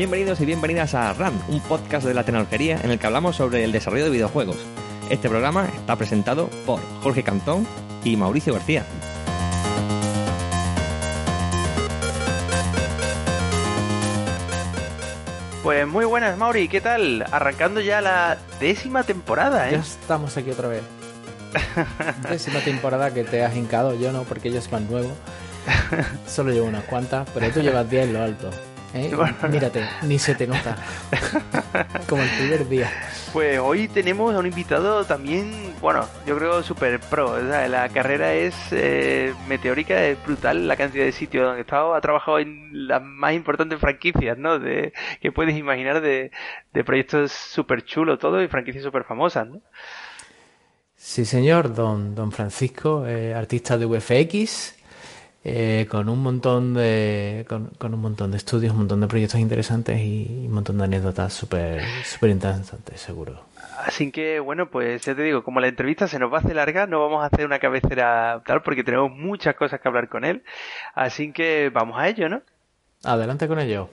Bienvenidos y bienvenidas a RAM, un podcast de la tecnología en el que hablamos sobre el desarrollo de videojuegos. Este programa está presentado por Jorge Cantón y Mauricio García. Pues muy buenas, Mauri, ¿qué tal? Arrancando ya la décima temporada, ¿eh? Ya estamos aquí otra vez. décima temporada que te has hincado, yo no, porque yo es más nuevo. Solo llevo unas cuantas, pero tú llevas 10 en lo alto. ¿Eh? Mírate, ni se te nota. Como el primer día. Pues hoy tenemos a un invitado también, bueno, yo creo super pro. la carrera es eh, meteórica, es brutal la cantidad de sitios donde ha estado. Ha trabajado en las más importantes franquicias, ¿no? De, que puedes imaginar de, proyectos súper chulos todo y franquicias súper famosas, ¿no? Sí, señor, don, don Francisco, eh, artista de VFX, eh, con un montón de con, un montón de estudios, un montón de proyectos interesantes y un montón de anécdotas súper super interesantes, seguro. Así que, bueno, pues ya te digo, como la entrevista se nos va a hacer larga, no vamos a hacer una cabecera tal porque tenemos muchas cosas que hablar con él. Así que vamos a ello, ¿no? Adelante con ello.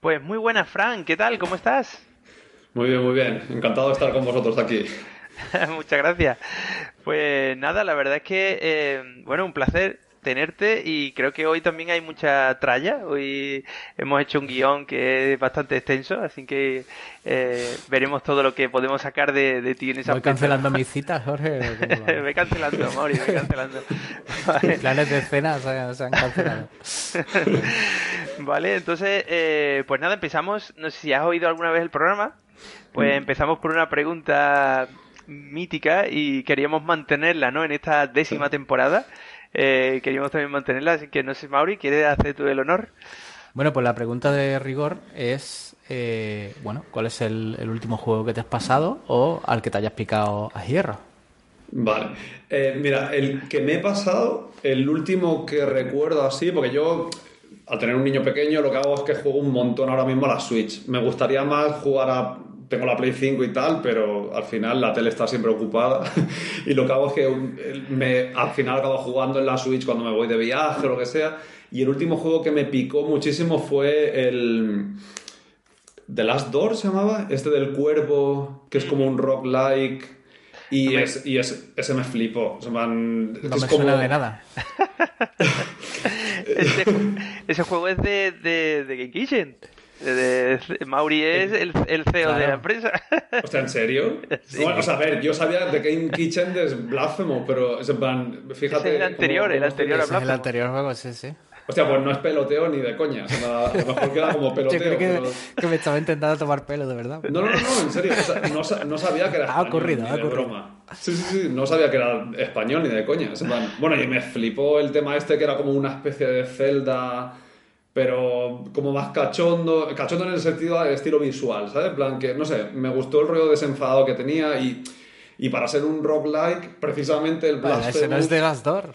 Pues muy buenas, Fran, ¿qué tal? ¿Cómo estás? Muy bien, muy bien. Encantado de estar con vosotros aquí. Muchas gracias. Pues nada, la verdad es que, eh, bueno, un placer tenerte y creo que hoy también hay mucha tralla. Hoy hemos hecho un guion que es bastante extenso, así que eh, veremos todo lo que podemos sacar de, ti en esa Voy cancelando mis citas, Jorge. Ve cancelando, Mauri, ve cancelando. Planes de escena se, han cancelado. vale, entonces, eh, pues nada, empezamos. No sé si has oído alguna vez el programa. Pues empezamos por una pregunta mítica y queríamos mantenerla, ¿no? En esta décima temporada. Eh, queríamos también mantenerla, así que no sé, Mauri, ¿quieres hacer tú el honor? Bueno, pues la pregunta de rigor es, eh, bueno, ¿cuál es el, último juego que te has pasado o al que te hayas picado a hierro? Vale, eh, mira, el que me he pasado, el último que recuerdo así, porque yo al tener un niño pequeño lo que hago es que juego un montón ahora mismo a la Switch. Me gustaría más jugar a tengo la Play 5 y tal, pero al final la tele está siempre ocupada y lo que hago es que me, al final acabo jugando en la Switch cuando me voy de viaje o lo que sea. Y el último juego que me picó muchísimo fue el... The Last Door se llamaba, este del cuervo, que es como un rock-like. Y, es, y es, ese me flipó. no me suena de nada. ese, juego es de, de, de Game Kitchen. Mauri es el, el CEO de la empresa. O sea, ¿en serio? Bueno, o sea, a ver, yo sabía de Game Kitchen es Blasphemo, pero es en plan, fíjate. Es el anterior, el anterior a Blasphemo. el anterior juego, sí, sí. Hostia, pues no es peloteo ni de coña. O sea, a lo mejor queda como peloteo. Yo creo que, me estaba intentando tomar pelo, de verdad. No, no, no, en serio. no, no, sabía que era ha ocurrido, ha ocurrido. broma. Sí, sí, sí. No sabía que era español ni de coña. bueno, y me flipó el tema este que era como una especie de celda pero como más cachondo, cachondo en el sentido del estilo visual, ¿sabes? En plan que, no sé, me gustó el rollo desenfadado que tenía y, y para ser un roguelike, precisamente el Blasphemous... ese no es de las Door.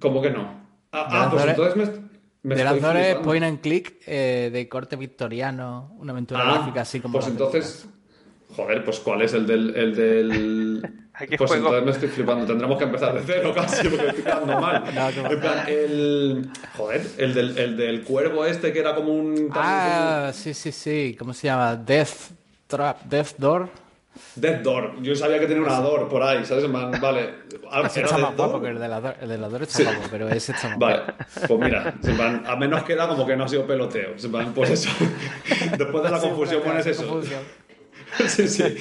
¿Cómo que no? Ah, ah pues entonces me... Me de las Door es point and click eh, de corte victoriano, una aventura ah, gráfica así como... Pues entonces... Joder, pues ¿cuál es el del... El del... pues entonces me estoy flipando. Tendremos que empezar de cero casi porque estoy quedando mal. en plan, el. Joder, el del, el del cuervo este que era como un. Ah, sí, sí, sí. ¿Cómo se llama? Death Trap, Death Door. Death Door. Yo sabía que tenía una Door por ahí, ¿sabes? vale. Ese está más guapo que el de la Door, el de la Door está guapo, pero ese está más Vale, pues mira, a menos queda como que no ha sido peloteo. Pues eso. Después de la confusión pones eso. sí, sí.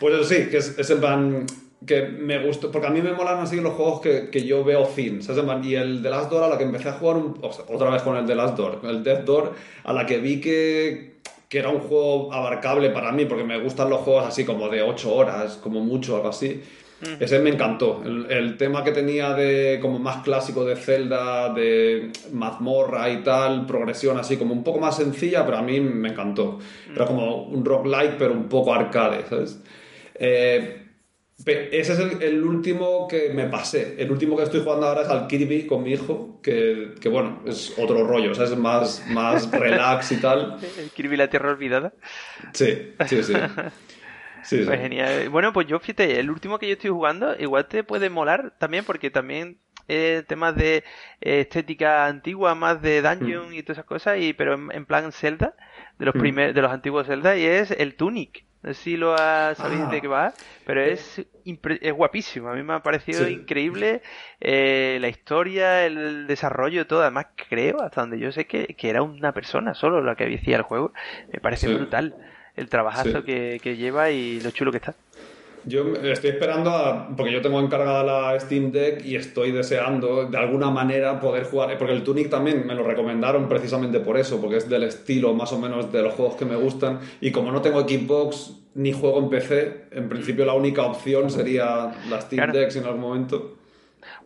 Pues eso sí, que es, es en plan que me gustó, porque a mí me molan así los juegos que, que yo veo fin, ¿sabes? Y el The Last Door a la que empecé a jugar, otra vez con el The Last Door, el Death Door, a la que vi que, que era un juego abarcable para mí, porque me gustan los juegos así como de 8 horas, como mucho, algo así. Mm. Ese me encantó. El, el, tema que tenía de como más clásico de Zelda, de mazmorra y tal, progresión así como un poco más sencilla, pero a mí me encantó. Era mm. como un roguelike, pero un poco arcade, ¿sabes? Eh, ese es el, último que me pasé. El último que estoy jugando ahora es al Kirby con mi hijo, que, que bueno, es otro rollo, o sea, es más, más relax y tal. ¿El Kirby la Tierra Olvidada? Sí, sí, sí. sí, pues genial. Bueno, pues yo fíjate, el último que yo estoy jugando, igual te puede molar también, porque también eh, temas de eh, estética antigua, más de dungeon mm. y todas esas cosas, y pero en, plan Zelda, de los mm. de los antiguos Zelda, y es el Tunic. No sé si lo has sabido de qué va, pero es, es guapísimo. A mí me ha parecido increíble eh, la historia, el desarrollo, todo. Además, creo, hasta donde yo sé, que, era una persona solo la que hacía el juego. Me parece brutal el trabajazo que, que lleva y lo chulo que está. Yo estoy esperando a, porque yo tengo encargada la Steam Deck y estoy deseando de alguna manera poder jugar, porque el Tunic también me lo recomendaron precisamente por eso, porque es del estilo más o menos de los juegos que me gustan y como no tengo Xbox ni juego en PC, en principio la única opción sería la Steam Deck en algún momento.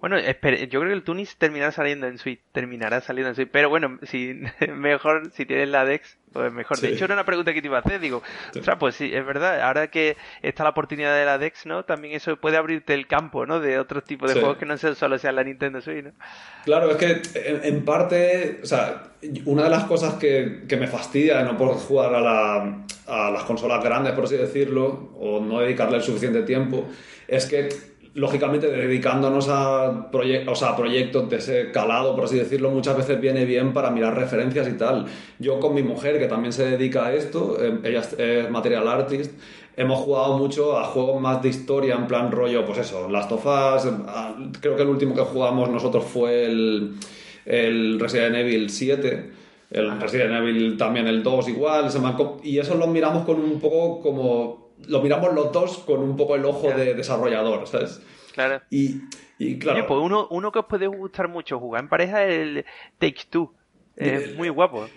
Bueno, yo creo que el Tunis terminará saliendo en Switch, terminará saliendo en Switch, pero bueno, si mejor si tienes la Dex, pues mejor. De hecho, era una pregunta que te iba a hacer, digo, sea, pues sí, es verdad, ahora que está la oportunidad de la Dex, ¿no? También eso puede abrirte el campo, ¿no? De otros tipos de juegos que no solo sean la Nintendo Switch, ¿no? Claro, es que en, parte, o sea, una de las cosas que, que me fastidia de no poder jugar a, la, a las consolas grandes, por así decirlo, o no dedicarle el suficiente tiempo, es que lógicamente dedicándonos a, a proyectos de ese calado, por así decirlo, muchas veces viene bien para mirar referencias y tal. Yo con mi mujer, que también se dedica a esto, eh, ella es material artist, hemos jugado mucho a juegos más de historia, en plan rollo, pues eso, Last of Us, creo que el último que jugamos nosotros fue el, el Resident Evil 7 el Resident Evil también el 2 igual, y eso lo miramos con un poco como lo miramos los dos con un poco el ojo de desarrollador, ¿sabes? Claro. Y, y claro. pues uno, uno que os puede gustar mucho jugar en pareja es el Take Two. Es muy guapo.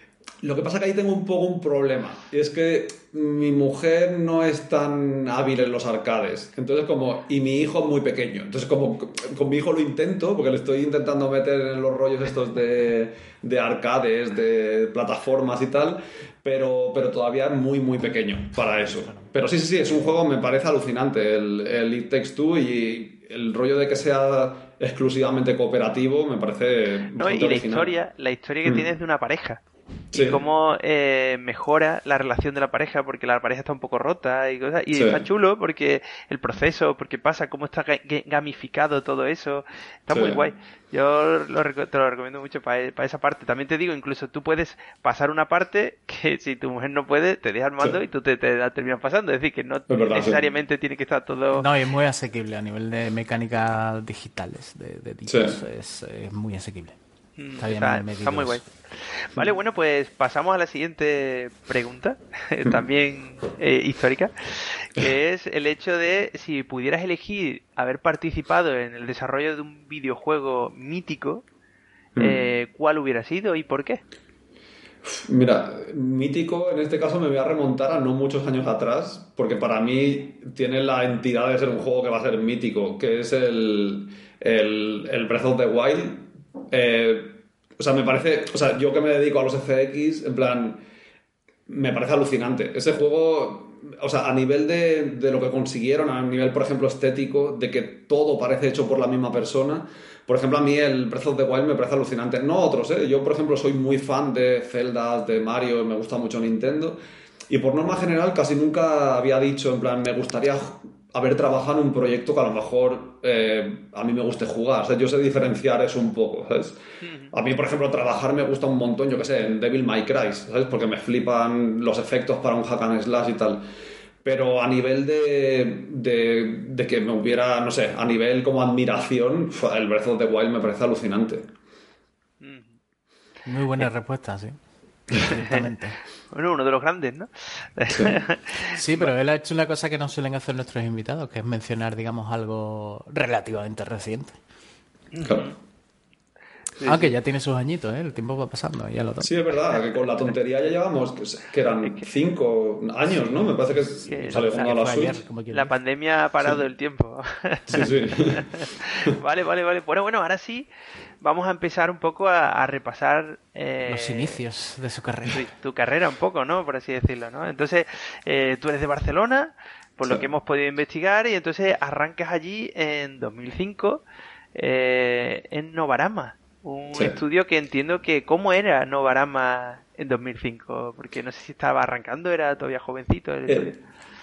Lo que pasa es que ahí tengo un poco un problema. Y es que mi mujer no es tan hábil en los arcades. Entonces, como. Y mi hijo es muy pequeño. Entonces, como con mi hijo lo intento, porque le estoy intentando meter en los rollos estos de, de arcades, de plataformas y tal. Pero, pero todavía es muy, muy pequeño para eso. Pero sí, sí, sí, es un juego, me parece alucinante. El, el It Takes Two y el rollo de que sea exclusivamente cooperativo me parece. No, y la historia, la historia que mm. tienes de una pareja y cómo eh, mejora la relación de la pareja, porque la pareja está un poco rota y cosas. Y está chulo porque el proceso, porque pasa, cómo está gamificado todo eso. Está muy guay. Yo te lo recomiendo mucho para, esa parte. También te digo, incluso tú puedes pasar una parte que si tu mujer no puede, te deja el mando y tú te, la terminas pasando. Es decir, que no necesariamente tiene que estar todo. No, es muy asequible a nivel de mecánicas digitales, de, de es muy asequible. Mm, está, muy guay. Vale, bueno, pues pasamos a la siguiente pregunta, también eh, histórica, que es el hecho de si pudieras elegir haber participado en el desarrollo de un videojuego mítico, mm. eh, ¿cuál hubiera sido y por qué? Mira, mítico en este caso me voy a remontar a no muchos años atrás, porque para mí tiene la entidad de ser un juego que va a ser mítico, que es el, el, el Breath of the Wild eh, o sea, me parece, o sea, yo que me dedico a los FX, en plan, me parece alucinante. Ese juego, o sea, a nivel de, de, lo que consiguieron, a nivel, por ejemplo, estético, de que todo parece hecho por la misma persona. Por ejemplo, a mí el Breath of the Wild me parece alucinante. No otros, ¿eh? Yo, por ejemplo, soy muy fan de Zelda, de Mario, me gusta mucho Nintendo. Y por norma general, casi nunca había dicho, en plan, me gustaría haber trabajado en un proyecto que a lo mejor eh, a mí me guste jugar. O sea, yo sé diferenciar eso un poco, ¿sabes? A mí, por ejemplo, trabajar me gusta un montón, yo qué sé, en Devil May Cry, ¿sabes? Porque me flipan los efectos para un hack and slash y tal. Pero a nivel de, de, que me hubiera, no sé, a nivel como admiración, el Breath of the Wild me parece alucinante. Muy buena respuesta, sí. bueno, uno de los grandes, ¿no? sí, pero él ha hecho una cosa que no suelen hacer nuestros invitados, que es mencionar, digamos, algo relativamente reciente. Aunque ya tiene sus añitos, ¿eh? el tiempo va pasando. Ya lo sí, es verdad, que con la tontería ya llevamos, que eran cinco años, ¿no? Me parece que, sale la La pandemia ha parado el tiempo. Sí, sí. vale, vale, vale. Bueno, bueno, ahora sí, vamos a empezar un poco a, repasar eh, los inicios de su carrera. Tu, carrera un poco, ¿no? Por así decirlo, ¿no? Entonces, eh, tú eres de Barcelona, por lo que hemos podido investigar, y entonces arrancas allí en 2005 eh, en Novarama, un estudio que entiendo que cómo era Novarama en 2005, porque no sé si estaba arrancando, era todavía jovencito.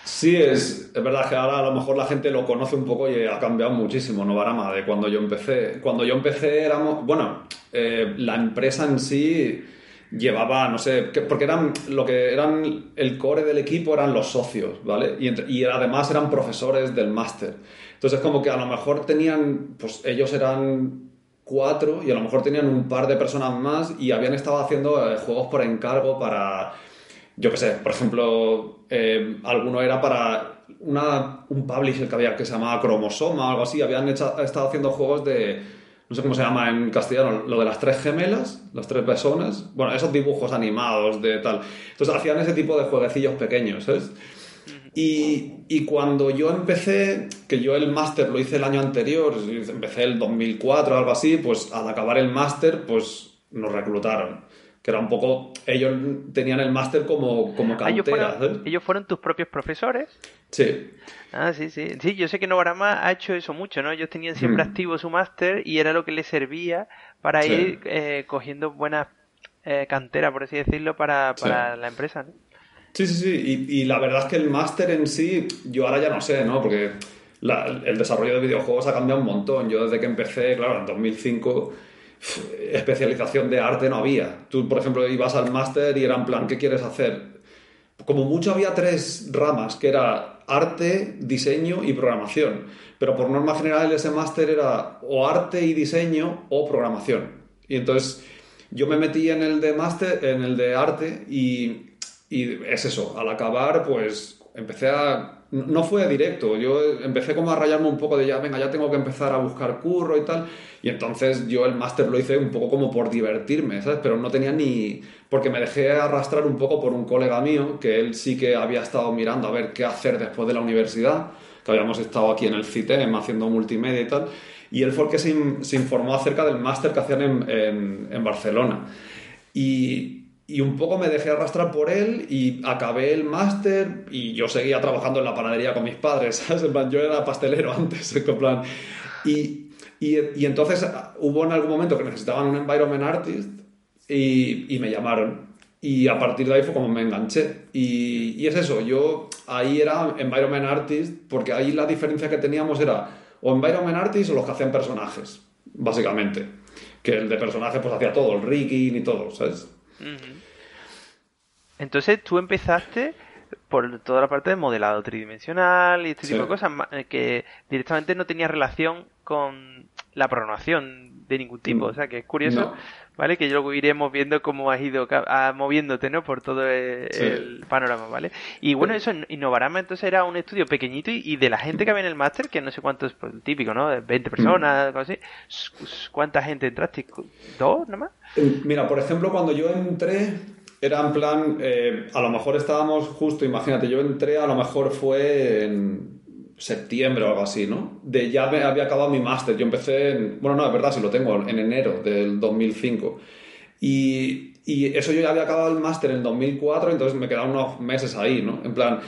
Sí, es, es, verdad que ahora a lo mejor la gente lo conoce un poco y ha cambiado muchísimo Novarama de cuando yo empecé. Cuando yo empecé éramos, bueno, eh, la empresa en sí llevaba, no sé, porque eran lo que eran el core del equipo eran los socios, ¿vale? Y, y además eran profesores del máster. Entonces como que a lo mejor tenían, pues ellos eran cuatro y a lo mejor tenían un par de personas más y habían estado haciendo eh, juegos por encargo para, yo qué sé, por ejemplo, eh, alguno era para una, un publisher que había que se llamaba Cromosoma o algo así, habían estado haciendo juegos de, no sé cómo se llama en castellano, lo de las tres gemelas, las tres personas, bueno, esos dibujos animados de tal. Entonces hacían ese tipo de jueguecillos pequeños, ¿sabes? Y, y, cuando yo empecé, que yo el máster lo hice el año anterior, empecé el 2004 o algo así, pues al acabar el máster, pues nos reclutaron. Que era un poco. Ellos tenían el máster como, como cantera. Ah, ellos, fueron, ellos fueron tus propios profesores. Sí. Ah, sí, sí. Sí, yo sé que Novarama ha hecho eso mucho, ¿no? Ellos tenían siempre hmm. activo su máster y era lo que les servía para ir eh, cogiendo buenas eh, canteras, por así decirlo, para, para la empresa, ¿no? Sí, sí, sí. Y, la verdad es que el máster en sí, yo ahora ya no sé, ¿no? Porque el desarrollo de videojuegos ha cambiado un montón. Yo desde que empecé, claro, en 2005, especialización de arte no había. Tú, por ejemplo, ibas al máster y era en plan, ¿qué quieres hacer? Como mucho había tres ramas, que era arte, diseño y programación. Pero por norma general ese máster era o arte y diseño o programación. Y entonces yo me metí en el de máster, en el de arte y y es eso, al acabar, pues empecé a. No fue directo, yo empecé como a rayarme un poco de ya, venga, ya tengo que empezar a buscar curro y tal. Y entonces yo el máster lo hice un poco como por divertirme, ¿sabes? Pero no tenía ni. Porque me dejé arrastrar un poco por un colega mío, que él sí que había estado mirando a ver qué hacer después de la universidad, que habíamos estado aquí en el CITEM haciendo multimedia y tal. Y él fue el que se, se informó acerca del máster que hacían en, en, en Barcelona. Y, y un poco me dejé arrastrar por él y acabé el máster y yo seguía trabajando en la panadería con mis padres, ¿sabes? En plan, yo era pastelero antes, en plan. Y, y, y, entonces hubo en algún momento que necesitaban un environment artist y, y, me llamaron. Y a partir de ahí fue como me enganché. Y, es eso, yo ahí era environment artist porque ahí la diferencia que teníamos era o environment artist o los que hacían personajes, básicamente. Que el de personajes pues hacía todo, el rigging y todo, ¿sabes? Entonces tú empezaste por toda la parte de modelado tridimensional y este tipo de cosas eh, que directamente no tenía relación con la programación de ningún tipo. Mm. O sea que es curioso, ¿vale? Que luego iremos viendo cómo has ido moviéndote, ¿no? Por todo el, panorama, ¿vale? Y bueno, eso, Innovarama entonces era un estudio pequeñito y, de la gente que había en el máster, que no sé cuánto es pues, típico, ¿no? 20 personas, algo así. ¿Cuánta gente entraste? ¿Dos nomás? Eh, mira, por ejemplo, cuando yo entré era en plan, eh, a lo mejor estábamos justo, imagínate, yo entré, a lo mejor fue en septiembre o algo así, ¿no? De ya había acabado mi máster, yo empecé, en, bueno, no, es verdad, si lo tengo, en enero del 2005. Y, y eso yo ya había acabado el máster en 2004, entonces me quedaban unos meses ahí, ¿no? En plan,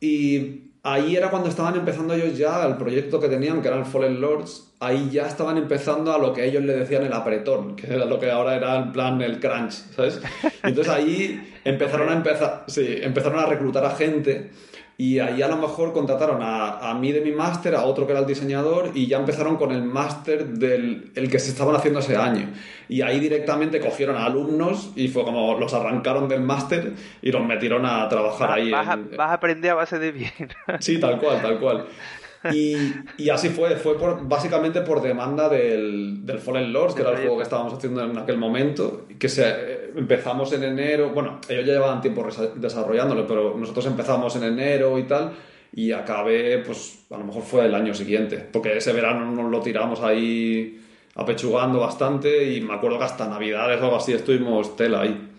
y ahí era cuando estaban empezando ellos ya el proyecto que tenían, que era el Fallen Lords, ahí ya estaban empezando a lo que ellos le decían el apretón, que era lo que ahora era en plan el crunch, ¿sabes? entonces ahí empezaron a empezar, sí, empezaron a reclutar a gente y ahí a lo mejor contrataron a, a mí de mi máster, a otro que era el diseñador, y ya empezaron con el máster del el que se estaban haciendo ese año. Y ahí directamente cogieron a alumnos y fue como los arrancaron del máster y los metieron a trabajar ahí. Vas, a, vas a aprender a base de bien. sí, tal cual, tal cual. Y, y, así fue, fue por, básicamente por demanda del, del Fallen Lords, que era el juego que estábamos haciendo en aquel momento, que se, empezamos en enero, bueno, ellos ya llevaban tiempo desarrollándolo, pero nosotros empezamos en enero y tal, y acabé, pues a lo mejor fue el año siguiente, porque ese verano nos lo tiramos ahí apechugando bastante y me acuerdo que hasta Navidades o algo así estuvimos tela ahí.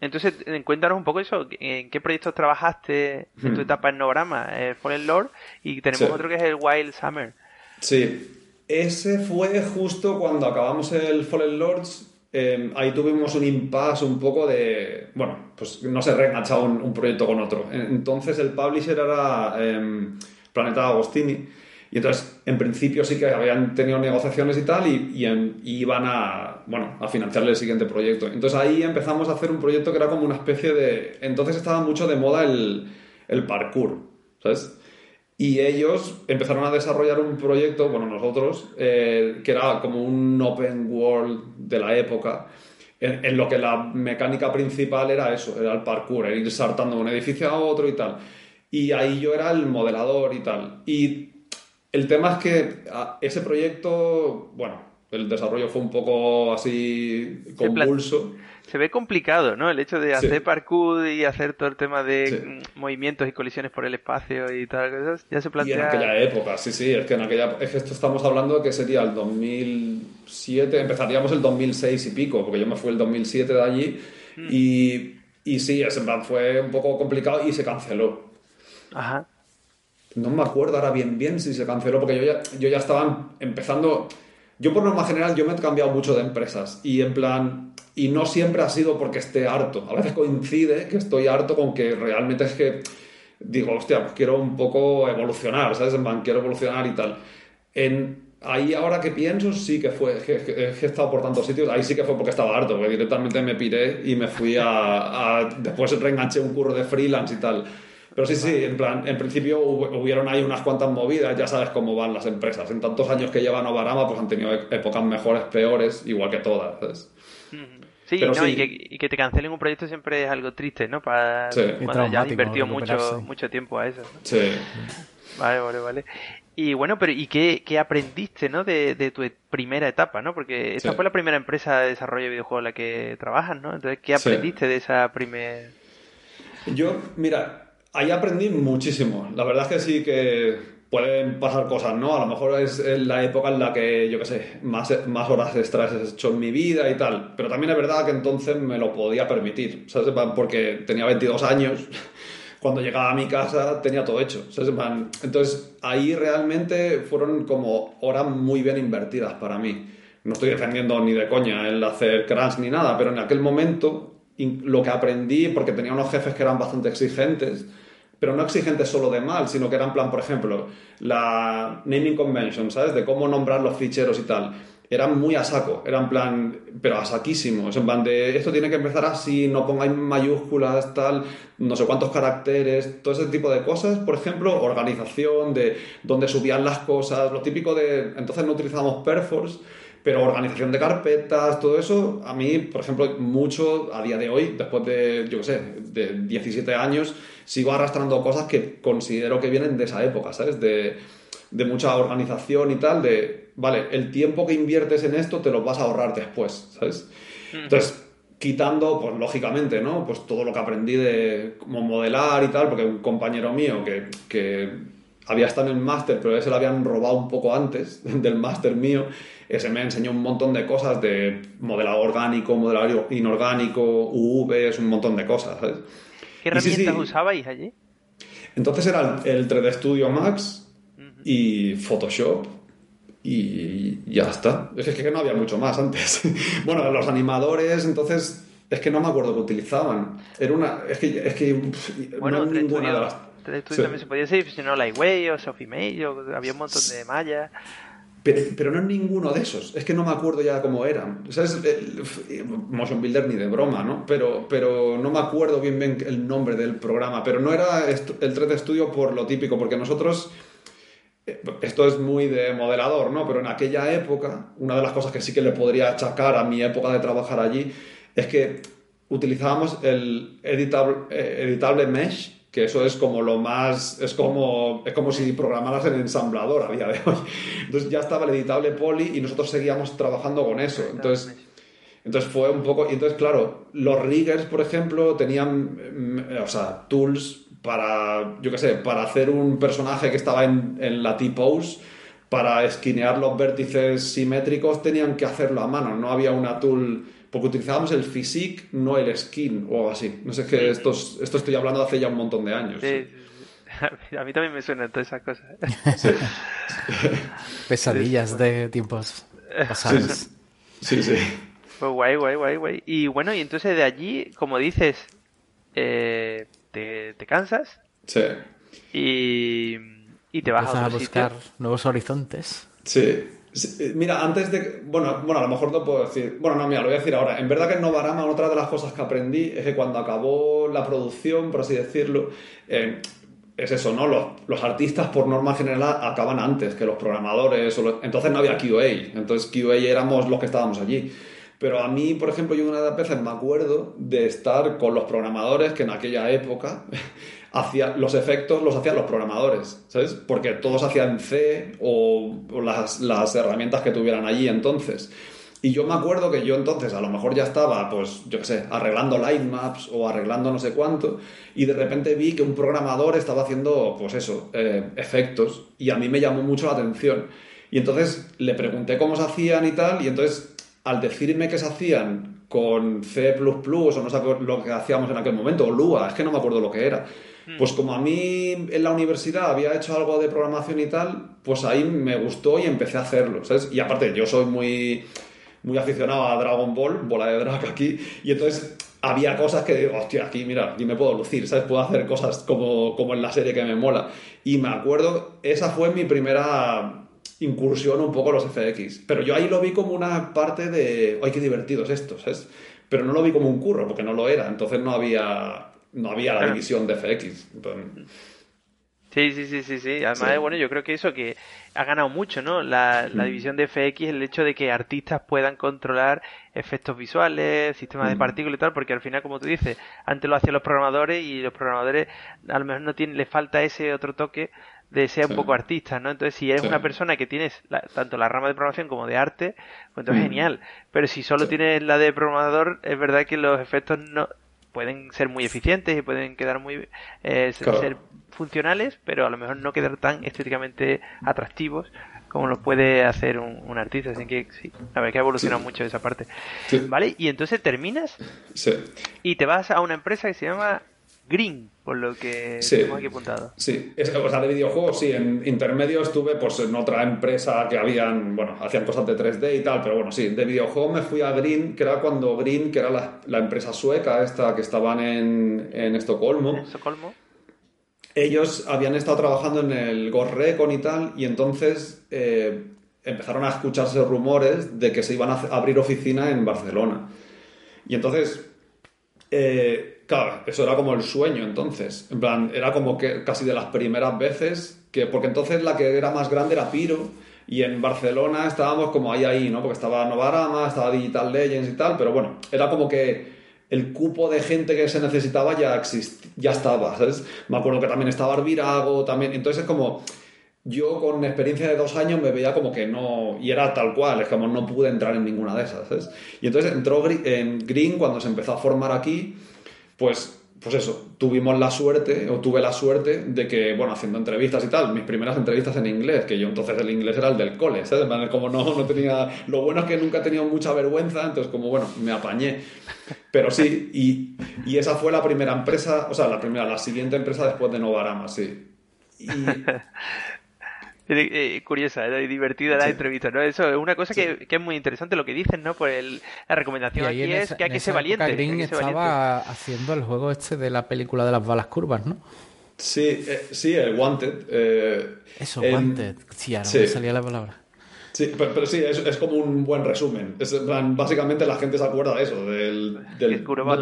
Entonces, eh, cuéntanos un poco eso, en qué proyectos trabajaste en tu hmm. etapa en Nograma, el Fallen Lord, y tenemos otro que es el Wild Summer. Sí, ese fue justo cuando acabamos el Fallen Lords, em, ahí tuvimos un impasse un poco de, bueno, pues no se reenganchaba un, un proyecto con otro. Entonces el publisher era eh, Planeta Agostini, y entonces, en principio sí que habían tenido negociaciones y tal y, iban a, bueno, a financiarle el siguiente proyecto. Entonces ahí empezamos a hacer un proyecto que era como una especie de... Entonces estaba mucho de moda el, el parkour, ¿sabes? Y ellos empezaron a desarrollar un proyecto, bueno, nosotros, eh, que era como un open world de la época, en, lo que la mecánica principal era eso, era el parkour, era ir saltando de un edificio a otro y tal. Y ahí yo era el modelador y tal. Y el tema es que ah, ese proyecto, bueno, el desarrollo fue un poco así convulso se ve complicado, ¿no? El hecho de hacer parkour y hacer todo el tema de movimientos y colisiones por el espacio y tal, ya se plantea... Y en aquella época, sí, sí, es que en aquella... Es que esto estamos hablando de que sería el 2007, empezaríamos el 2006 y pico, porque yo me fui el 2007 de allí hmm. y, y sí, ese plan fue un poco complicado y se canceló. Ajá. No me acuerdo ahora bien bien si se canceló, porque yo ya, yo ya estaba empezando... Yo por norma general, yo me he cambiado mucho de empresas y en plan y no siempre ha sido porque esté harto. A veces coincide que estoy harto con que realmente es que digo, hostia, pues quiero un poco evolucionar, ¿sabes? En plan, quiero evolucionar y tal. En, ahí ahora que pienso, sí que fue, que, he estado por tantos sitios, ahí sí que fue porque estaba harto, porque directamente me piré y me fui a, a después reenganché un curro de freelance y tal. Pero sí, sí, en plan, en principio hubieron ahí unas cuantas movidas, ya sabes cómo van las empresas. En tantos años que llevan Obarama, pues han tenido épocas mejores, peores, igual que todas, ¿sabes? Sí, no, Y, que, te cancelen un proyecto siempre es algo triste, ¿no? Para cuando ya has invertido mucho, mucho tiempo a eso. Sí. Vale, vale, vale. Y bueno, pero ¿y qué, qué aprendiste, ¿no? De, de, tu primera etapa, ¿no? Porque esta fue la primera empresa de desarrollo de videojuegos en la que trabajas, ¿no? Entonces, ¿qué aprendiste de esa primera...? Yo, mira, ahí aprendí muchísimo. La verdad es que sí que pueden pasar cosas, ¿no? A lo mejor es la época en la que, yo qué sé, más, más horas extras he hecho en mi vida y tal. Pero también es verdad que entonces me lo podía permitir, ¿sabes? Porque tenía 22 años. Cuando llegaba a mi casa tenía todo hecho. ¿sabes? Entonces ahí realmente fueron como horas muy bien invertidas para mí. No estoy defendiendo ni de coña el hacer crunch ni nada, pero en aquel momento lo que aprendí, porque tenía unos jefes que eran bastante exigentes, pero no exigentes solo de mal, sino que eran plan, por ejemplo, la naming convention, ¿sabes? De cómo nombrar los ficheros y tal. Eran muy a saco, eran plan, pero a saquísimos, en plan de esto tiene que empezar así, no pongáis mayúsculas, tal, no sé cuántos caracteres, todo ese tipo de cosas. Por ejemplo, organización, de dónde subían las cosas, lo típico de. Entonces no utilizábamos Perforce pero organización de carpetas, todo eso, a mí, por ejemplo, mucho a día de hoy, después de, yo qué sé, de 17 años, sigo arrastrando cosas que considero que vienen de esa época, ¿sabes? De, de mucha organización y tal, de, vale, el tiempo que inviertes en esto te lo vas a ahorrar después, ¿sabes? Entonces, quitando, pues lógicamente, ¿no? Pues todo lo que aprendí de cómo modelar y tal, porque un compañero mío que, que había estado en el máster, pero ese lo habían robado un poco antes del máster mío, ese me enseñó un montón de cosas de modelado orgánico, modelado inorgánico, UVs, un montón de cosas, ¿sabes? ¿Qué herramientas usabais allí? Entonces era el, 3D Studio Max y Photoshop y ya está. Es que, no había mucho más antes. bueno, los animadores, entonces es que no me acuerdo que utilizaban. Era una. Es que. Es que bueno, no ninguna de las. También se podía decir, si no, Lightway o Sophie May, había un montón de mallas. Pero, no es ninguno de esos. Es que no me acuerdo ya cómo eran. ¿Sabes? Motion Builder ni de broma, ¿no? Pero, pero no me acuerdo bien, bien el nombre del programa. Pero no era el 3D Studio por lo típico, porque nosotros. Eh, esto es muy de modelador, ¿no? Pero en aquella época, una de las cosas que sí que le podría achacar a mi época de trabajar allí es que utilizábamos el editable, eh, editable mesh que eso es como lo más, es como, es como si programaras en ensamblador a día de hoy. Entonces ya estaba el editable poly y nosotros seguíamos trabajando con eso. Entonces, entonces fue un poco, y entonces claro, los riggers, por ejemplo, tenían, mm, o sea, tools para, yo qué sé, para hacer un personaje que estaba en, en la T-pose, para esquinear los vértices simétricos tenían que hacerlo a mano, no había una tool porque utilizábamos el physique, no el skin o algo así. No sé, qué esto, esto estoy hablando de hace ya un montón de años. Sí, A mí también me suenan todas esas cosas. Pesadillas de tiempos pasados. Sí, sí. Pues guay, guay, guay, guay. Y bueno, y entonces de allí, como dices, eh, te, te, cansas. Sí. Y, y te vas a, buscar nuevos horizontes. Sí. Eh, mira, antes de. Bueno, bueno, a lo mejor no puedo decir. Bueno, no, mira, lo voy a decir ahora. En verdad que en Novarama, otra de las cosas que aprendí es que cuando acabó la producción, por así decirlo, eh, es eso, ¿no? Los, artistas por norma general acaban antes que los programadores. Entonces no había QA. Entonces QA éramos los que estábamos allí. Pero a mí, por ejemplo, yo una de las veces me acuerdo de estar con los programadores que en aquella época hacía, los efectos los hacían los programadores, ¿sabes? Porque todos hacían C o, las, las herramientas que tuvieran allí entonces. Y yo me acuerdo que yo entonces a lo mejor ya estaba, pues, yo qué sé, arreglando line maps o arreglando no sé cuánto, y de repente vi que un programador estaba haciendo, pues eso, eh, efectos, y a mí me llamó mucho la atención. Y entonces le pregunté cómo se hacían y tal, y entonces al decirme que se hacían con C++ o no sé lo que hacíamos en aquel momento, o Lua, es que no me acuerdo lo que era. Pues como a mí en la universidad había hecho algo de programación y tal, pues ahí me gustó y empecé a hacerlo, ¿sabes? Y aparte, yo soy muy muy aficionado a Dragon Ball, bola de drag aquí, y entonces había cosas que digo, hostia, aquí mira, aquí me puedo lucir, ¿sabes? Puedo hacer cosas como, como en la serie que me mola. Y me acuerdo, esa fue mi primera incursión un poco en los FX. Pero yo ahí lo vi como una parte de, ¡ay, qué divertido es esto! ¿sabes? Pero no lo vi como un curro, porque no lo era. Entonces no había, no había la división de FX. Sí, sí, sí, sí, sí. Además, bueno, yo creo que eso que ha ganado mucho, ¿no? La, la, división de FX, el hecho de que artistas puedan controlar efectos visuales, sistemas de partículas y tal, porque al final, como tú dices, antes lo hacían los programadores y los programadores a lo mejor no tienen, les falta ese otro toque de ser un poco artista, ¿no? Entonces, si eres una persona que tienes tanto la rama de programación como de arte, pues entonces es genial. Pero si solo tienes la de programador, es verdad que los efectos no pueden ser muy eficientes y pueden quedar muy eh, ser funcionales, pero a lo mejor no quedar tan estéticamente atractivos como lo puede hacer un, artista. Así que sí, la verdad que ha evolucionado mucho esa parte. ¿Vale? Y entonces terminas y te vas a una empresa que se llama Green, por lo que tengo aquí apuntado. Sí, o sea, de videojuegos, sí, en intermedio estuve pues en otra empresa que habían, bueno, hacían cosas de 3D y tal, pero bueno, sí, de videojuegos me fui a Green, que era cuando Green, que era la, la empresa sueca esta que estaban en, en Estocolmo. ¿En Estocolmo? ellos habían estado trabajando en el Ghost Recon y tal, y entonces eh, empezaron a escucharse rumores de que se iban a abrir oficina en Barcelona. Y entonces, eh, claro, eso era como el sueño entonces. En plan, era como que casi de las primeras veces que, porque entonces la que era más grande era Piro, y en Barcelona estábamos como ahí, ahí, ¿no? Porque estaba Novarama, estaba Digital Legends y tal, pero bueno, era como que el cupo de gente que se necesitaba ya, ya estaba, ¿sabes? Me acuerdo que también estaba Arvirago, también, entonces es como, yo con experiencia de dos años me veía como que no, y era tal cual, es como no pude entrar en ninguna de esas, ¿sabes? Y entonces entró en Green cuando se empezó a formar aquí, pues pues eso, tuvimos la suerte, o tuve la suerte de que, bueno, haciendo entrevistas y tal, mis primeras entrevistas en inglés, que yo entonces el inglés era el del cole, ¿sabes? Como no, no tenía, lo bueno es que nunca he tenido mucha vergüenza, entonces como, bueno, me apañé. Pero sí, y, y esa fue la primera empresa, o sea, la primera, la siguiente empresa después de Novarama, sí. Y, eh, curiosa era divertida la entrevista, ¿no? Eso es una cosa que, que, es muy interesante lo que dicen, ¿no? Por el, la recomendación aquí es que hay que ser valiente. Green estaba haciendo el juego este de la película de las balas curvas, ¿no? Sí, eh, sí, el Wanted. Eh, Eso, Wanted. Sí, ahora me salía la palabra. Sí, pero, sí, es, es, como un buen resumen. Es, básicamente la gente se acuerda de eso, del, del curva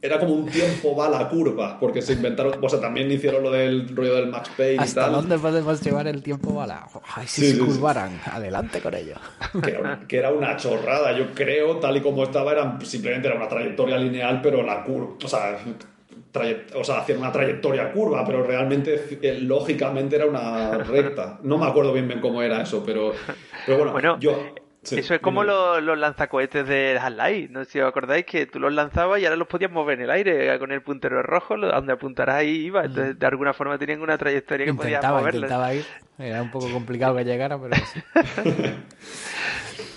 Era como un tiempo va la curva, porque se inventaron, o sea, también hicieron lo del rollo del Max Payne ¿Hasta y tal. dónde podemos llevar el tiempo va la? Ay, si se curvaran, adelante con ello. Que era, que era, una chorrada, yo creo, tal y como estaba, era, simplemente era una trayectoria lineal, pero la curva, o sea, o sea, hacían una trayectoria curva, pero realmente eh, lógicamente era una recta. No me acuerdo bien, bien cómo era eso, pero, pero bueno, yo... eso es como los, lanzacohetes de Half-Life, no sé si os acordáis que tú los lanzabas y ahora los podías mover en el aire con el puntero rojo, donde apuntarás ahí iba, entonces de alguna forma tenían una trayectoria que podías. Intentaba ir, era un poco complicado que llegara, pero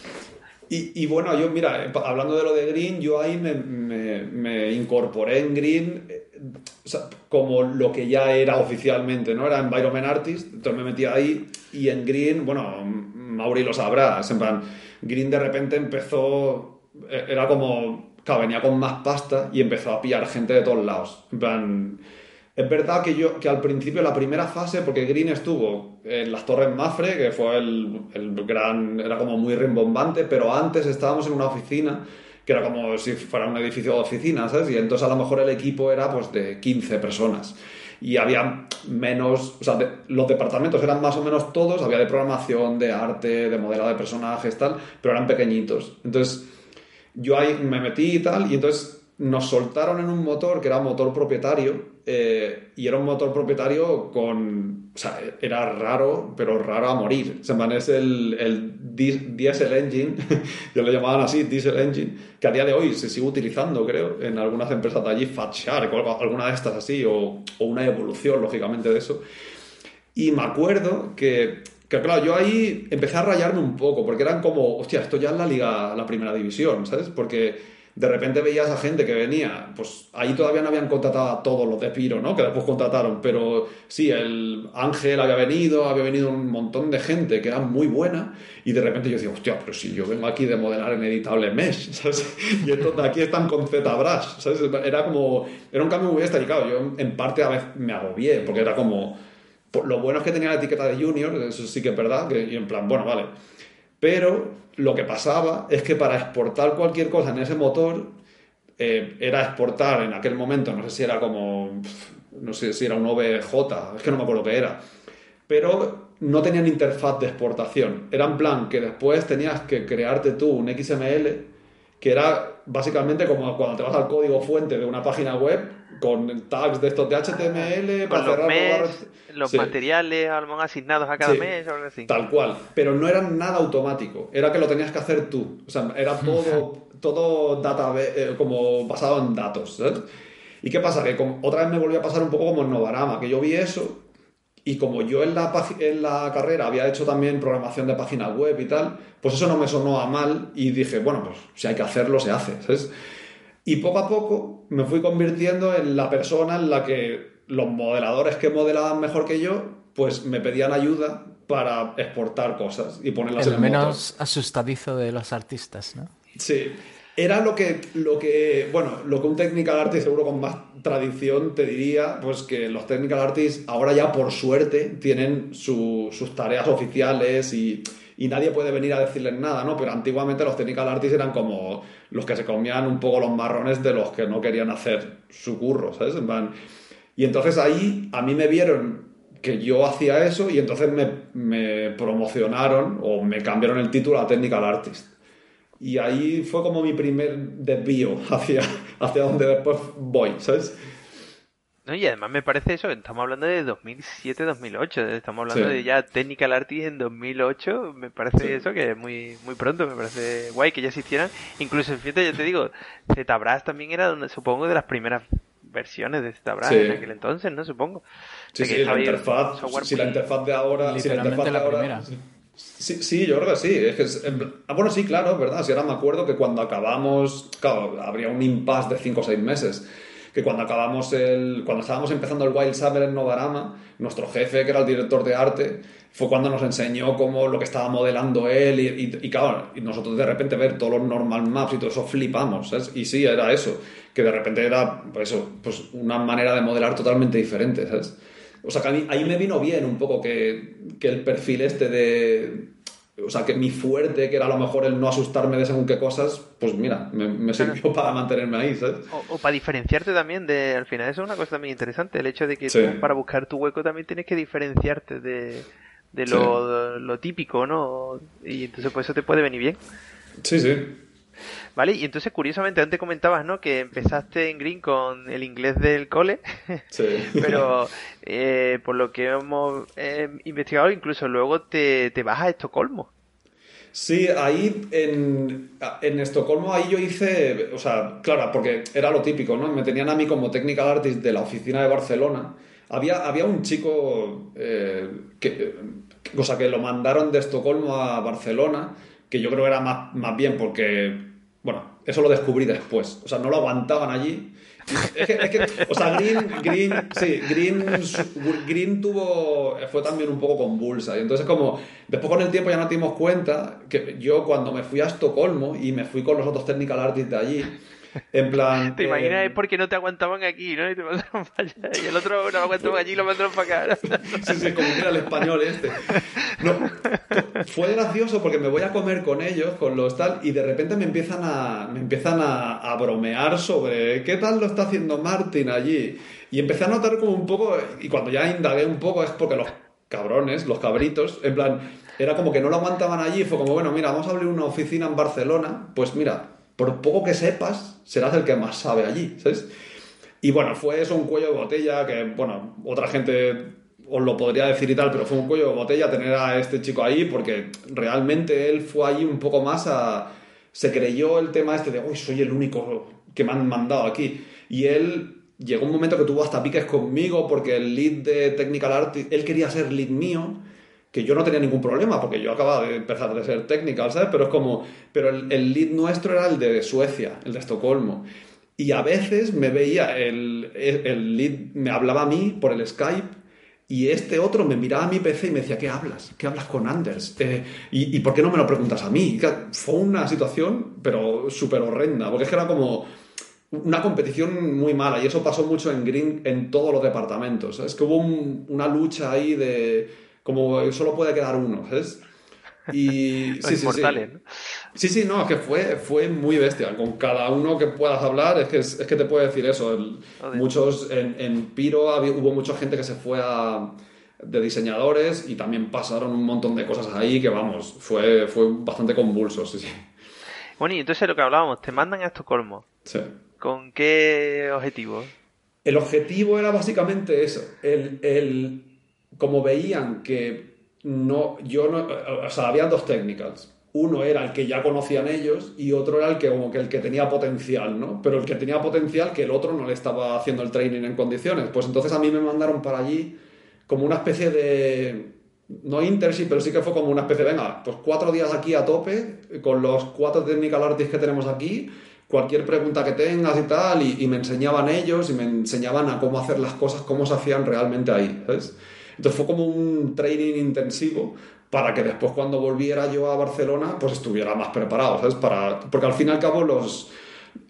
Y, bueno, yo, mira, eh, hablando de lo de Green, yo ahí me, me, incorporé en Green eh, como lo que ya era oficialmente, ¿no? Era Environment Artist, entonces me metí ahí y en Green, bueno, Mauri lo sabrá, en plan, Green de repente empezó, eh, era como, claro, venía con más pasta y empezó a pillar gente de todos lados, en plan es verdad que yo que al principio, la primera fase, porque Green estuvo en las Torres Mafre, que fue el, el gran, era como muy rimbombante, pero antes estábamos en una oficina que era como si fuera un edificio de oficinas, ¿sabes? Y entonces a lo mejor el equipo era pues de 15 personas. y había menos, o sea, los departamentos eran más o menos todos, había de programación, de arte, de modelado de personajes, tal, pero eran pequeñitos. Entonces, yo ahí me metí y tal, y entonces nos soltaron en un motor que era motor propietario, eh, y era un motor propietario con. O sea, era raro, pero raro a morir. Se es el, el Diesel Engine, yo lo llamaban así, Diesel Engine, que a día de hoy se sigue utilizando, creo, en algunas empresas de allí, Fat Shark o alguna de estas así, o, o una evolución, lógicamente, de eso. Y me acuerdo que que claro, yo ahí empecé a rayarme un poco, porque eran como, hostia, esto ya es la liga, la primera división, ¿sabes? Porque de repente veías a gente que venía, pues ahí todavía no habían contratado a todos los de Piro, ¿no? Que después contrataron, pero sí, el Ángel había venido, había venido un montón de gente que era muy buena, y de repente yo decía, hostia, pero si yo vengo aquí de modelar en editable Mesh, ¿sabes? Y estos de aquí están con ZBrush, ¿sabes? Era como, era un cambio muy claro, yo en parte a veces me agobié, porque era como lo bueno es que tenía la etiqueta de junior, eso sí que es verdad, que, y en plan, bueno, vale. Pero lo que pasaba es que para exportar cualquier cosa en ese motor, eh, era exportar en aquel momento, no sé si era como, no sé si era un OBJ, es que no me acuerdo qué era, pero no tenían interfaz de exportación. Era en plan que después tenías que crearte tú un XML que era básicamente como cuando te vas al código fuente de una página web con tags de estos de HTML para los mes, los materiales asignados a cada mes o algo así. Tal cual, pero no era nada automático, era que lo tenías que hacer tú, o sea, era todo todo data eh, como basado en datos, ¿Y qué pasa? Que otra vez me volvió a pasar un poco como en Novarama, que yo vi eso y como yo en la, en la carrera había hecho también programación de páginas web y tal, pues eso no me sonó a mal y dije, bueno, pues si hay que hacerlo, se hace. ¿sabes? Y poco a poco me fui convirtiendo en la persona en la que los modeladores que modelaban mejor que yo, pues me pedían ayuda para exportar cosas y ponerlas el en el menos asustadizo de los artistas, ¿no? Sí. Era lo que, lo que, bueno, lo que un technical artist seguro con más tradición te diría, pues que los technical artists ahora ya por suerte tienen sus tareas oficiales y, nadie puede venir a decirles nada, ¿no? Pero antiguamente los technical artists eran como los que se comían un poco los marrones de los que no querían hacer su curro, ¿sabes? y entonces ahí a mí me vieron que yo hacía eso y entonces me, me promocionaron o me cambiaron el título a technical artist. Y ahí fue como mi primer desvío hacia, hacia donde después voy, ¿sabes? No, y además me parece eso, estamos hablando de 2007-2008, estamos hablando de ya Technical Artist en 2008, me parece eso que es muy, muy pronto, me parece guay que ya existieran. Incluso, fíjate, yo te digo, ZBrush también era, donde, supongo, de las primeras versiones de ZBrush en aquel entonces, ¿no? Supongo. Sí, sí, la interfaz, si la interfaz de ahora... Si la interfaz de ahora, primera. Sí, sí, yo creo que sí. Es que ah, bueno, sí, claro, ¿verdad? Si ahora me acuerdo que cuando acabamos, claro, habría un impasse de 5 o 6 meses. Que cuando acabamos el. Cuando estábamos empezando el Wild Summer en Novarama, nuestro jefe, que era el director de arte, fue cuando nos enseñó cómo lo que estaba modelando él. Y, y, claro, y nosotros de repente ver todos los normal maps y todo eso flipamos. ¿sabes? Y sí, era eso. Que de repente era, pues eso, pues una manera de modelar totalmente diferente, ¿sabes? O sea, que a mí, ahí me vino bien un poco que, el perfil este de... O sea, que mi fuerte, que era a lo mejor el no asustarme de según qué cosas, pues mira, me, sirvió para mantenerme ahí, ¿sabes? O, para diferenciarte también de... Al final eso es una cosa también interesante, el hecho de que para buscar tu hueco también tienes que diferenciarte de, lo, lo típico, ¿no? Y entonces pues eso te puede venir bien. Sí, sí. ¿Vale? Y entonces, curiosamente, antes comentabas, ¿no? Que empezaste en Green con el inglés del cole. Sí. Pero eh, por lo que hemos eh, investigado, incluso luego te, te, vas a Estocolmo. Sí, ahí en, en, Estocolmo, ahí yo hice, o sea, claro, porque era lo típico, ¿no? Me tenían a mí como technical artist de la oficina de Barcelona. Había, había un chico eh, que, o sea, que lo mandaron de Estocolmo a Barcelona, que yo creo que era más, más bien porque bueno, eso lo descubrí después. O sea, no lo aguantaban allí. Es que, o sea, Green, Green, sí, Green, Green tuvo, fue también un poco convulsa. Y entonces como, después con el tiempo ya nos dimos cuenta que yo cuando me fui a Estocolmo y me fui con los otros technical artists de allí, En plan. ¿Te imaginas? Es porque no te aguantaban aquí, ¿no? Y te mandaron para allá. Y el otro no lo aguantaban allí y lo mandaron para acá. sí, sí, como que era el español este. No, fue gracioso porque me voy a comer con ellos, con los tal, y de repente me empiezan a, me empiezan a, a bromear sobre qué tal lo está haciendo Martin allí. Y empecé a notar como un poco, y cuando ya indagué un poco es porque los cabrones, los cabritos, en plan, era como que no lo aguantaban allí, fue como, bueno, mira, vamos a abrir una oficina en Barcelona, pues mira, por poco que sepas, serás el que más sabe allí, ¿sabes? Y bueno, fue eso un cuello de botella que, bueno, otra gente os lo podría decir y tal, pero fue un cuello de botella tener a este chico ahí porque realmente él fue allí un poco más a... Se creyó el tema este de, uy, soy el único que me han mandado aquí. Y él llegó un momento que tuvo hasta piques conmigo porque el lead de Technical Art, él quería ser lead mío, que yo no tenía ningún problema porque yo acababa de empezar de ser technical, ¿sabes? Pero es como, pero el, el lead nuestro era el de Suecia, el de Estocolmo. Y a veces me veía, el, el lead me hablaba a mí por el Skype y este otro me miraba a mi PC y me decía, ¿qué hablas? ¿Qué hablas con Anders? Eh, ¿y, ¿y, por qué no me lo preguntas a mí? Fue una situación, pero súper horrenda, porque es que era como una competición muy mala y eso pasó mucho en Green en todos los departamentos. Es que hubo un, una lucha ahí de como solo puede quedar uno, ¿sabes? Y sí, sí, sí. Sí, sí, no, es que fue, fue muy bestia. Con cada uno que puedas hablar, es que, es, que te puede decir eso. El, muchos, en, en Piro había, hubo mucha gente que se fue a, de diseñadores y también pasaron un montón de cosas ahí que, vamos, fue, fue bastante convulso, sí, sí. Bueno, y entonces lo que hablábamos, te mandan a Estocolmo. Sí. ¿Con qué objetivo? El objetivo era básicamente eso. El, el, como veían que no, yo no, o sea, había dos técnicas. Uno era el que ya conocían ellos y otro era el que como que el que tenía potencial, ¿no? Pero el que tenía potencial que el otro no le estaba haciendo el training en condiciones. Pues entonces a mí me mandaron para allí como una especie de no internship, pero sí que fue como una especie de, venga, pues cuatro días aquí a tope, con los cuatro technical artists que tenemos aquí, cualquier pregunta que tengas y tal, y, y, me enseñaban ellos y me enseñaban a cómo hacer las cosas, cómo se hacían realmente ahí, ¿sabes? Entonces fue como un training intensivo para que después cuando volviera yo a Barcelona, pues estuviera más preparado, ¿sabes? Para, porque al fin y al cabo los...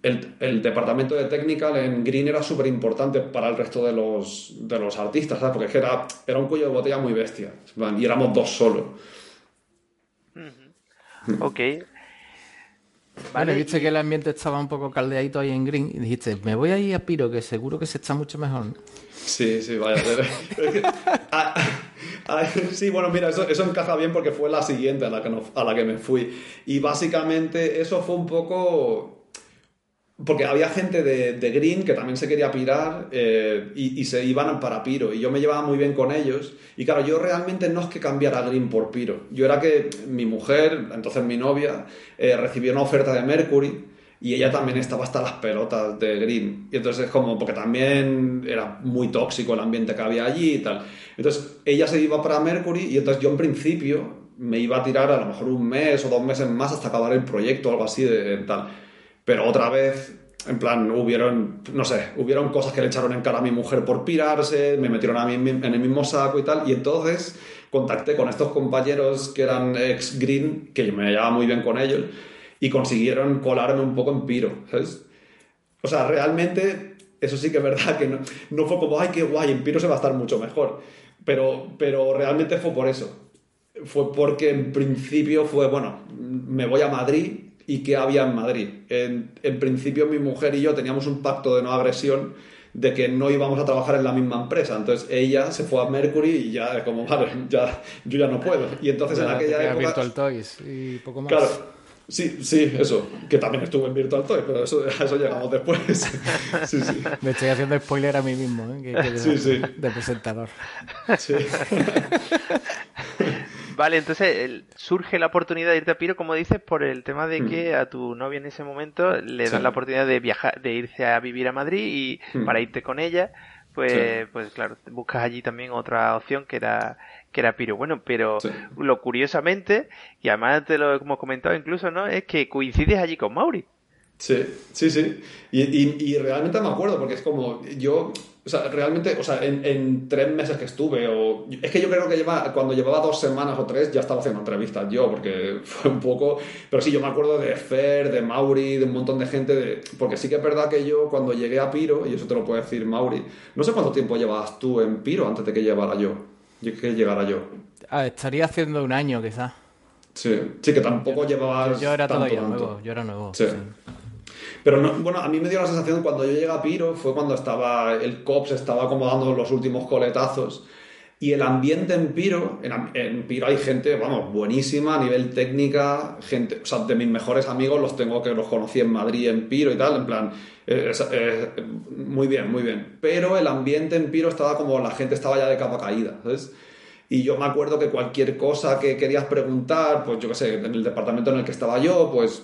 El, el, departamento de technical en Green era súper importante para el resto de los, de los artistas, ¿sabes? Porque es que era, era un cuello de botella muy bestia. Y éramos dos solo. Ok. Vale, viste que el ambiente estaba un poco caldeadito ahí en Green y dijiste, me voy a ir a Piro, que seguro que se está mucho mejor. Sí, sí, vaya. ah, ah, sí, bueno, mira, eso, eso, encaja bien porque fue la siguiente a la, que a la que me fui. Y básicamente eso fue un poco... Porque había gente de, de Green que también se quería pirar eh, y, y, se iban para Piro. Y yo me llevaba muy bien con ellos. Y claro, yo realmente no es que cambiara Green por Piro. Yo era que mi mujer, entonces mi novia, eh, recibió una oferta de Mercury y ella también estaba hasta las pelotas de Green. Y entonces es como, porque también era muy tóxico el ambiente que había allí y tal. Entonces ella se iba para Mercury y entonces yo en principio me iba a tirar a lo mejor un mes o dos meses más hasta acabar el proyecto o algo así de, de tal. Pero otra vez, en plan, hubieron, no sé, hubieron cosas que le echaron en cara a mi mujer por pirarse, me metieron a mí en el mismo saco y tal. Y entonces contacté con estos compañeros que eran ex Green, que yo me llevaba muy bien con ellos y consiguieron colarme un poco en piro, ¿sabes? O sea, realmente, eso sí que es verdad que no, no fue como, ay, qué guay, en piro se va a estar mucho mejor. Pero, pero realmente fue por eso. Fue porque en principio fue, bueno, me voy a Madrid y qué había en Madrid. En, en principio mi mujer y yo teníamos un pacto de no agresión de que no íbamos a trabajar en la misma empresa. Entonces ella se fue a Mercury y ya como, vale, ya, yo ya no puedo. Y entonces en aquella época... Virtual Toys y poco más. Claro, Sí, sí, eso. Que también estuve en Virtual Toy, pero eso, a eso llegamos después. Sí, sí. Me estoy haciendo spoiler a mí mismo, ¿eh? que, que sí, de, sí. de presentador. Sí. Vale, entonces surge la oportunidad de irte a Piro, como dices, por el tema de que a tu novia en ese momento le dan Sí. la oportunidad de viajar, de irse a vivir a Madrid y Mm. para irte con ella, pues, Sí. pues claro, buscas allí también otra opción que era que era Piro. Bueno, pero Sí. lo curiosamente, y además te lo hemos comentado incluso, ¿no? Es que coincides allí con Mauri. Sí, sí, sí. Y, y, y realmente me acuerdo, porque es como, yo o sea, realmente, o sea, en, tres meses que estuve, o es que yo creo que lleva, cuando llevaba dos semanas o tres ya estaba haciendo entrevistas yo, porque fue un poco, pero sí, yo me acuerdo de Fer, de Mauri, de un montón de gente, de, porque sí que es verdad que yo cuando llegué a Piro, y eso te lo puede decir Mauri, no sé cuánto tiempo llevabas tú en Piro antes de que llevara yo, que llegara yo. Ah, estaría haciendo un año quizás. Sí, sí, que tampoco llevabas. Yo, era todavía nuevo, yo era nuevo. sí. Pero no, bueno, a mí me dio la sensación cuando yo llegué a Piro fue cuando estaba el COPS estaba como dando los últimos coletazos y el ambiente en Piro, en, Piro hay gente, vamos, buenísima a nivel técnica, gente, o sea, de mis mejores amigos los tengo que los conocí en Madrid, en Piro y tal, en plan, muy bien, muy bien. Pero el ambiente en Piro estaba como la gente estaba ya de capa caída, ¿sabes? Y yo me acuerdo que cualquier cosa que querías preguntar, pues yo qué sé, en el departamento en el que estaba yo, pues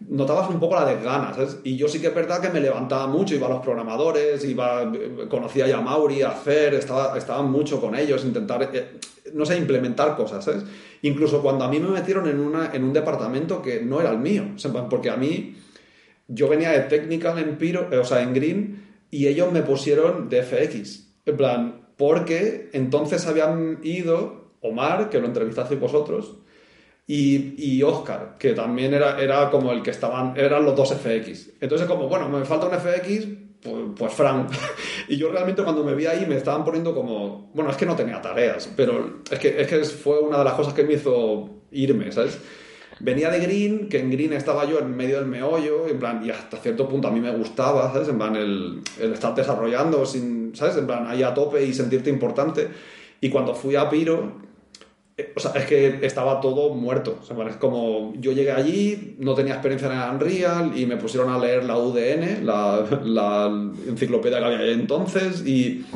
notabas un poco la desgana, ¿sabes? Y yo sí que es verdad que me levantaba mucho, iba a los programadores, iba, conocía ya a Mauri, a Fer, estaba, estaba mucho con ellos, intentar, eh, no sé, implementar cosas, ¿sabes? Incluso cuando a mí me metieron en, una, en un departamento que no era el mío, porque a mí, yo venía de Technical en Piro, eh, o sea, en Green, y ellos me pusieron de FX, en plan, porque entonces habían ido, Omar, que lo entrevistasteis vosotros, y, y, Oscar, que también era, era como el que estaban, eran los dos FX. Entonces, como, bueno, me falta un FX, pues, pues Frank. y yo realmente cuando me vi ahí me estaban poniendo como, bueno, es que no tenía tareas, pero es que, es que fue una de las cosas que me hizo irme, ¿sabes? Venía de Green, que en Green estaba yo en medio del meollo, en plan, y hasta cierto punto a mí me gustaba, ¿sabes? En plan, el, el estar desarrollando, sin, ¿sabes? En plan, ahí a tope y sentirte importante. Y cuando fui a Piro, o sea, es que estaba todo muerto. Es como yo llegué allí, no tenía experiencia en Unreal y me pusieron a leer la UDN, la, enciclopedia que había ahí entonces, y,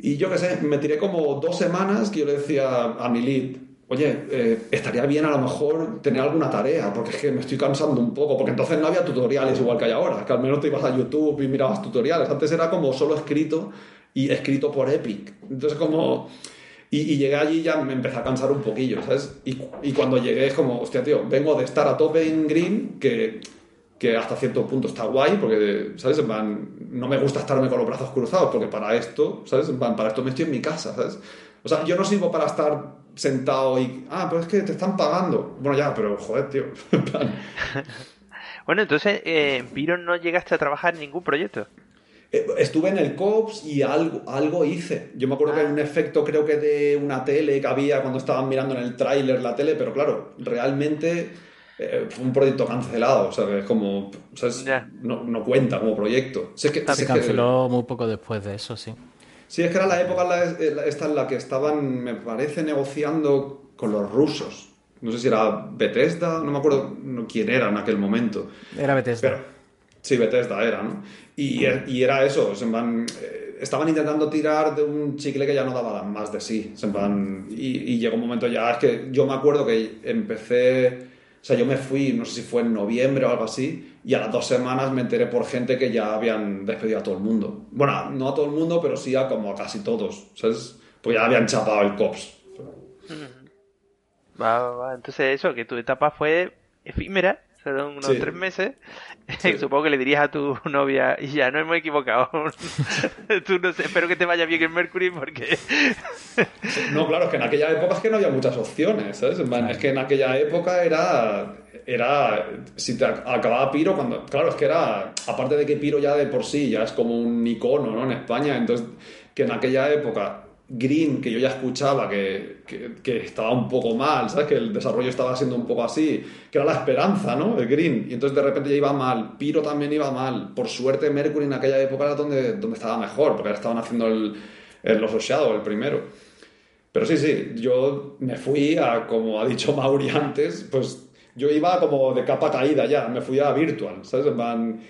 y yo qué sé, me tiré como dos semanas que yo le decía a mi lead, oye, eh, estaría bien a lo mejor tener alguna tarea, porque es que me estoy cansando un poco, porque entonces no había tutoriales igual que hay ahora, que al menos te ibas a YouTube y mirabas tutoriales. Antes era como solo escrito y escrito por Epic. Entonces como y, llegué allí y ya me empecé a cansar un poquillo, ¿sabes? Y, cuando llegué es como, hostia, tío, vengo de estar a tope en Green, que, que hasta cierto punto está guay, porque, ¿sabes? No me gusta estarme con los brazos cruzados, porque para esto, ¿sabes? En para esto me estoy en mi casa, ¿sabes? O sea, yo no sirvo para estar sentado y, ah, pero es que te están pagando. Bueno, ya, pero joder, tío. bueno, entonces, eh, en Piro no llegaste a trabajar en ningún proyecto. Eh, estuve en el COPS y algo, algo hice. Yo me acuerdo que hay un ah. efecto, creo que de una tele que había cuando estaban mirando en el tráiler la tele, pero claro, realmente eh, fue un proyecto cancelado. O sea, es como. no, no, cuenta como proyecto. Se canceló muy poco después de eso, sí. Sí, es que era la época esta en la que estaban, me parece, negociando con los rusos. No sé si era Bethesda, no me acuerdo quién era en aquel momento. Era Bethesda. Sí, Bethesda era, ¿no? Y, y era eso, eh, estaban intentando tirar de un chicle que ya no daba más de sí. y, llegó un momento ya, es que yo me acuerdo que empecé, o sea, yo me fui, no sé si fue en noviembre o algo así, y a las dos semanas me enteré por gente que ya habían despedido a todo el mundo. Bueno, no a todo el mundo, pero sí a como a casi todos, ¿sabes? Pues ya habían chapado el COPS. Va, va, va. Entonces eso, que tu etapa fue efímera fueron unos tres meses. Supongo que le dirías a tu novia, y ya no hemos equivocado. Tú no sé, espero que te vaya bien en Mercury porque. no, claro, es que en aquella época es que no había muchas opciones, ¿sabes? Es que en aquella época era. Era. Si te acababa Piro, cuando. Claro, es que era. Aparte de que Piro ya de por sí ya es como un icono, ¿no? En España, entonces. Que en aquella época Green, que yo ya escuchaba que, que, estaba un poco mal, ¿sabes? Que el desarrollo estaba siendo un poco así, que era la esperanza, ¿no? De Green. Y entonces de repente ya iba mal. Piro también iba mal. Por suerte Mercury en aquella época era donde, donde estaba mejor, porque estaban haciendo el, el Los Shadow, el primero. Pero sí, sí, yo me fui a, como ha dicho Mauri antes, pues yo iba como de capa caída ya, me fui a Virtual, ¿sabes? Van...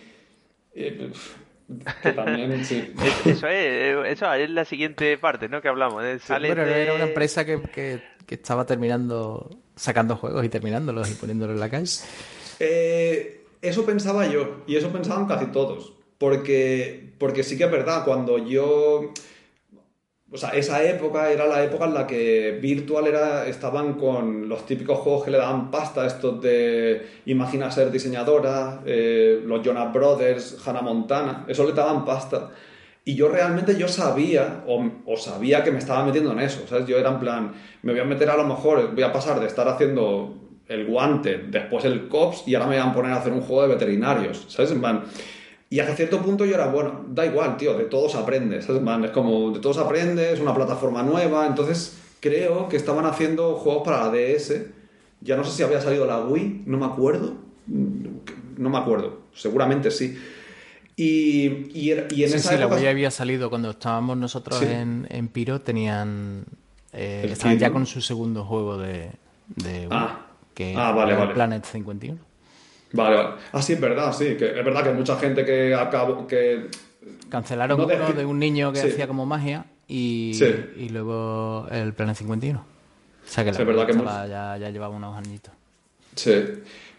también, sí. Eso es, eso es la siguiente parte, ¿no? Que hablamos. Bueno, era una empresa que, que, estaba terminando, sacando juegos y terminándolos y poniéndolos en la calle. Eh, eso pensaba yo, y eso pensaban casi todos. Porque, porque sí que es verdad, cuando yo o sea, esa época era la época en la que Virtual era, estaban con los típicos juegos que le daban pasta, estos de Imagina ser diseñadora, eh, los Jonas Brothers, Hannah Montana, eso le daban pasta. Y yo realmente yo sabía, o, sabía que me estaba metiendo en eso, ¿sabes? Yo era en plan, me voy a meter a lo mejor, voy a pasar de estar haciendo el guante, después el COPS y ahora me voy a poner a hacer un juego de veterinarios, ¿sabes? En plan, y hasta cierto punto yo era, bueno, da igual, tío, de todos aprendes, es como, de todos aprendes, es una plataforma nueva, entonces creo que estaban haciendo juegos para la DS, ya no sé si había salido la Wii, no me acuerdo, no me acuerdo, seguramente sí. Y, y, en sí, esa sí, la Wii había salido cuando estábamos nosotros en, en, Piro, tenían... Eh, estaban ya con su segundo juego de, de Wii, ah. que ah, vale, vale. Planet 51. Vale, vale. Ah, sí, es verdad, sí. Que es verdad que hay mucha gente que acabó... Que... Cancelaron uno de un niño que hacía como magia y, y luego el Planet 51. O sea que la es verdad que ya, ya llevaba unos añitos. Sí.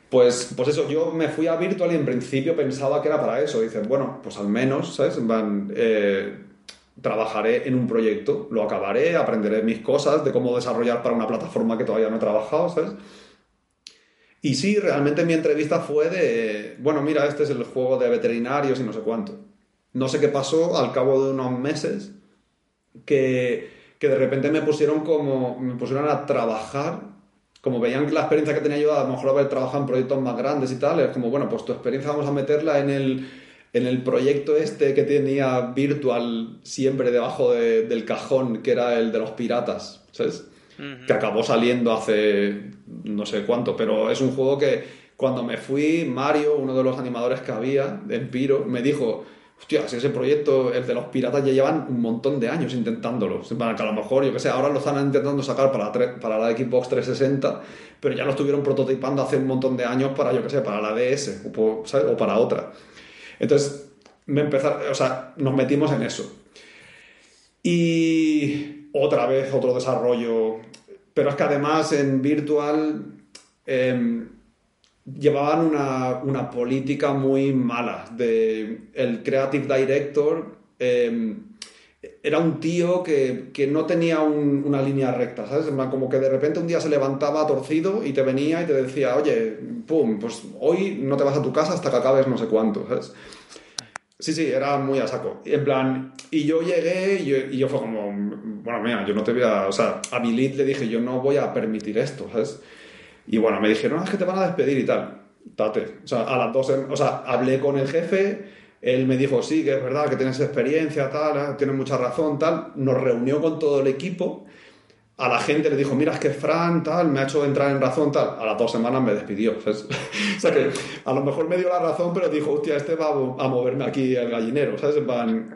Pues, pues eso, yo me fui a Virtual y en principio pensaba que era para eso. Dicen, bueno, pues al menos, ¿sabes? Van, eh, trabajaré en un proyecto, lo acabaré, aprenderé mis cosas de cómo desarrollar para una plataforma que todavía no he trabajado, ¿sabes? Y sí, realmente mi entrevista fue de, bueno, mira, este es el juego de veterinarios y no sé cuánto. No sé qué pasó al cabo de unos meses que, que de repente me pusieron como, me pusieron a trabajar como veían la experiencia que tenía yo, a lo mejor haber trabajado en proyectos más grandes y tal, es como, bueno, pues tu experiencia vamos a meterla en el, en el proyecto este que tenía Virtual siempre debajo del cajón, que era el de los piratas, ¿sabes? Que acabó saliendo hace no sé cuánto, pero es un juego que cuando me fui, Mario, uno de los animadores que había en Piro, me dijo, hostia, si ese proyecto, el de los piratas, ya llevan un montón de años intentándolo. Que a lo mejor, yo que sé, ahora lo están intentando sacar para, para la Xbox 360, pero ya lo estuvieron prototipando hace un montón de años para, yo que sé, para la DS o, o para otra. Entonces, me empezar, o sea, nos metimos en eso. Y otra vez otro desarrollo. Pero es que además en Virtual. Em, llevaban una, política muy mala. De, el creative director em, era un tío que, no tenía una línea recta, ¿sabes? Como que de repente un día se levantaba torcido y te venía y te decía, oye, pum, pues hoy no te vas a tu casa hasta que acabes no sé cuánto, ¿sabes? Sí, sí, era muy a saco. En plan, y yo llegué y yo, y yo fue como, bueno, mira, yo no te voy a... O sea, a mi lead le dije, yo no voy a permitir esto, ¿sabes? Y bueno, me dijeron, es que te van a despedir y tal. Tate. O sea, a las dos, o sea, hablé con el jefe, él me dijo, sí, que es verdad, que tienes experiencia, tal, eh, tienes mucha razón, tal. Nos reunió con todo el equipo. A la gente le dijo, mira, es que Fran, tal, me ha hecho entrar en razón, tal. A las dos semanas me despidió. ¿sabes? o sea que a lo mejor me dio la razón, pero dijo, hostia, este va a moverme aquí el gallinero, ¿sabes?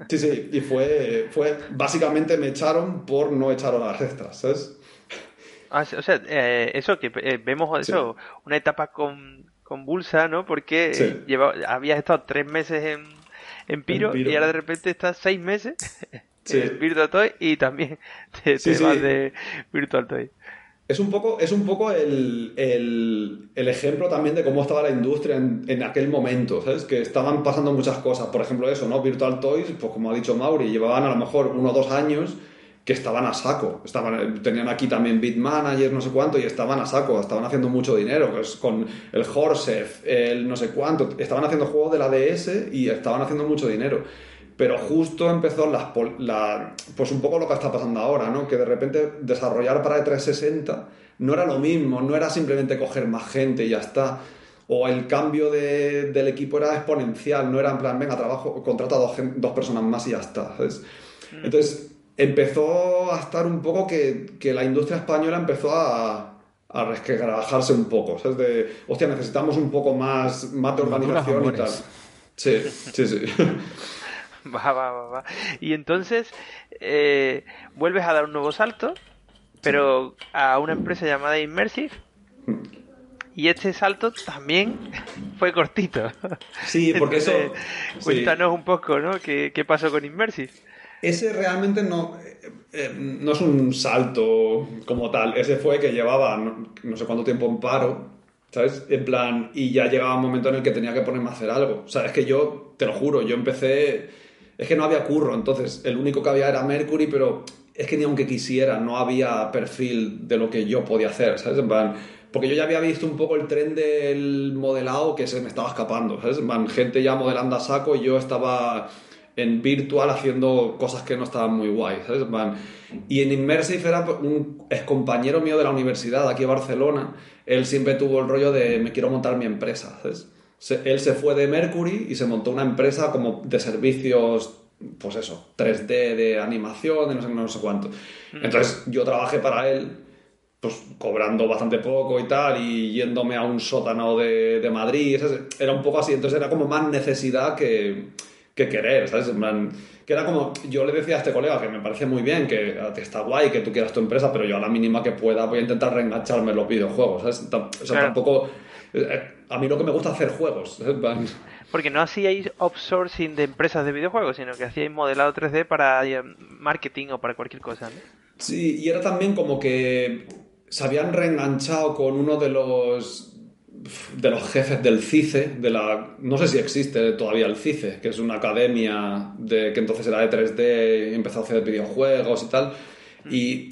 sí, sí, y fue, fue, básicamente me echaron por no echar horas extras, ¿sabes? Ah, o sea, eh, eso que eh, vemos eso, una etapa con, convulsa, ¿no? Porque eh, lleva, habías estado tres meses en, en, Piro, y ahora de repente estás seis meses en Virtual Toy y también te, vas de Virtual Toy. Es un poco, es un poco el, el, el, ejemplo también de cómo estaba la industria en, en, aquel momento, ¿sabes? Que estaban pasando muchas cosas. Por ejemplo, eso, ¿no? Virtual Toys, pues como ha dicho Mauri, llevaban a lo mejor uno o dos años que estaban a saco. Estaban, tenían aquí también Bit Manager, no sé cuánto, y estaban a saco, estaban haciendo mucho dinero, pues con el Horsef, el no sé cuánto, estaban haciendo juegos de la DS y estaban haciendo mucho dinero. Pero justo empezó las, la, pues un poco lo que está pasando ahora, ¿no? Que de repente desarrollar para E360 no era lo mismo, no era simplemente coger más gente y ya está. O el cambio de, del equipo era exponencial, no era en plan, venga, trabajo, contrata dos, dos personas más y ya está. Mm. Entonces, empezó a estar un poco que, que la industria española empezó a, a resquebrajarse un poco. ¿sabes? De, hostia, necesitamos un poco más, más de organización y tal. Sí, sí, sí. va, va, va, va. Y entonces eh, vuelves a dar un nuevo salto, pero a una empresa llamada Immersive. Y este salto también fue cortito. Sí, porque eso. Cuéntanos un poco, ¿no? ¿Qué, ¿Qué pasó con Immersive? Ese realmente no, eh, eh, no es un salto como tal. Ese fue que llevaba no, sé cuánto tiempo en paro, ¿sabes? En plan, y ya llegaba un momento en el que tenía que ponerme a hacer algo. O sea, es que yo, te lo juro, yo empecé. Es que no había curro, entonces el único que había era Mercury, pero es que ni aunque quisiera, no había perfil de lo que yo podía hacer, ¿sabes? En plan, porque yo ya había visto un poco el tren del modelado que se me estaba escapando, ¿sabes? En plan, gente ya modelando a saco y yo estaba en virtual haciendo cosas que no estaban muy guay, ¿sabes? Y en Immersive era un ex compañero mío de la universidad aquí en Barcelona, él siempre tuvo el rollo de me quiero montar mi empresa, ¿sabes? Él se fue de Mercury y se montó una empresa como de servicios, pues eso, 3D, de animación, de no sé, no sé cuánto. Mm. Entonces yo trabajé para él pues cobrando bastante poco y tal, y yéndome a un sótano de, de Madrid, era un poco así, entonces era como más necesidad que, que querer, ¿sabes? que era como, yo le decía a este colega que me parece muy bien, que, está guay, que tú quieras tu empresa, pero yo a la mínima que pueda voy a intentar reengancharme en los videojuegos, ¿sabes? O sea, tampoco... Eh, a mí lo que me gusta es hacer juegos. Porque no hacíais outsourcing de empresas de videojuegos, sino que hacíais modelado 3D para eh, marketing o para cualquier cosa, ¿no? Sí, y era también como que se habían reenganchado con uno de los de los jefes del CICE, de la no sé si existe todavía el CICE, que es una academia de que entonces era de 3D y empezó a hacer videojuegos y tal, y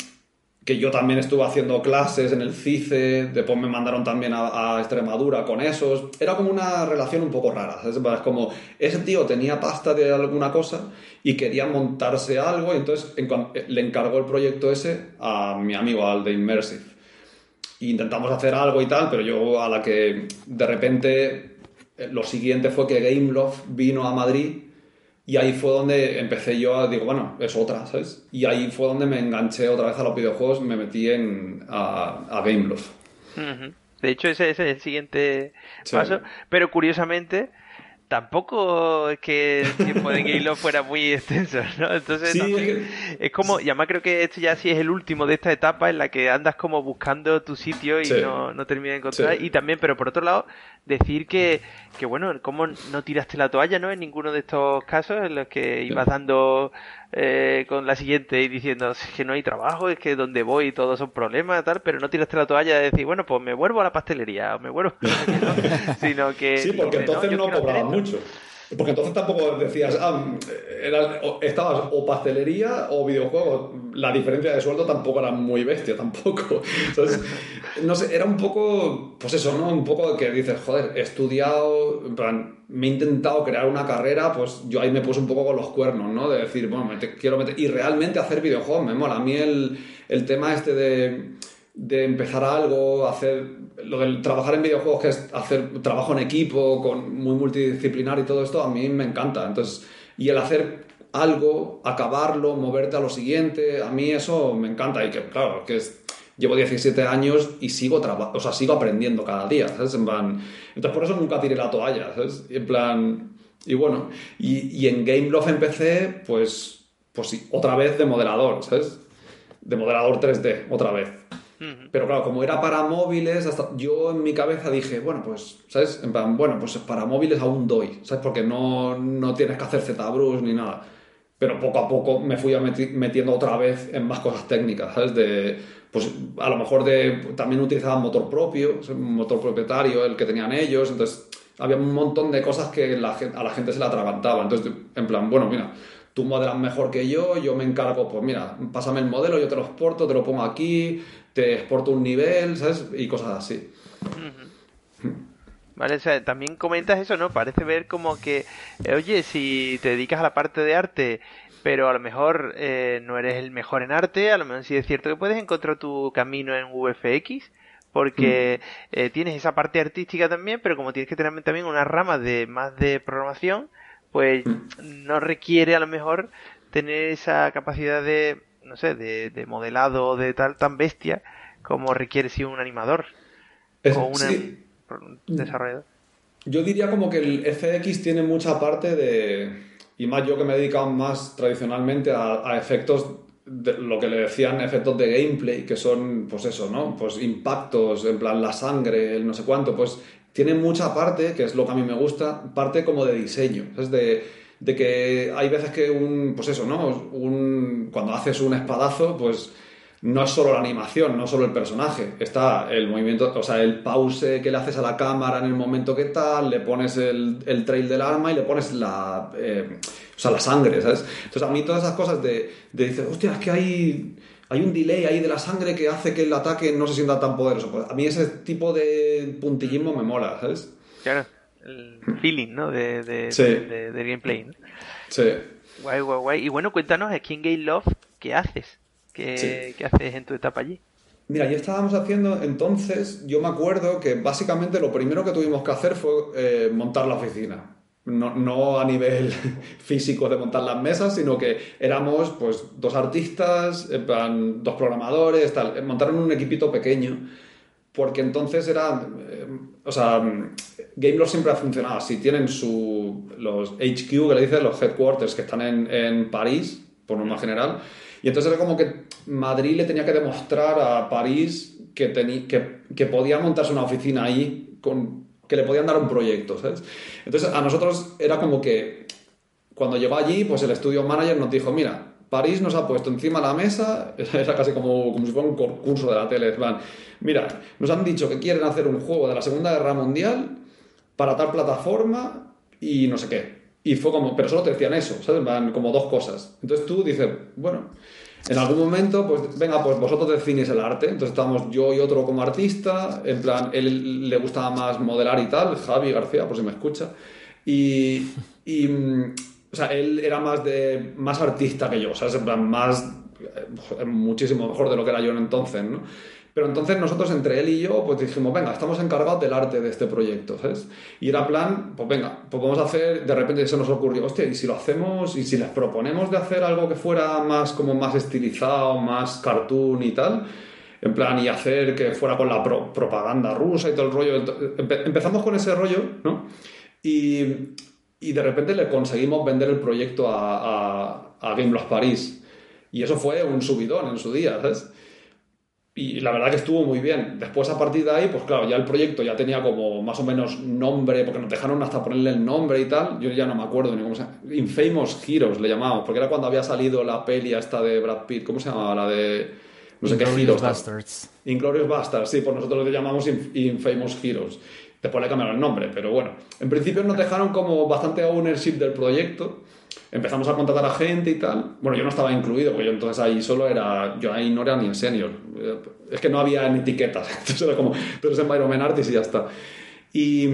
que yo también estuve haciendo clases en el CICE, después me mandaron también a, Extremadura con esos, era como una relación un poco rara, es como ese tío tenía pasta de alguna cosa y quería montarse algo, y entonces le encargó el proyecto ese a mi amigo, al de Immersive. intentamos hacer algo y tal, pero yo a la que de repente eh, lo siguiente fue que Gameloft vino a Madrid y ahí fue donde empecé yo a, digo, bueno, es otra, ¿sabes? Y ahí fue donde me enganché otra vez a los videojuegos, me metí en, a, a Gameloft. De hecho, ese, ese, es el siguiente paso. Pero curiosamente, tampoco es que el tiempo de Halo fuera muy extenso, ¿no? Entonces, es como, y además creo que este ya sí es el último de esta etapa en la que andas como buscando tu sitio y no, no terminas de encontrar. Y también, pero por otro lado, decir que, que, bueno, cómo no tiraste la toalla, ¿no? En ninguno de estos casos en los que ibas dando eh, con la siguiente y diciendo que no hay trabajo, es que donde voy todos son problemas, tal, pero no tiraste la toalla de decir, bueno, pues me vuelvo a la pastelería o me vuelvo, sino que... Sí, porque entonces no, no mucho. Porque entonces tampoco decías, ah, estabas o pastelería o videojuegos. La diferencia de sueldo tampoco era muy bestia, tampoco. Entonces, no sé, era un poco, pues eso, ¿no? Un poco que dices, joder, he estudiado, en plan, me he intentado crear una carrera, pues yo ahí me puse un poco con los cuernos, ¿no? De decir, bueno, me quiero meter. Y realmente hacer videojuegos me mola. A mí el, el tema este de de empezar algo, hacer lo del trabajar en videojuegos, que es hacer trabajo en equipo, con, muy multidisciplinar y todo esto, a mí me encanta. Entonces, y el hacer algo, acabarlo, moverte a lo siguiente, a mí eso me encanta. Y que, claro, que es, llevo 17 años y sigo, o sea, sigo aprendiendo cada día, ¿sabes? En plan, entonces, por eso nunca tiré la toalla, ¿sabes? en plan, y bueno, y, y en Gameloft empecé, pues, pues otra vez de modelador, ¿sabes? De modelador 3D, otra vez. Pero claro, como era para móviles, hasta yo en mi cabeza dije, bueno, pues, ¿sabes? En plan, bueno, pues para móviles aún doy, ¿sabes? Porque no, no tienes que hacer ZBrush ni nada. Pero poco a poco me fui metiendo otra vez en más cosas técnicas, ¿sabes? De, pues a lo mejor de, también utilizaban motor propio, motor propietario, el que tenían ellos, entonces había un montón de cosas que a la gente se la atragantaba. Entonces, en plan, bueno, mira, tú modelas mejor que yo, yo me encargo, pues mira, pásame el modelo, yo te lo exporto, te lo pongo aquí, te exporto un nivel, ¿sabes? Y cosas así. Vale, o sea, también comentas eso, ¿no? Parece ver como que, eh, oye, si te dedicas a la parte de arte, pero a lo mejor eh, no eres el mejor en arte, a lo mejor sí es cierto que puedes encontrar tu camino en VFX, porque eh, tienes esa parte artística también, pero como tienes que tener también una rama de más de programación, pues no requiere a lo mejor tener esa capacidad de, no sé, de, modelado de tal tan bestia como requiere si un animador o un desarrollador. Yo diría como que el FX tiene mucha parte de, y más yo que me he dedicado más tradicionalmente a, efectos de lo que le decían efectos de gameplay, que son, pues eso, ¿no? Pues impactos, en plan la sangre, el no sé cuánto, pues tiene mucha parte, que es lo que a mí me gusta, parte como de diseño. Es de, de que hay veces que un, pues eso, ¿no? Un, cuando haces un espadazo, pues no es solo la animación, no solo el personaje, está el movimiento, o sea, el pause que le haces a la cámara en el momento que tal, le pones el, el trail del arma y le pones la, eh, o sea, la sangre, ¿sabes? Entonces a mí todas esas cosas de, de dices, hostia, es que hay hay un delay ahí de la sangre que hace que el ataque no se sienta tan poderoso. Pues a mí ese tipo de puntillismo me mola, ¿sabes? Claro. El feeling, ¿no? De, de, Sí. de- de gameplay, ¿no? Sí. Guay, guay, guay. Y bueno, cuéntanos en Game Love, ¿qué haces? ¿Qué, Sí. qué haces en tu etapa allí? Mira, ya estábamos haciendo entonces, yo me acuerdo que básicamente lo primero que tuvimos que hacer fue eh, montar la oficina. No, no a nivel físico de montar las mesas, sino que éramos pues dos artistas, dos programadores, tal. Montaron un equipito pequeño, porque entonces era, o sea, Gameloft siempre ha funcionado así. Tienen su, los HQ, que le dicen, los headquarters, que están en, en París, por norma general. Y entonces era como que Madrid le tenía que demostrar a París que, que, que podía montarse una oficina ahí, con, que le podían dar un proyecto, ¿sabes? Entonces a nosotros era como que cuando llegó allí, pues el estudio manager nos dijo, mira, París nos ha puesto encima de la mesa, era casi como, como si fuera un concurso de la tele, plan, mira, nos han dicho que quieren hacer un juego de la Segunda Guerra Mundial para tal plataforma y no sé qué. Y fue como, pero solo te decían eso, ¿sabes? Plan, Como dos cosas. Entonces tú dices, bueno, en algún momento, pues venga, pues vosotros definís el arte. Entonces estábamos yo y otro como artista, en plan, él le gustaba más modelar y tal, Javi García, por si me escucha. Y, y, sea, él era más, de, más artista que yo. En plan, más, eh, muchísimo mejor de lo que era yo en entonces, ¿no? Pero entonces nosotros, entre él y yo, pues dijimos, venga, estamos encargados del arte de este proyecto, ¿sabes? Y era plan, pues venga, pues vamos a hacer, de repente se nos ocurrió, hostia, y si lo hacemos, y si les proponemos de hacer algo que fuera más, como más estilizado, más cartoon y tal, en plan, y hacer que fuera con la pro- propaganda rusa y todo el rollo. Empe- empezamos con ese rollo, ¿no? Y, y de repente le conseguimos vender el proyecto a, a, a Gameloft París. Y eso fue un subidón en su día, ¿sabes? Y la verdad que estuvo muy bien. Después, a partir de ahí, pues claro, ya el proyecto ya tenía como más o menos nombre, porque nos dejaron hasta ponerle el nombre y tal. Yo ya no me acuerdo ni cómo se llama. Infamous Heroes le llamábamos, porque era cuando había salido la peli esta de Brad Pitt. ¿Cómo se llamaba? La de. No sé qué Heroes. Bastards. Inglorious Bastards, sí, pues nosotros le llamamos Inf- Infamous Heroes. Después le cambiaron el nombre, pero bueno. En principio nos dejaron como bastante ownership del proyecto. Empezamos a contratar a gente y tal. Bueno, yo no estaba incluido, porque yo entonces ahí solo era. Yo ahí no era ni senior. Eh, Es que no había ni etiquetas. Entonces era como, tú eres Environment Artist y ya está. Y,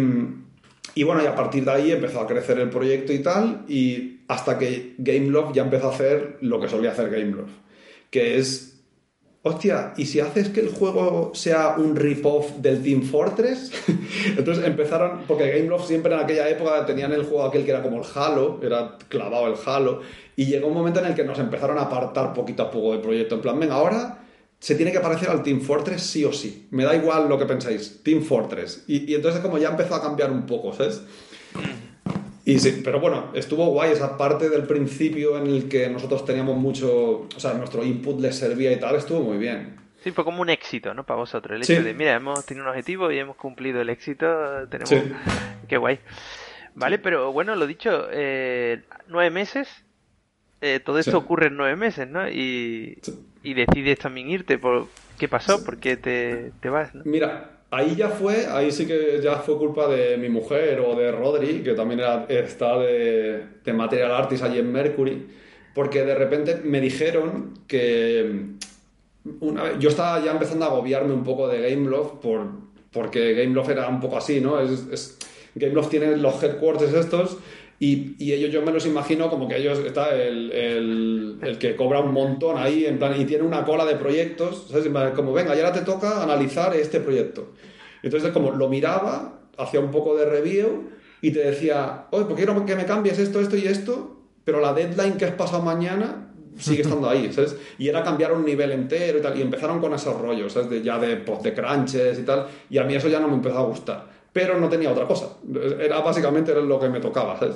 y bueno, y a partir de ahí empezó a crecer el proyecto y tal. Y hasta que Gameloft ya empezó a hacer lo que solía hacer Gameloft, que es hostia, ¿y si haces que el juego sea un rip-off del Team Fortress? Entonces empezaron, porque Gameloft siempre en aquella época tenían el juego aquel que era como el Halo, era clavado el Halo, y llegó un momento en el que nos empezaron a apartar poquito a poco del proyecto, en plan, venga, ahora se tiene que parecer al Team Fortress sí o sí, me da igual lo que pensáis, Team Fortress. Y, y entonces como ya empezó a cambiar un poco, ¿sabes? Y sí, pero bueno, estuvo guay esa parte del principio en el que nosotros teníamos mucho, o sea, nuestro input les servía y tal, estuvo muy bien. Sí, fue como un éxito, ¿no? Para vosotros. El Sí. hecho de, mira, hemos tenido un objetivo y hemos cumplido el éxito. Tenemos... Sí. Qué guay. Vale, pero bueno, lo dicho, eh, nueve meses. eh, todo esto ocurre en nueve meses, ¿no? Y, y decides también irte. Por... ¿Qué pasó? ¿Por qué te, te vas? ¿no? Mira, ahí ya fue, ahí sí que ya fue culpa de mi mujer o de Rodri, que también era, está de, Material Artist allí en Mercury, porque de repente me dijeron que una vez, yo estaba ya empezando a agobiarme un poco de Gameloft por, porque Gameloft era un poco así, ¿no? Es, es- tiene los headquarters estos y, y ellos yo me los imagino como que ellos está el, el, el que cobra un montón ahí en plan y tiene una cola de proyectos, ¿sabes? Como venga, ya ahora te toca analizar este proyecto. Entonces como lo miraba, hacía un poco de review y te decía, oye, pues quiero que me cambies esto, esto y esto, pero la deadline que es pasado mañana sigue estando ahí, ¿sabes? Y era cambiar un nivel entero y tal, y empezaron con esos rollos, ¿sabes? De, ya de, pues, de crunches y tal, y a mí eso ya no me empezó a gustar, pero no tenía otra cosa, era básicamente era lo que me tocaba, ¿sabes?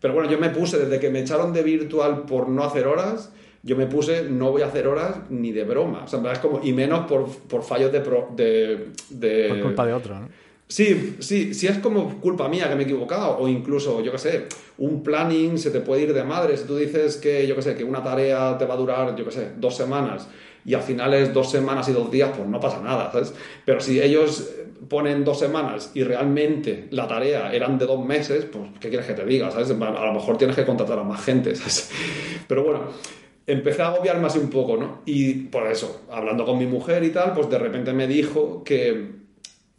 Pero bueno, yo me puse, desde que me echaron de virtual por no hacer horas, yo me puse, no voy a hacer horas ni de broma, o sea, en verdad es como, y menos por, por fallos de, pro- de, de- Por culpa de otro, ¿no? Sí, sí, sí es como culpa mía que me he equivocado, o incluso, yo qué sé, un planning se te puede ir de madre. Si tú dices que, yo qué sé, que una tarea te va a durar, yo qué sé, dos semanas, y al final es dos semanas y dos días, pues no pasa nada, ¿sabes? Pero si ellos ponen dos semanas y realmente la tarea eran de dos meses, pues, ¿qué quieres que te diga, ¿sabes? A lo mejor tienes que contratar a más gente, ¿sabes? Pero bueno, empecé a agobiarme así un poco, ¿no? Y por eso, hablando con mi mujer y tal, pues de repente me dijo que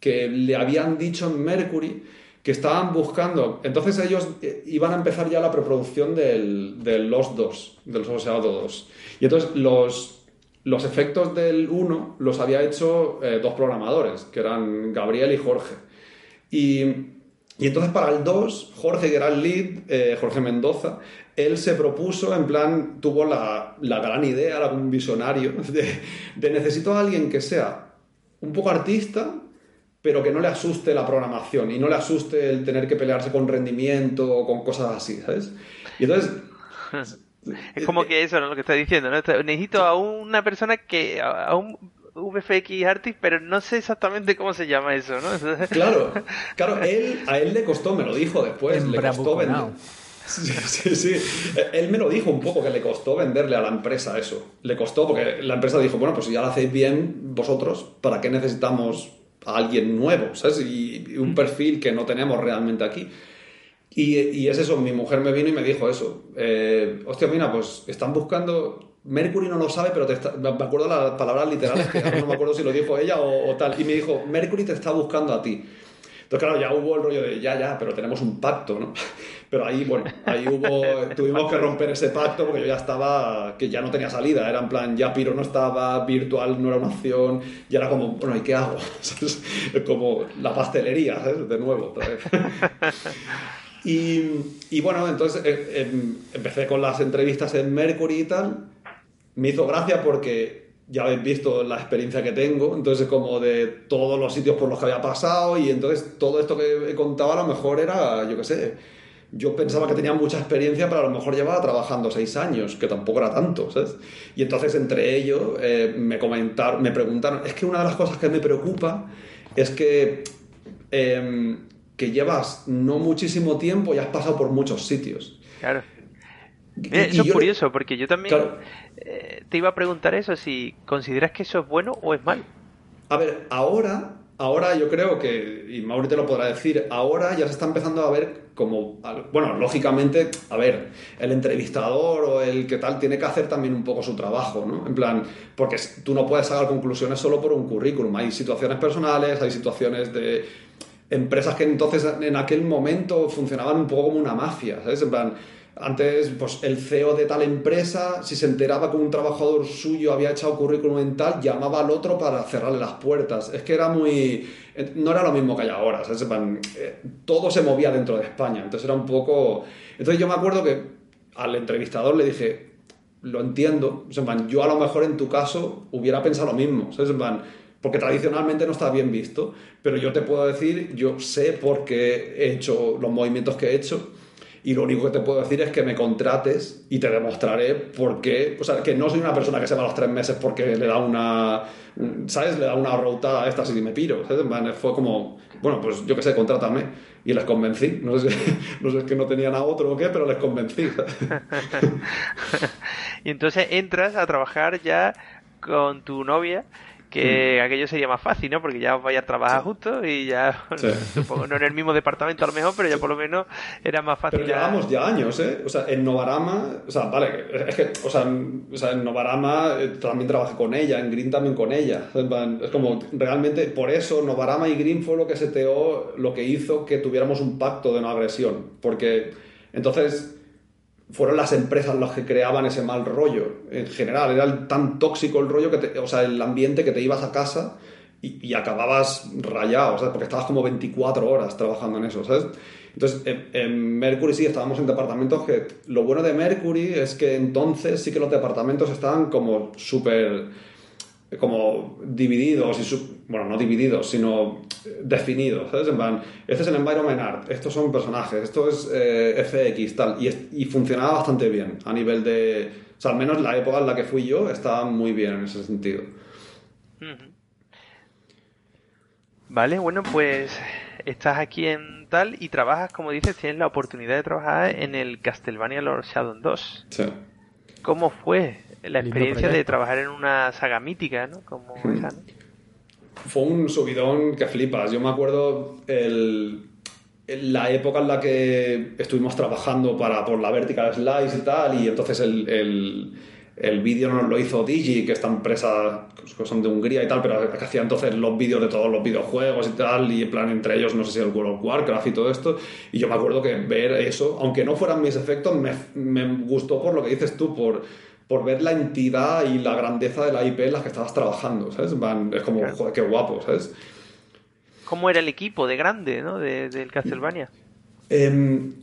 que le habían dicho en Mercury que estaban buscando. Entonces ellos eh, iban a empezar ya la preproducción del, del Lost 2, del Soseado 2. Y entonces los, los efectos del 1 los había hecho eh, dos programadores, que eran Gabriel y Jorge. Y, y, entonces para el 2, Jorge, que era el lead, eh, Jorge Mendoza, él se propuso, en plan, tuvo la, la gran idea, un visionario, de, de necesito a alguien que sea un poco artista, pero que no le asuste la programación y no le asuste el tener que pelearse con rendimiento o con cosas así, ¿sabes? Y entonces... Es como que eso, ¿no? Lo que estás diciendo, ¿no? Necesito a una persona que... a un VFX artist, pero no sé exactamente cómo se llama eso, ¿no? Claro, claro, él, a él le costó, me lo dijo después, le costó vender... Sí, sí, sí. Él me lo dijo un poco, que le costó venderle a la empresa eso. Le costó porque la empresa dijo, bueno, pues si ya lo hacéis bien vosotros, ¿para qué necesitamos a alguien nuevo, ¿sabes? Y, un perfil que no tenemos realmente aquí. Y, y, es eso, mi mujer me vino y me dijo eso. Eh, hostia, mira, pues están buscando... Mercury no lo sabe, pero te me acuerdo las palabras literales, que no me acuerdo si lo dijo ella o, o tal. Y me dijo, Mercury te está buscando a ti. Entonces, claro, ya hubo el rollo de, ya, ya, pero tenemos un pacto, ¿no? Pero ahí, bueno, ahí hubo, tuvimos que romper ese pacto porque yo ya estaba, que ya no tenía salida, era en plan, ya Piro no estaba, virtual no era una opción, y era como, bueno, ¿y qué hago? Como la pastelería, ¿sabes? De nuevo, otra vez. Y, y bueno, entonces eh, em, empecé con las entrevistas en Mercury y tal. Me hizo gracia porque ya habéis visto la experiencia que tengo, entonces como de todos los sitios por los que había pasado y entonces todo esto que he contado a lo mejor era, yo qué sé, yo pensaba que tenía mucha experiencia, pero a lo mejor llevaba trabajando seis años, que tampoco era tanto, ¿sabes? Y entonces entre ellos eh, me comentaron, me preguntaron, es que una de las cosas que me preocupa es que, em, que llevas no muchísimo tiempo y has pasado por muchos sitios. Claro. eso es curioso, porque yo también eh, te iba a preguntar eso, si consideras que eso es bueno o es mal. A ver, ahora, ahora yo creo que, y Mauri te lo podrá decir, ahora ya se está empezando a ver como, bueno, lógicamente, a ver, el entrevistador o el que tal tiene que hacer también un poco su trabajo, ¿no? En plan, porque tú no puedes sacar conclusiones solo por un currículum, hay situaciones personales, hay situaciones de empresas que entonces en aquel momento funcionaban un poco como una mafia, ¿sabes? En antes, pues el CEO de tal empresa, si se enteraba que un trabajador suyo había echado currículum en tal, llamaba al otro para cerrarle las puertas. Es que era muy. No era lo mismo que hay ahora. Eh, todo se movía dentro de España. Entonces era un poco. Entonces yo me acuerdo que al entrevistador le dije, lo entiendo. yo a lo mejor en tu caso hubiera pensado lo mismo. Porque tradicionalmente no está bien visto. Pero yo te puedo decir, yo sé por qué he hecho los movimientos que he hecho y lo único que te puedo decir es que me contrates y te demostraré por qué, o sea, que no soy una persona que se va a los tres meses porque le da una, ¿sabes? Le da una rotada a estas y me piro, ¿sabes? Fue como, bueno, pues yo qué sé, contrátame. Y les convencí. No sé, si, no sé que no tenían a otro o qué, pero les convencí. y entonces entras a trabajar ya con tu novia que mm. aquello sería más fácil, ¿no? Porque ya os vais a trabajar juntos y ya, supongo, no en el mismo departamento a lo mejor, pero ya por lo menos era más fácil. Pero llevamos ya años, ¿eh? O sea, en Novarama, o sea, vale, es que, o sea, en, Novarama eh, también trabajé con ella, en Green también con ella. Es como, realmente, por eso Novarama y Green fue lo que seteó, lo que hizo que tuviéramos un pacto de no agresión. Porque entonces fueron las empresas las que creaban ese mal rollo. En general, era tan tóxico el rollo, que o sea, el ambiente que te ibas a casa y, acababas rayado, porque estabas como 24 horas trabajando en eso, ¿sabes? Entonces, en, Mercury sí estábamos en departamentos que lo bueno de Mercury es que entonces sí que los departamentos estaban como súper como divididos, y bueno, no divididos, sino definidos, ¿sabes? En plan, este es el environment art, estos son personajes, esto es eh, FX, tal, y, y, funcionaba bastante bien a nivel de, o sea, al menos la época en la que fui yo estaba muy bien en ese sentido. Vale, bueno, pues estás aquí en tal y trabajas, como dices, tienes la oportunidad de trabajar en el Castlevania Lord Shadow 2. Sí. ¿Cómo fue la experiencia de trabajar en una saga mítica, ¿no? Como hmm. esa, Fue un subidón que flipas. Yo me acuerdo el, la época en la que estuvimos trabajando para, por la Vertical Slice y tal, y entonces el, el vídeo nos lo hizo Digi, que esta empresa que son de Hungría y tal, pero que hacía entonces los vídeos de todos los videojuegos y tal, y en plan entre ellos, no sé si el World of Warcraft y todo esto. Y yo me acuerdo que ver eso, aunque no fueran mis efectos, me, me gustó por lo que dices tú, por, por ver la entidad y la grandeza de la IP en la que estabas trabajando, ¿sabes? Van, es como, joder, qué guapo, ¿sabes? ¿Cómo era el equipo de grande, ¿no? De, del Castlevania. Em,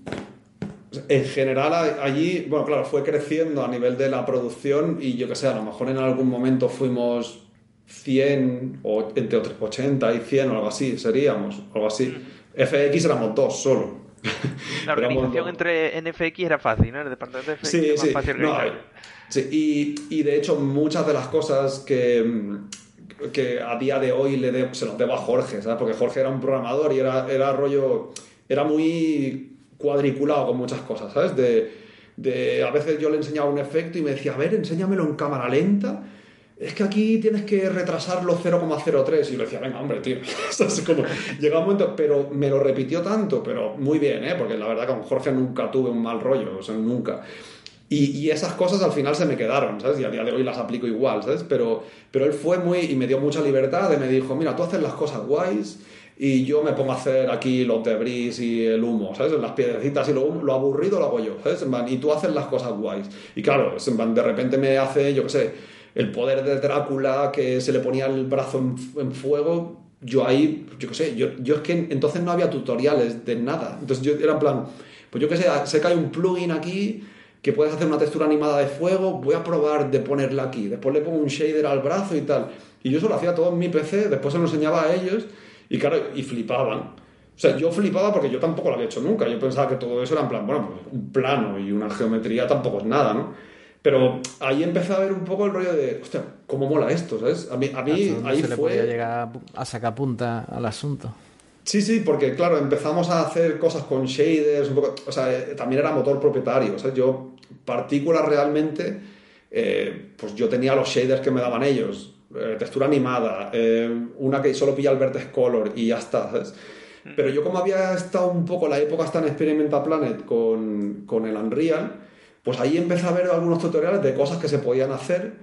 en general allí, bueno, claro, fue creciendo a nivel de la producción y yo que sé, a lo mejor en algún momento fuimos 100 o entre 80 y 100 o algo así, seríamos, algo así. Mm. FX éramos dos solo. La organización entre NFX era fácil, ¿no? El departamento de FX sí, sí. más fácil sí, y, de hecho muchas de las cosas que, que a día de hoy le se los debo a Jorge, ¿sabes? Porque Jorge era un programador y era, era rollo, era muy cuadriculado con muchas cosas, ¿sabes? De, a veces yo le enseñaba un efecto y me decía, a ver, enséñamelo en cámara lenta. Es que aquí tienes que retrasarlo 0,03. Y le decía, venga, hombre, tío. como, llega un momento, pero me lo repitió tanto, pero muy bien, ¿eh? Porque la verdad con Jorge nunca tuve un mal rollo, o sea, nunca. Y, esas cosas al final se me quedaron, ¿sabes? Y a día de hoy las aplico igual, ¿sabes? Pero, pero él fue muy... y me dio mucha libertad y me dijo, mira, tú haces las cosas guays y yo me pongo a hacer aquí los debris y el humo, ¿sabes? Las piedrecitas y lo, lo aburrido lo hago yo, ¿sabes? y tú haces las cosas guays. Y claro, de repente me hace, yo qué sé, el poder de Drácula que se le ponía el brazo en, fuego. Yo ahí, yo qué sé, yo, es que entonces no había tutoriales de nada. Entonces yo era en plan, pues yo qué sé, sé que un plugin aquí que puedes hacer una textura animada de fuego, voy a probar de ponerla aquí. Después le pongo un shader al brazo y tal. Y yo eso lo hacía todo en mi PC, después se lo enseñaba a ellos y claro, y flipaban. O sea, yo flipaba porque yo tampoco lo había hecho nunca. Yo pensaba que todo eso era en plan, bueno, pues un plano y una geometría tampoco es nada, ¿no? Pero ahí empecé a ver un poco el rollo de, hostia, cómo mola esto, ¿sabes? A mí, a mí ahí se le podía llegar a sacar punta al asunto. Sí, sí, porque claro, empezamos a hacer cosas con shaders, un poco, o sea, eh, también era motor propietario, o sea, yo, partículas realmente, eh, pues yo tenía los shaders que me daban ellos, eh, textura animada, eh, una que solo pilla el vertex color y ya está, ¿sabes? Mm. Pero yo como había estado un poco la época hasta en Experimenta Planet con, con, el Unreal, pues ahí empecé a ver algunos tutoriales de cosas que se podían hacer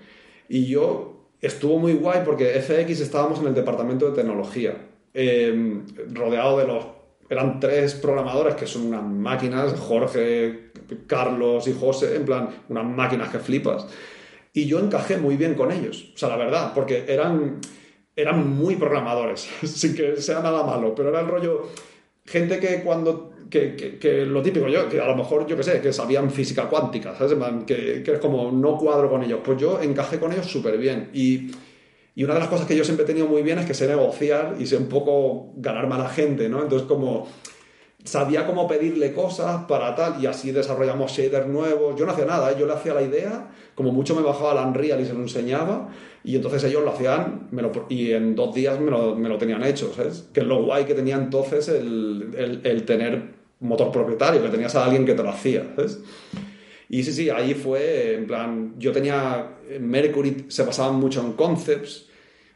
y yo estuvo muy guay porque FX estábamos en el departamento de tecnología, eh, rodeado de los... Eran tres programadores que son unas máquinas, Jorge, Carlos y José, en plan, unas máquinas que flipas. Y yo encajé muy bien con ellos, o sea, la verdad, porque eran, eran muy programadores, sin que sea nada malo, pero era el rollo, gente que cuando, que, que, lo típico, yo, que a lo mejor, yo qué sé, que sabían física cuántica, ¿sabes? Que, que es como, no cuadro con ellos, pues yo encajé con ellos súper bien. Y, y una de las cosas que yo siempre he tenido muy bien es que sé negociar y sé un poco ganarme a la gente, ¿no? Entonces, como sabía cómo pedirle cosas para tal y así desarrollamos shaders nuevos. Yo no hacía nada, ¿eh? yo le hacía la idea, como mucho me bajaba al Unreal y se lo enseñaba y entonces ellos lo hacían me lo, y en dos días me lo, me lo, tenían hecho, ¿sabes? Que es lo guay que tenía entonces el, el, el, tener motor propietario, que tenías a alguien que te lo hacía, ¿sabes? Y sí, sí, ahí fue, en plan, yo tenía, Mercury se basaban mucho en concepts,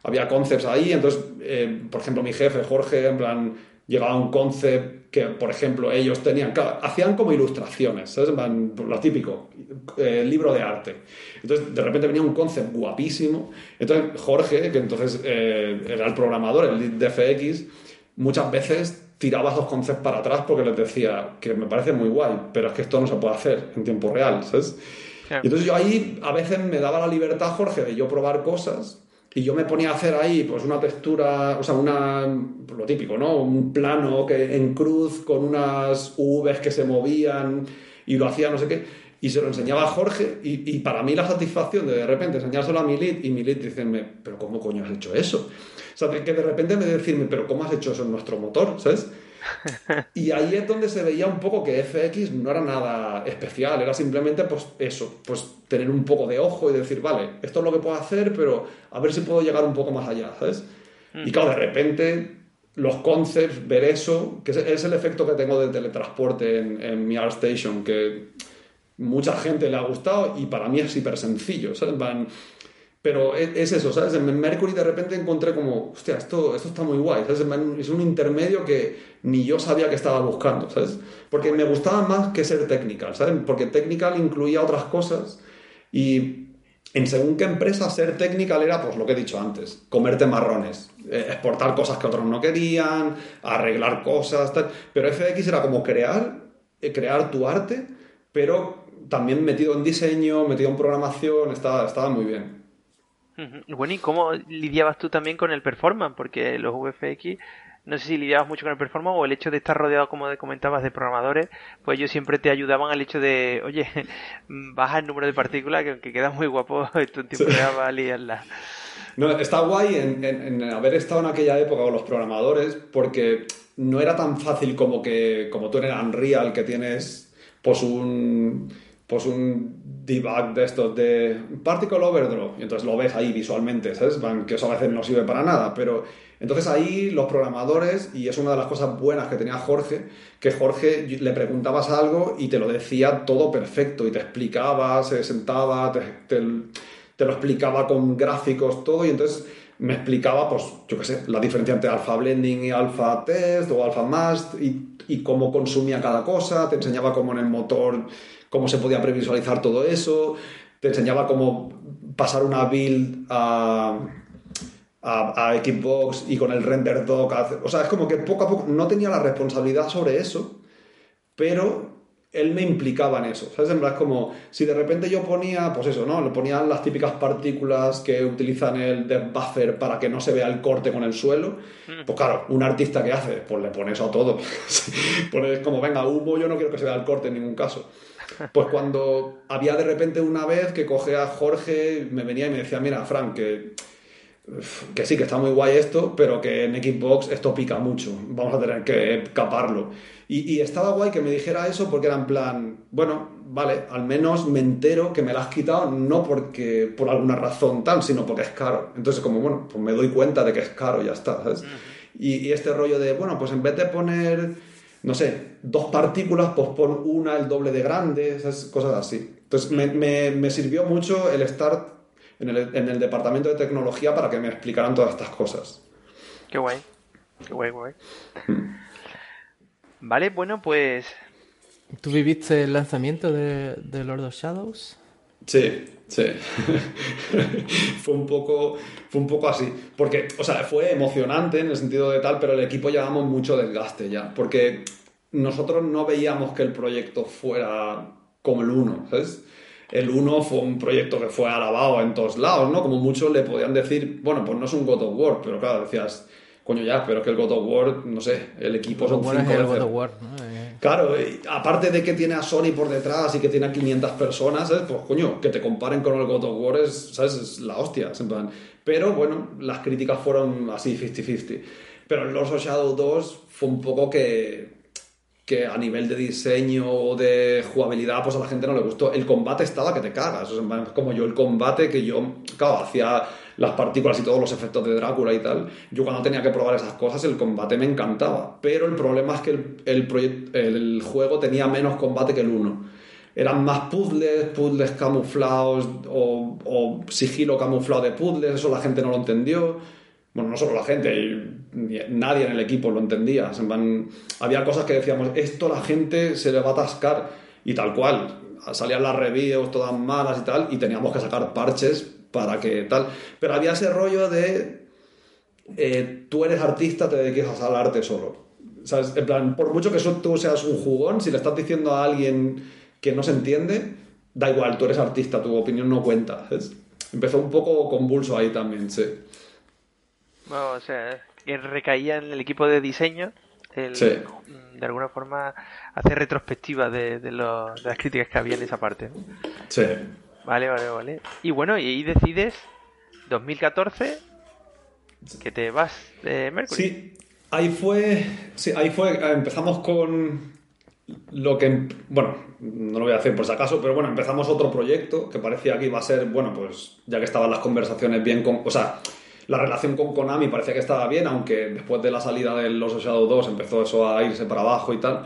había concepts ahí, entonces, eh, por ejemplo, mi jefe, Jorge, en plan, llegaba un concept que, por ejemplo, ellos tenían, hacían como ilustraciones, ¿sabes? Lo típico, eh, libro de arte. Entonces, de repente venía un concept guapísimo. Entonces, Jorge, que entonces eh, era el programador, el lead de muchas veces tiraba esos concepts para atrás porque les decía que me parece muy guay, pero es que esto no se puede hacer en tiempo real, ¿sabes? Y entonces yo ahí a veces me daba la libertad, Jorge, de yo probar cosas y yo me ponía a hacer ahí pues una textura, o sea, una, pues, lo típico, ¿no? Un plano que en cruz con unas Vs que se movían y lo hacía no sé qué. Y se lo enseñaba a Jorge y, y para mí la satisfacción de de repente enseñárselo a mi lead y mi lead decirme, pero ¿cómo coño has hecho eso? O sea, que de repente me decirme, pero ¿cómo has hecho eso en nuestro motor? ¿Sabes? Y ahí es donde se veía un poco que FX no era nada especial, era simplemente pues eso, pues tener un poco de ojo y decir, vale, esto es lo que puedo hacer, pero a ver si puedo llegar un poco más allá, ¿sabes? Y claro, de repente los concepts, ver eso, que es el efecto que tengo de teletransporte en, en mi ArtStation, que mucha gente le ha gustado y para mí es hiper sencillo, ¿sabes? Van, pero es, eso, ¿sabes? En Mercury de repente encontré como, hostia, esto, esto está muy guay, ¿sabes? Es un intermedio que ni yo sabía que estaba buscando, ¿sabes? Porque me gustaba más que ser technical, ¿sabes? Porque technical incluía otras cosas y, en según qué empresa ser technical era pues lo que he dicho antes, comerte marrones, eh, exportar cosas que otros no querían, arreglar cosas, tal. Pero FX era como crear, eh, crear tu arte, pero también metido en diseño, metido en programación, estaba, estaba muy bien. Bueno, ¿y cómo lidiabas tú también con el performance? Porque los VFX no sé si lidiabas mucho con el performance o el hecho de estar rodeado, como comentabas, de programadores, pues ellos siempre te ayudaban al hecho de, oye, baja el número de partículas, que aunque queda muy guapo, esto un tiempo va a liarla. No, está guay en, haber estado en aquella época con los programadores, porque no era tan fácil como que, como tú en el Unreal, que tienes pues un pues un debug de estos de particle overdrive y entonces lo ves ahí visualmente, ¿sabes? Que eso a veces no sirve para nada, pero entonces ahí los programadores, y es una de las cosas buenas que tenía Jorge, que Jorge le preguntabas algo y te lo decía todo perfecto y te explicaba, se sentaba, te, te, lo explicaba con gráficos, todo, y entonces me explicaba, pues, yo qué sé, la diferencia entre alfa blending y alfa test o alfa mast y, y cómo consumía cada cosa, te enseñaba cómo en el motor, cómo se podía previsualizar todo eso, te enseñaba cómo pasar una build a a, Xbox y con el render dock. O sea, es como que poco a poco no tenía la responsabilidad sobre eso, pero él me implicaba en eso. ¿Sabes? En es como si de repente yo ponía, pues eso, ¿no? Le ponían las típicas partículas que utilizan el dev buffer para que no se vea el corte con el suelo. Mm. Pues claro, un artista que hace, pues le pone eso a todo. Pones como, venga, humo, yo no quiero que se vea el corte en ningún caso. Pues cuando había de repente una vez que coge a Jorge, me venía y me decía, mira, Frank, que que sí, que está muy guay esto, pero que en Xbox esto pica mucho, vamos a tener que caparlo. Y, estaba guay que me dijera eso porque era en plan, bueno, vale, al menos me entero que me la has quitado no porque por alguna razón tal, sino porque es caro. Entonces como, bueno, pues me doy cuenta de que es caro, ya está, ¿sabes? y, este rollo de, bueno, pues en vez de poner, no sé, dos partículas, pues pon una el doble de grande, esas cosas así. Entonces me, me, me sirvió mucho el estar en el, departamento de tecnología para que me explicaran todas estas cosas. Qué guay, qué guay, guay. Hmm. Vale, bueno, pues... ¿Tú viviste el lanzamiento de, Lord of Shadows? Sí, sí. fue un poco fue un poco así, porque o sea, fue emocionante en el sentido de tal, pero el equipo llevamos mucho desgaste ya, porque nosotros no veíamos que el proyecto fuera como el uno, ¿sabes? el 1 fue un proyecto que fue alabado en todos lados, ¿no? Como muchos le podían decir, bueno, pues no es un God of War, pero claro, decías, coño ya, pero es que el God of War, no sé, el equipo son cinco veces. God of War, ¿no? Eh. Claro, aparte de que tiene a Sony por detrás y que tiene a 500 personas, ¿sabes? pues coño, que te comparen con el God of War es, ¿sabes? es la hostia, en plan. Pero bueno, las críticas fueron así 50-50. Pero en Lords of Shadow 2 fue un poco que que a nivel de diseño o de jugabilidad, pues a la gente no le gustó. El combate estaba que te cagas. O sea, como yo el combate que yo, claro, hacía las partículas y todos los efectos de Drácula y tal. Yo cuando tenía que probar esas cosas, el combate me encantaba. Pero el problema es que el, el, juego tenía menos combate que el 1. Eran más puzzles, puzzles camuflados o, sigilo camuflado de puzzles, eso la gente no lo entendió bueno, no solo la gente, nadie en el equipo lo entendía. había cosas que decíamos, esto la gente se le va a atascar y tal cual. Salían las reviews todas malas y tal, y teníamos que sacar parches para que tal. Pero había ese rollo de eh, tú eres artista, te dediques al arte solo. ¿Sabes? En plan, por mucho que tú seas un jugón, si le estás diciendo a alguien que no se entiende, da igual, tú eres artista, tu opinión no cuenta. Empezó un poco convulso ahí también, sí o sea, que recaía en el equipo de diseño el, de alguna forma hacer retrospectiva de, de, las críticas que había en esa parte. Sí. Vale, vale, vale. Y bueno, y ahí decides 2014 que te vas de Mercury. Sí, ahí fue, sí, ahí fue, empezamos con lo que, bueno, no lo voy a hacer por si acaso, pero bueno, empezamos otro proyecto que parecía que iba a ser, bueno, pues ya que estaban las conversaciones bien con, o sea, la relación con Konami parecía que estaba bien, aunque después de la salida de Los Shadow 2 empezó eso a irse para abajo y tal.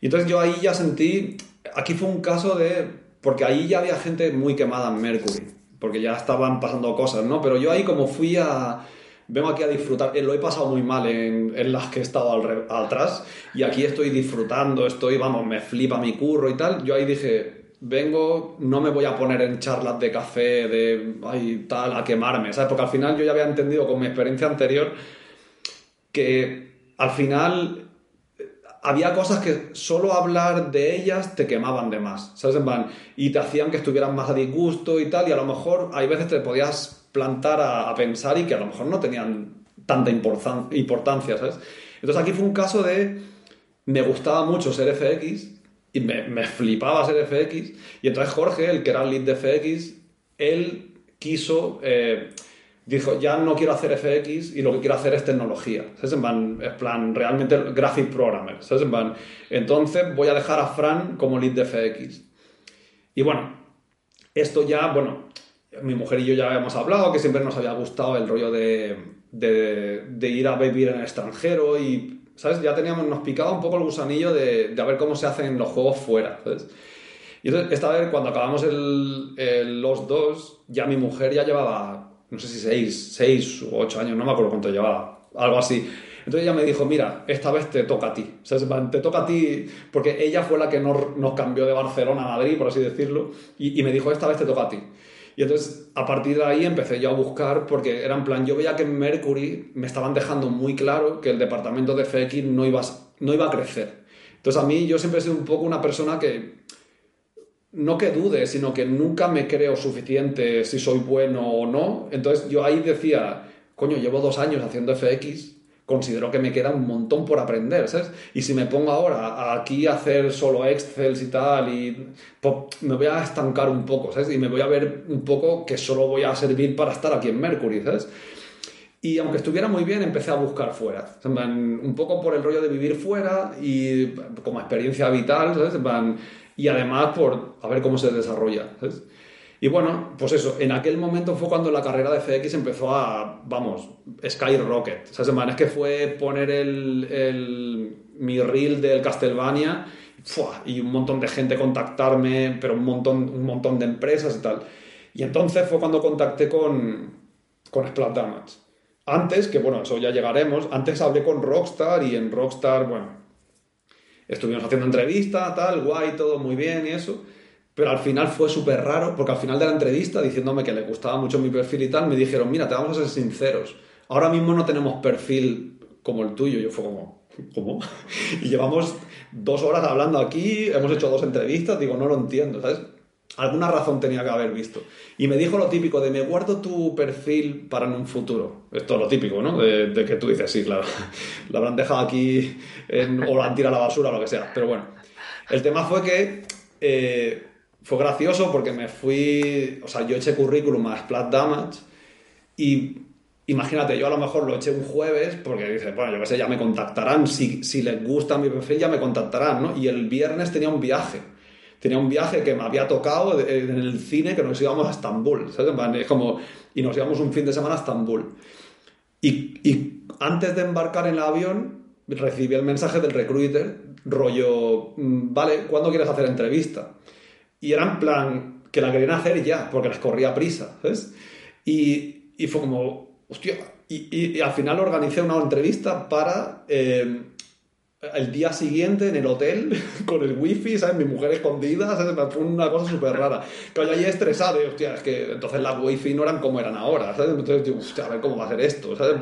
Y entonces yo ahí ya sentí, aquí fue un caso de, porque ahí ya había gente muy quemada en Mercury, porque ya estaban pasando cosas, ¿no? Pero yo ahí como fui a, vengo aquí a disfrutar, eh, lo he pasado muy mal en, en las que he estado al, atrás y aquí estoy disfrutando, estoy, vamos, me flipa mi curro y tal, yo ahí dije, vengo, no me voy a poner en charlas de café, de, ay, tal, a quemarme, ¿sabes? Porque al final yo ya había entendido con mi experiencia anterior que al final había cosas que solo hablar de ellas te quemaban de más, ¿sabes? En plan, y te hacían que estuvieran más a disgusto y tal, y a lo mejor hay veces te podías plantar a, pensar y que a lo mejor no tenían tanta importancia, ¿sabes? Entonces aquí fue un caso de, me gustaba mucho ser FX y me, flipaba ser FX, y entonces Jorge, el que era el lead de FX, él quiso... Eh, dijo, ya no quiero hacer FX y lo que quiero hacer es tecnología. En plan, realmente graphic programmer. Entonces voy a dejar a Fran como lead de FX. Y bueno, esto ya, bueno, mi mujer y yo ya habíamos hablado que siempre nos había gustado el rollo de, de, ir a vivir en el extranjero y, ¿sabes? Ya teníamos, nos picaba un poco el gusanillo de, de ver cómo se hacen los juegos fuera, ¿sabes? Y entonces, esta vez, cuando acabamos los dos, ya mi mujer ya llevaba no sé si seis, seis u ocho años, no me acuerdo cuánto llevaba, algo así. Entonces ella me dijo, mira, esta vez te toca a ti. Te toca a ti, porque ella fue la que nos, nos cambió de Barcelona a Madrid, por así decirlo, y, y, me dijo, esta vez te toca a ti. Y entonces, a partir de ahí empecé yo a buscar, porque era en plan, yo veía que en Mercury me estaban dejando muy claro que el departamento de FX no iba, no iba a crecer. Entonces, a mí yo siempre he sido un poco una persona que no que dude, sino que nunca me creo suficiente si soy bueno o no. Entonces yo ahí decía, coño, llevo dos años haciendo FX, considero que me queda un montón por aprender, ¿sabes? Y si me pongo ahora aquí a hacer solo Excel y tal, y pues, me voy a estancar un poco, ¿sabes? Y me voy a ver un poco que solo voy a servir para estar aquí en Mercury, ¿sabes? Y aunque estuviera muy bien, empecé a buscar fuera. Un poco por el rollo de vivir fuera y como experiencia vital, ¿sabes? Y además por a ver cómo se desarrolla. Y bueno, pues eso, en aquel momento fue cuando la carrera de FX empezó a, vamos, skyrocket. O sea, es que fue poner el, el, mi reel del Castlevania y un montón de gente contactarme, pero un montón, un montón de empresas y tal. Y entonces fue cuando contacté con, con Splat Damage. Antes, que bueno, eso ya llegaremos, antes hablé con Rockstar y en Rockstar, bueno, Estuvimos haciendo entrevista, tal, guay, todo muy bien y eso. Pero al final fue súper raro, porque al final de la entrevista, diciéndome que le gustaba mucho mi perfil y tal, me dijeron, mira, te vamos a ser sinceros, ahora mismo no tenemos perfil como el tuyo. Yo fue como, ¿cómo? Y llevamos dos horas hablando aquí, hemos hecho dos entrevistas, digo, no lo entiendo, ¿sabes? Alguna razón tenía que haber visto. Y me dijo lo típico de me guardo tu perfil para en un futuro. Esto es lo típico, ¿no? De, que tú dices, sí, claro, lo habrán dejado aquí o lo han tirado a la basura o lo que sea. Pero bueno, el tema fue que eh, fue gracioso porque me fui, o sea, yo eché currículum a Splat Damage y imagínate, yo a lo mejor lo eché un jueves porque dice, bueno, yo qué sé, ya me contactarán, si, si les gusta mi perfil ya me contactarán, ¿no? Y el viernes tenía un viaje tenía un viaje que me había tocado en el cine que nos íbamos a Estambul, ¿sabes? Es como, y nos íbamos un fin de semana a Estambul. Y, antes de embarcar en el avión, recibí el mensaje del recruiter, rollo, mm, vale, ¿cuándo quieres hacer entrevista? Y era en plan que la querían hacer ya, porque les corría prisa, ¿sabes? Y, y fue como, hostia, y, y, al final organicé una entrevista para... Eh, el día siguiente en el hotel con el wifi, ¿sabes? Mi mujer escondida, ¿sabes? Fue una cosa súper rara. Pero yo ahí estresado, y hostia, es que entonces las wifi no eran como eran ahora, ¿sabes? Entonces digo, hostia, a ver cómo va a ser esto, ¿sabes?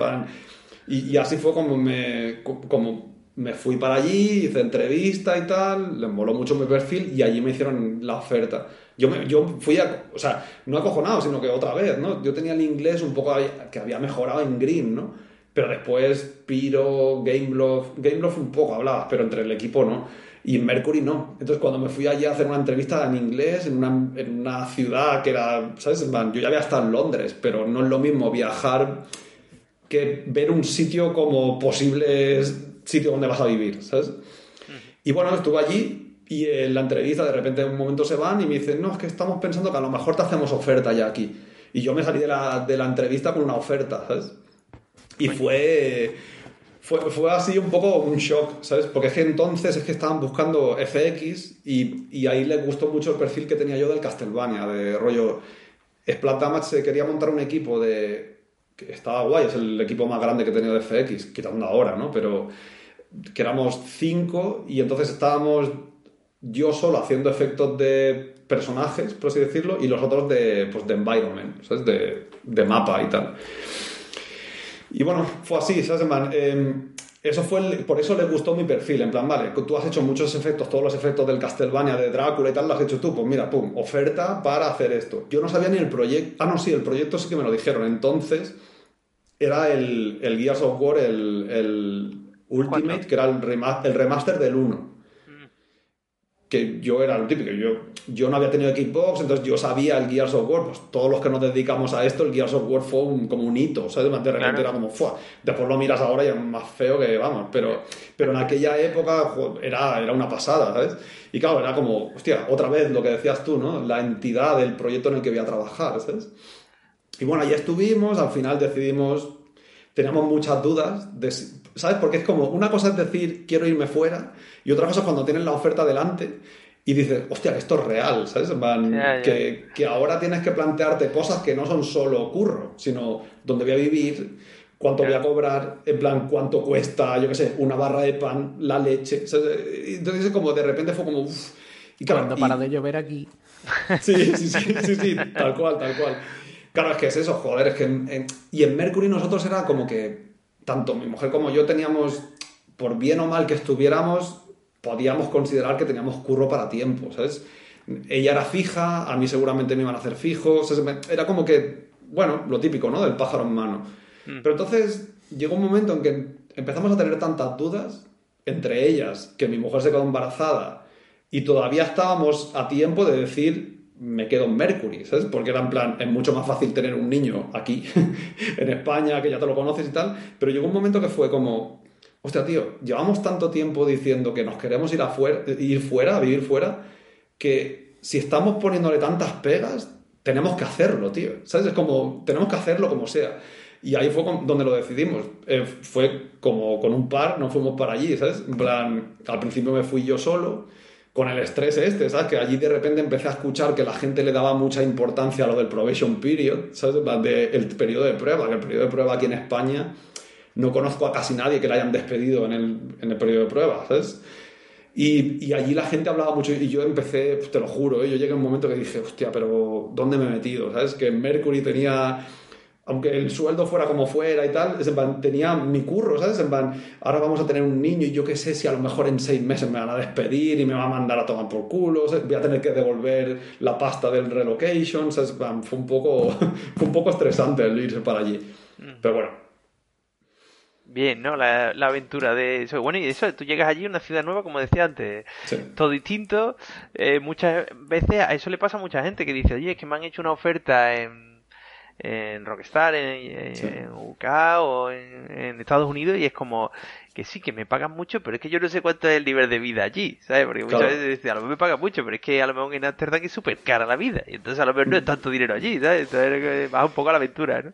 Y, y, así fue como me, como me fui para allí, hice entrevista y tal, les moló mucho mi perfil y allí me hicieron la oferta. Yo, me, yo fui, a, o sea, no acojonado, sino que otra vez, ¿no? Yo tenía el inglés un poco que había mejorado en Green, ¿no? Pero después Piro, Gameloft, Gameloft un poco hablaba, pero entre el equipo no. Y en Mercury no. Entonces cuando me fui allí a hacer una entrevista en inglés, en una, en una ciudad que era, ¿sabes? Yo ya había estado en Londres, pero no es lo mismo viajar que ver un sitio como posible sitio donde vas a vivir, ¿sabes? Y bueno, estuve allí y en la entrevista de repente en un momento se van y me dicen, no, es que estamos pensando que a lo mejor te hacemos oferta ya aquí. Y yo me salí de la, de la entrevista con una oferta, ¿sabes? Y fue, fue, fue, así un poco un shock, ¿sabes? Porque es que entonces es que estaban buscando FX y, y ahí les gustó mucho el perfil que tenía yo del Castlevania, de rollo... Splat Damage se quería montar un equipo de... que estaba guay, es el equipo más grande que he tenido de FX, quitando ahora, ¿no? Pero que éramos cinco y entonces estábamos yo solo haciendo efectos de personajes, por así decirlo, y los otros de, pues, de environment, ¿sabes? De, de mapa y tal. Y bueno, fue así, ¿sabes? Man? Em, eso fue por eso le gustó mi perfil, en plan, vale, tú has hecho muchos efectos, todos los efectos del Castlevania, de Drácula y tal, lo has hecho tú, pues mira, pum, oferta para hacer esto. Yo no sabía ni el proyecto, ah, no, sí, el proyecto sí que me lo dijeron, entonces era el, el Gears of War, el, el Ultimate, que era el, el remaster del 1 que yo era lo típico, yo, yo no había tenido Xbox, entonces yo sabía el Gears of War, pues todos los que nos dedicamos a esto, el Gears of War fue como un hito, ¿sabes? De repente era como, ¡fua! después lo miras ahora y es más feo que, vamos, pero, pero en aquella época era, era una pasada, ¿sabes? Y claro, era como, hostia, otra vez lo que decías tú, ¿no? La entidad del proyecto en el que voy a trabajar, ¿sabes? Y bueno, ahí estuvimos, al final decidimos, teníamos muchas dudas de ¿sabes? Porque es como, una cosa es decir, quiero irme fuera, y otra cosa es cuando tienes la oferta delante y dices, hostia, esto es real, ¿sabes? Que, que, ahora tienes que plantearte cosas que no son solo curro, sino dónde voy a vivir, cuánto voy a cobrar, en plan, cuánto cuesta, yo qué sé, una barra de pan, la leche. Entonces, como de repente fue como, uff. Y Cuando para de llover aquí. Sí, sí, sí, sí, sí, tal cual, tal cual. Claro, es que es eso, joder, es que. y en Mercury nosotros era como que tanto mi mujer como yo teníamos, por bien o mal que estuviéramos, podíamos considerar que teníamos curro para tiempo, ¿sabes? Ella era fija, a mí seguramente me iban a hacer fijos, era como que, bueno, lo típico, ¿no? Del pájaro en mano. Mm. Pero entonces llegó un momento en que empezamos a tener tantas dudas, entre ellas que mi mujer se quedó embarazada y todavía estábamos a tiempo de decir, me quedo en Mercury, ¿sabes? Porque era en plan, es mucho más fácil tener un niño aquí, en España, que ya te lo conoces y tal, pero llegó un momento que fue como, hostia, tío, llevamos tanto tiempo diciendo que nos queremos ir, afuera, ir fuera, a vivir fuera, que si estamos poniéndole tantas pegas, tenemos que hacerlo, tío, ¿sabes? Es como, tenemos que hacerlo como sea. Y ahí fue donde lo decidimos. Eh, fue como con un par, nos fuimos para allí, ¿sabes? En plan, al principio me fui yo solo con el estrés este, ¿sabes? Que allí de repente empecé a escuchar que la gente le daba mucha importancia a lo del probation period, ¿sabes? De, el periodo de prueba, que el periodo de prueba aquí en España no conozco a casi nadie que le hayan despedido en el, en el periodo de prueba, ¿sabes? Y, y, allí la gente hablaba mucho y yo empecé, pues te lo juro, ¿eh? yo llegué a un momento que dije, hostia, pero ¿dónde me he metido? ¿Sabes? Que Mercury tenía aunque el sueldo fuera como fuera y tal, tenía mi curro, ¿sabes? En ahora vamos a tener un niño y yo qué sé si a lo mejor en seis meses me van a despedir y me va a mandar a tomar por culo, voy a tener que devolver la pasta del relocation, ¿sabes? Fue un poco, fue un poco estresante el irse para allí. Mm. Pero bueno. Bien, ¿no? La, aventura de eso. Bueno, y eso, tú llegas allí a una ciudad nueva, como decía antes, todo distinto. Eh, muchas veces a eso le pasa a mucha gente que dice, oye, es que me han hecho una oferta en en Rockstar, en, UK o en, Estados Unidos y es como que sí, que me pagan mucho, pero es que yo no sé cuánto es el nivel de vida allí, ¿sabes? Porque muchas veces dicen, a lo mejor me pagan mucho, pero es que a lo mejor en Amsterdam es súper cara la vida y entonces a lo mejor no es tanto dinero allí, ¿sabes? Entonces va un poco a la aventura, ¿no?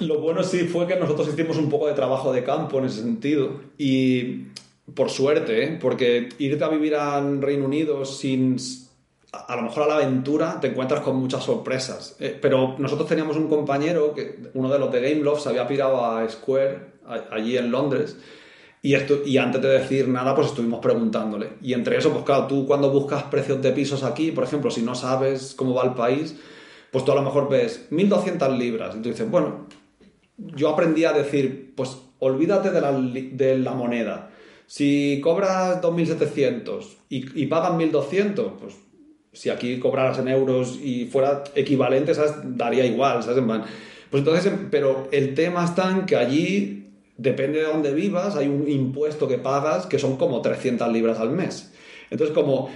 Lo bueno sí fue que nosotros hicimos un poco de trabajo de campo en ese sentido y por suerte, ¿eh? porque irte a vivir al Reino Unido sin a lo mejor a la aventura te encuentras con muchas sorpresas. Eh, pero nosotros teníamos un compañero, que uno de los de Game Love, se había pirado a Square, allí en Londres, y, esto, y antes de decir nada, pues estuvimos preguntándole. Y entre eso, pues claro, tú cuando buscas precios de pisos aquí, por ejemplo, si no sabes cómo va el país, pues tú a lo mejor ves 1.200 libras. Y tú dices, bueno, yo aprendí a decir, pues olvídate de la, de la moneda. Si cobras 2.700 y, y pagan 1.200, pues si aquí cobraras en euros y fuera equivalente, ¿sabes? Daría igual, ¿sabes? Pues entonces, pero el tema está en que allí, depende de dónde vivas, hay un impuesto que pagas que son como 300 libras al mes. Entonces, como,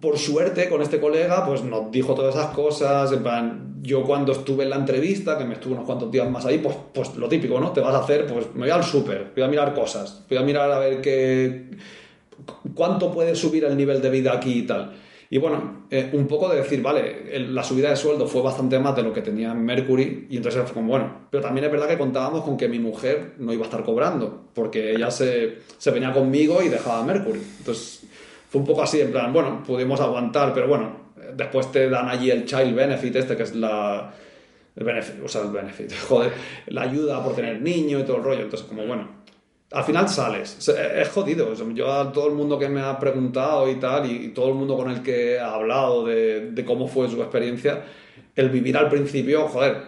por suerte, con este colega, pues nos dijo todas esas cosas, en plan, yo cuando estuve en la entrevista, que me estuve unos cuantos días más ahí, pues, pues lo típico, ¿no? Te vas a hacer, pues me voy al súper, voy a mirar cosas, voy a mirar a ver qué, cuánto puede subir el nivel de vida aquí y tal. Y bueno, eh, un poco de decir, vale, la subida de sueldo fue bastante más de lo que tenía en Mercury y entonces fue como, bueno, pero también es verdad que contábamos con que mi mujer no iba a estar cobrando, porque ella se, se venía conmigo y dejaba Mercury. Entonces fue un poco así, en plan, bueno, pudimos aguantar, pero bueno, después te dan allí el child benefit este, que es la... El benefit, o sea, el benefit, joder, la ayuda por tener niño y todo el rollo. Entonces, como bueno, al final sales. Es jodido. Yo a todo el mundo que me ha preguntado y tal, y, todo el mundo con el que he hablado de, de, cómo fue su experiencia, el vivir al principio, joder,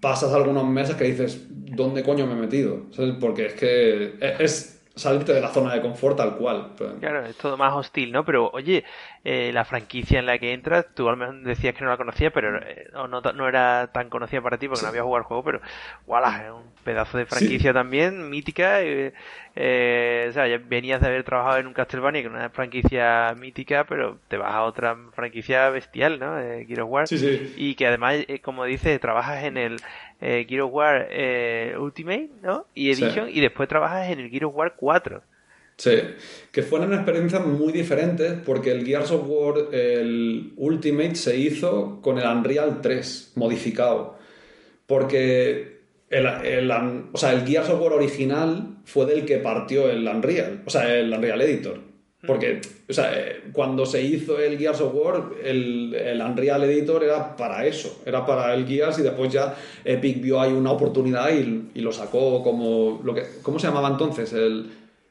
pasas algunos meses que dices, ¿dónde coño me he metido? Porque es que es salirte de la zona de confort tal cual. Claro, es todo más hostil, ¿no? Pero oye, eh, la franquicia en la que entras, tú al menos decías que no la conocías, pero eh, no, no, era tan conocida para ti porque no habías jugado el juego, pero voilà, es un pedazo de franquicia también, mítica. Eh, eh, o sea, ya venías de haber trabajado en un Castlevania, que es una franquicia mítica, pero te vas a otra franquicia bestial, ¿no? Eh, Gears War. Sí, sí. Y que además, como dices, trabajas en el eh, Gears War eh, Ultimate, ¿no? Y Edition, y después trabajas en el Gears War 4. Sí, que fueron experiencias muy diferentes porque el Gears of War, el Ultimate, se hizo con el Unreal 3 modificado. Porque el, el, o sea, el Gears of War original fue del que partió el Unreal, o sea, el Unreal Editor. Porque, o sea, eh, cuando se hizo el Gears of War, el, el, Unreal Editor era para eso, era para el Gears y después ya Epic vio ahí una oportunidad y, y lo sacó como, lo que, ¿cómo se llamaba entonces? El,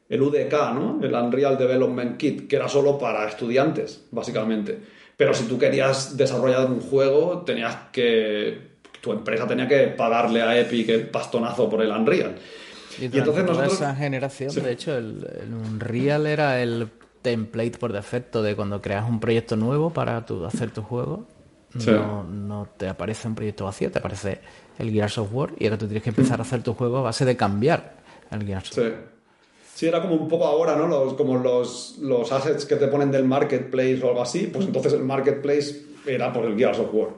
el UDK, ¿no? El Unreal Development Kit, que era solo para estudiantes, básicamente. Pero si tú querías desarrollar un juego, tenías que, tu empresa tenía que pagarle a Epic el pastonazo por el Unreal. Y, entonces nosotros... esa generación, de hecho, el, el Unreal era el template por defecto de cuando creas un proyecto nuevo para tu, hacer tu juego. No, no, te aparece un proyecto vacío, te aparece el Gears of War y ahora tú tienes que empezar a hacer tu juego a base de cambiar el Gears of War. Sí, era como un poco ahora, ¿no? Los, como los, los assets que te ponen del marketplace o algo así, pues entonces el marketplace era por el Gears of War.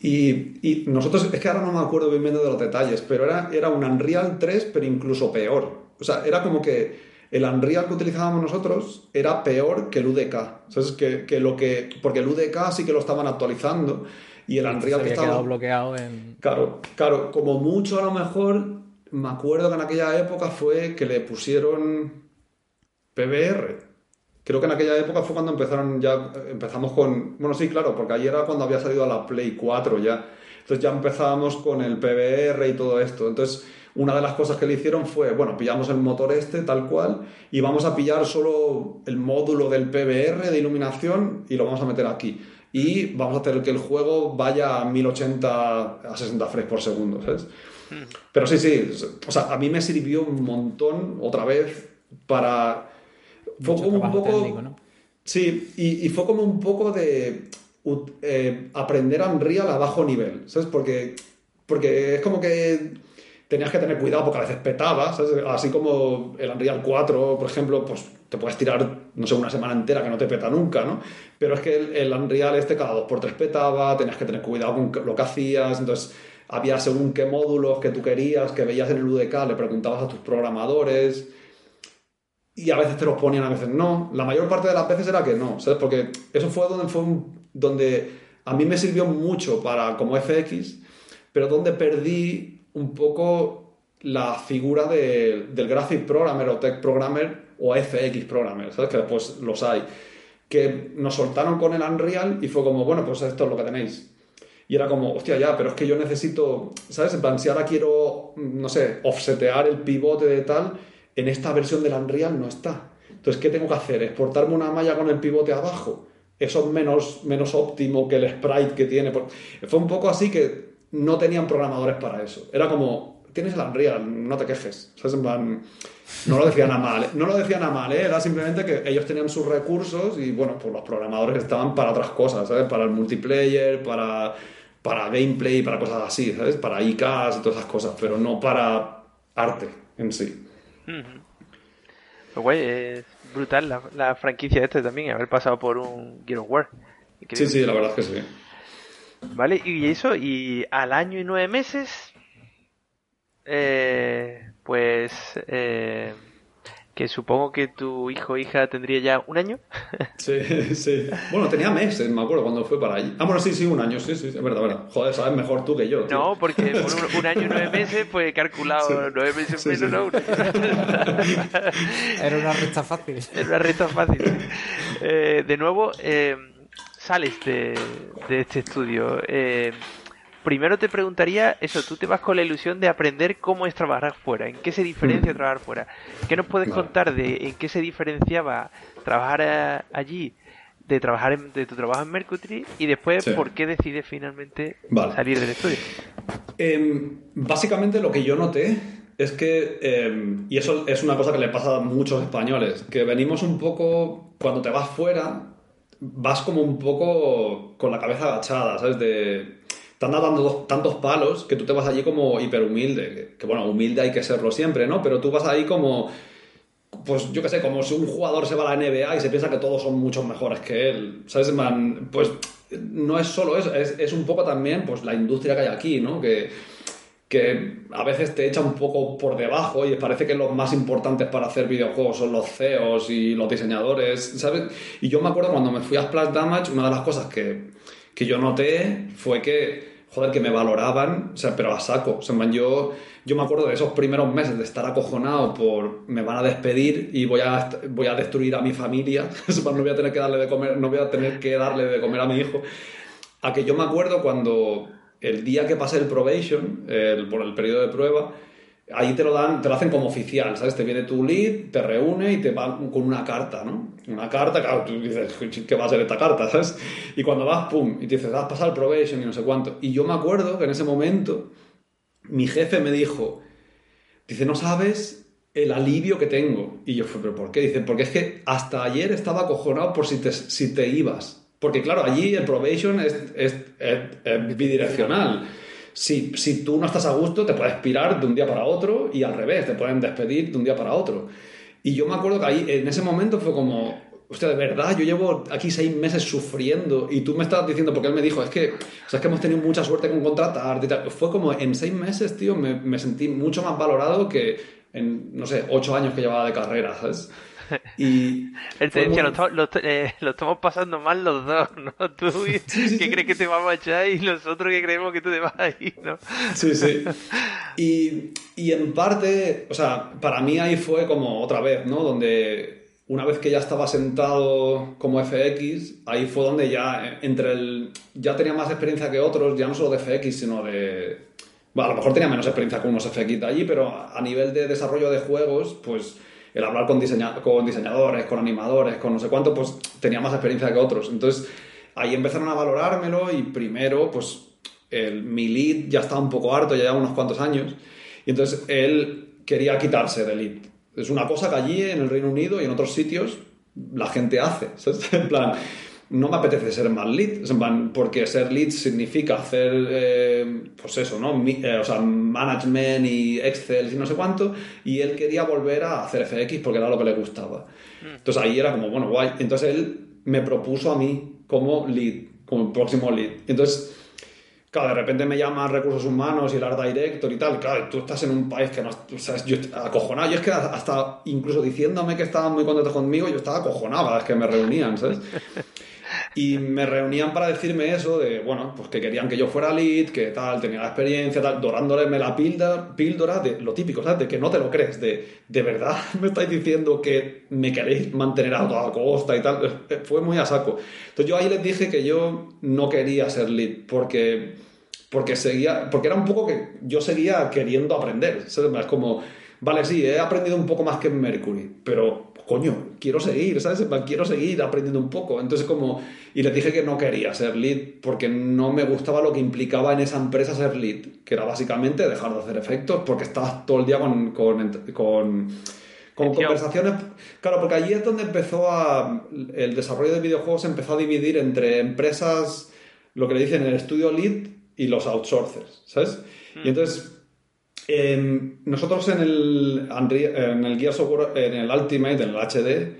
Y, y, nosotros, es que ahora no me acuerdo bien de los detalles, pero era, era un Unreal 3, pero incluso peor. O sea, era como que el Unreal que utilizábamos nosotros era peor que el UDK. ¿Sabes? Que, que lo que, porque el UDK sí que lo estaban actualizando y el Unreal que estaba... bloqueado en... Claro, claro, como mucho a lo mejor, me acuerdo que en aquella época fue que le pusieron PBR. Creo que en aquella época fue cuando empezaron ya, empezamos con, bueno, sí, claro, porque ahí era cuando había salido a la Play 4 ya. Entonces ya empezábamos con el PBR y todo esto. Entonces una de las cosas que le hicieron fue, bueno, pillamos el motor este tal cual y vamos a pillar solo el módulo del PBR de iluminación y lo vamos a meter aquí. Y vamos a hacer que el juego vaya a 1080 a 60 frames por segundo, ¿sabes? Hmm. Pero sí, sí, o sea, a mí me sirvió un montón otra vez para... Fue como un poco... Sí, y, fue como un poco de eh, aprender a Unreal a bajo nivel, ¿sabes? Porque, porque es como que tenías que tener cuidado porque a veces petabas, así como el Unreal 4, por ejemplo, pues te puedes tirar, no sé, una semana entera que no te peta nunca, ¿no? Pero es que el, Unreal este cada dos por tres petaba, tenías que tener cuidado con lo que hacías, entonces había según qué módulos que tú querías, que veías en el UDK, le preguntabas a tus programadores y a veces te los ponían, a veces no. La mayor parte de las veces era que no, ¿sabes? Porque eso fue donde fue donde a mí me sirvió mucho para como FX, pero donde perdí un poco la figura del graphic programmer o tech programmer o FX programmer, ¿sabes? Que después los hay. Que nos soltaron con el Unreal y fue como, bueno, pues esto es lo que tenéis. Y era como, hostia, ya, pero es que yo necesito, ¿sabes? En plan, si ahora quiero, no sé, offsetear el pivote de tal, en esta versión del Unreal no está. Entonces, ¿qué tengo que hacer? ¿Exportarme una malla con el pivote abajo? Eso es menos, menos óptimo que el sprite que tiene. Fue un poco así que no tenían programadores para eso. Era como, tienes el Unreal, no te quejes. no lo decían a mal, no lo decían a mal, ¿eh? era simplemente que ellos tenían sus recursos y bueno, pues los programadores estaban para otras cosas, ¿sabes? Para el multiplayer, para, para gameplay, para cosas así, ¿sabes? Para ICAs y todas esas cosas, pero no para arte en sí. Pues güey, es brutal la, la, franquicia este también, haber pasado por un Gear of War. Sí, sí, la verdad es que sí. ¿Vale? Y eso, y al año y nueve meses, eh, pues, eh, que supongo que tu hijo o hija tendría ya un año. Sí, sí. Bueno, tenía meses, me acuerdo, cuando fue para allí. Ah, bueno, sí, sí, un año, sí, sí, es verdad, verdad. Joder, sabes mejor tú que yo. No, porque por un, año y nueve meses, pues he calculado nueve meses menos no. Era una recta fácil. Era una recta fácil. Eh, de nuevo, eh, sales de, este estudio, eh, primero te preguntaría eso, tú te vas con la ilusión de aprender cómo es trabajar fuera, en qué se diferencia Mm. trabajar fuera. ¿Qué nos puedes contar de en qué se diferenciaba trabajar eh, allí de trabajar en- de tu trabajo en Mercury y después Sí. por qué decides finalmente Vale. salir del estudio? Em, básicamente lo que yo noté es que, em, y eso es una cosa que le pasa a muchos españoles, que venimos un poco, cuando te vas fuera, vas como un poco con la cabeza agachada, ¿sabes? De, te han dado tantos, palos que tú te vas allí como hiper humilde, que, que, bueno, humilde hay que serlo siempre, ¿no? Pero tú vas ahí como, pues yo qué sé, como si un jugador se va a la NBA y se piensa que todos son mucho mejores que él, ¿sabes? Man, pues no es solo eso, es, es un poco también pues la industria que hay aquí, ¿no? Que, que a veces te echa un poco por debajo y parece que los más importantes para hacer videojuegos son los CEOs y los diseñadores, ¿sabes? Y yo me acuerdo cuando me fui a Splash Damage, una de las cosas que, que yo noté fue que, joder, que me valoraban, o sea, pero a saco. O sea, yo, yo me acuerdo de esos primeros meses de estar acojonado por me van a despedir y voy a, voy a destruir a mi familia, no voy a tener que darle de comer, no voy a tener que darle de comer a mi hijo. A que yo me acuerdo cuando el día que pasé el probation, el, por el periodo de prueba, ahí te lo dan, te lo hacen como oficial, ¿sabes? Te viene tu lead, te reúne y te va con una carta, ¿no? Una carta, claro, tú dices, ¿qué va a ser esta carta, ¿sabes? Y cuando vas, pum, y te dices, has pasado el probation y no sé cuánto. Y yo me acuerdo que en ese momento mi jefe me dijo, dice, no sabes el alivio que tengo. Y yo fui, ¿pero por qué? Dice, porque es que hasta ayer estaba acojonado por si te, si te ibas. Porque claro, allí el probation es, es, es, es bidireccional. Si, si tú no estás a gusto, te puedes pirar de un día para otro y al revés, te pueden despedir de un día para otro. Y yo me acuerdo que ahí, en ese momento fue como, hostia, de verdad, yo llevo aquí seis meses sufriendo y tú me estás diciendo, porque él me dijo, es que, o que hemos tenido mucha suerte con contratar y tal. Fue como en seis meses, tío, me, me sentí mucho más valorado que en, no sé, ocho años que llevaba de carrera, ¿sabes? Y Él te decía, muy- lo, eh, lo estamos pasando mal los dos, ¿no? Tú que sí. crees que te vamos a echar y nosotros que creemos que tú te vas a ir, ¿no? Sí, sí. Y, y en parte, o sea, para mí ahí fue como otra vez, ¿no? Donde una vez que ya estaba sentado como FX, ahí fue donde ya eh, entre el... Ya tenía más experiencia que otros, ya no solo de FX, sino de... Bueno, a lo mejor tenía menos experiencia con unos FX de allí, pero a nivel de desarrollo de juegos, pues el hablar con, diseña- con diseñadores, con animadores, con no sé cuánto, pues tenía más experiencia que otros. Entonces ahí empezaron a valorármelo y primero, pues el, mi lead ya estaba un poco harto, ya llevaba unos cuantos años, y entonces él quería quitarse de lead. Es una cosa que allí en el Reino Unido y en otros sitios la gente hace. ¿sabes? En plan, no me apetece ser más lead, es porque ser lead significa hacer, eh, pues eso, ¿no? Mi- eh, o sea, management y Excel y no sé cuánto, y él quería volver a hacer FX porque era lo que le gustaba. Entonces ahí era como, bueno, guay. Entonces él me propuso a mí como lead, como próximo lead. Entonces, claro, de repente me llaman recursos humanos y el art director y tal. Claro, tú estás en un país que no. O sea, yo acojonado. Yo es que hasta incluso diciéndome que estaban muy contentos conmigo, yo estaba acojonado vez que me reunían, ¿sabes? Y me reunían para decirme eso, de, bueno, pues que querían que yo fuera lead, que tal, tenía la experiencia, tal, dorándole la píldora, píldora de lo típico, ¿sabes? De que no te lo crees, de, de verdad me estáis diciendo que me queréis mantener a toda costa y tal. Eh, Fue muy a saco. Entonces yo ahí les dije que yo no quería ser lead, porque, porque seguía, porque era un poco que yo seguía queriendo aprender. Es como, vale, sí, he aprendido un poco más que en Mercury, pero coño, quiero seguir, ¿sabes? En plan, Quiero seguir aprendiendo un poco. Entonces, como, y les dije que no quería ser lead porque no me gustaba lo que implicaba en esa empresa ser lead, que era básicamente dejar de hacer efectos porque estabas todo el día con, con, con, conversaciones. Claro, porque allí es donde empezó a. El desarrollo de videojuegos se empezó a dividir entre empresas, lo que le dicen el estudio lead y los outsourcers, ¿sabes? Y entonces. Em, nosotros en el, en el Gears of en el Ultimate, en el HD,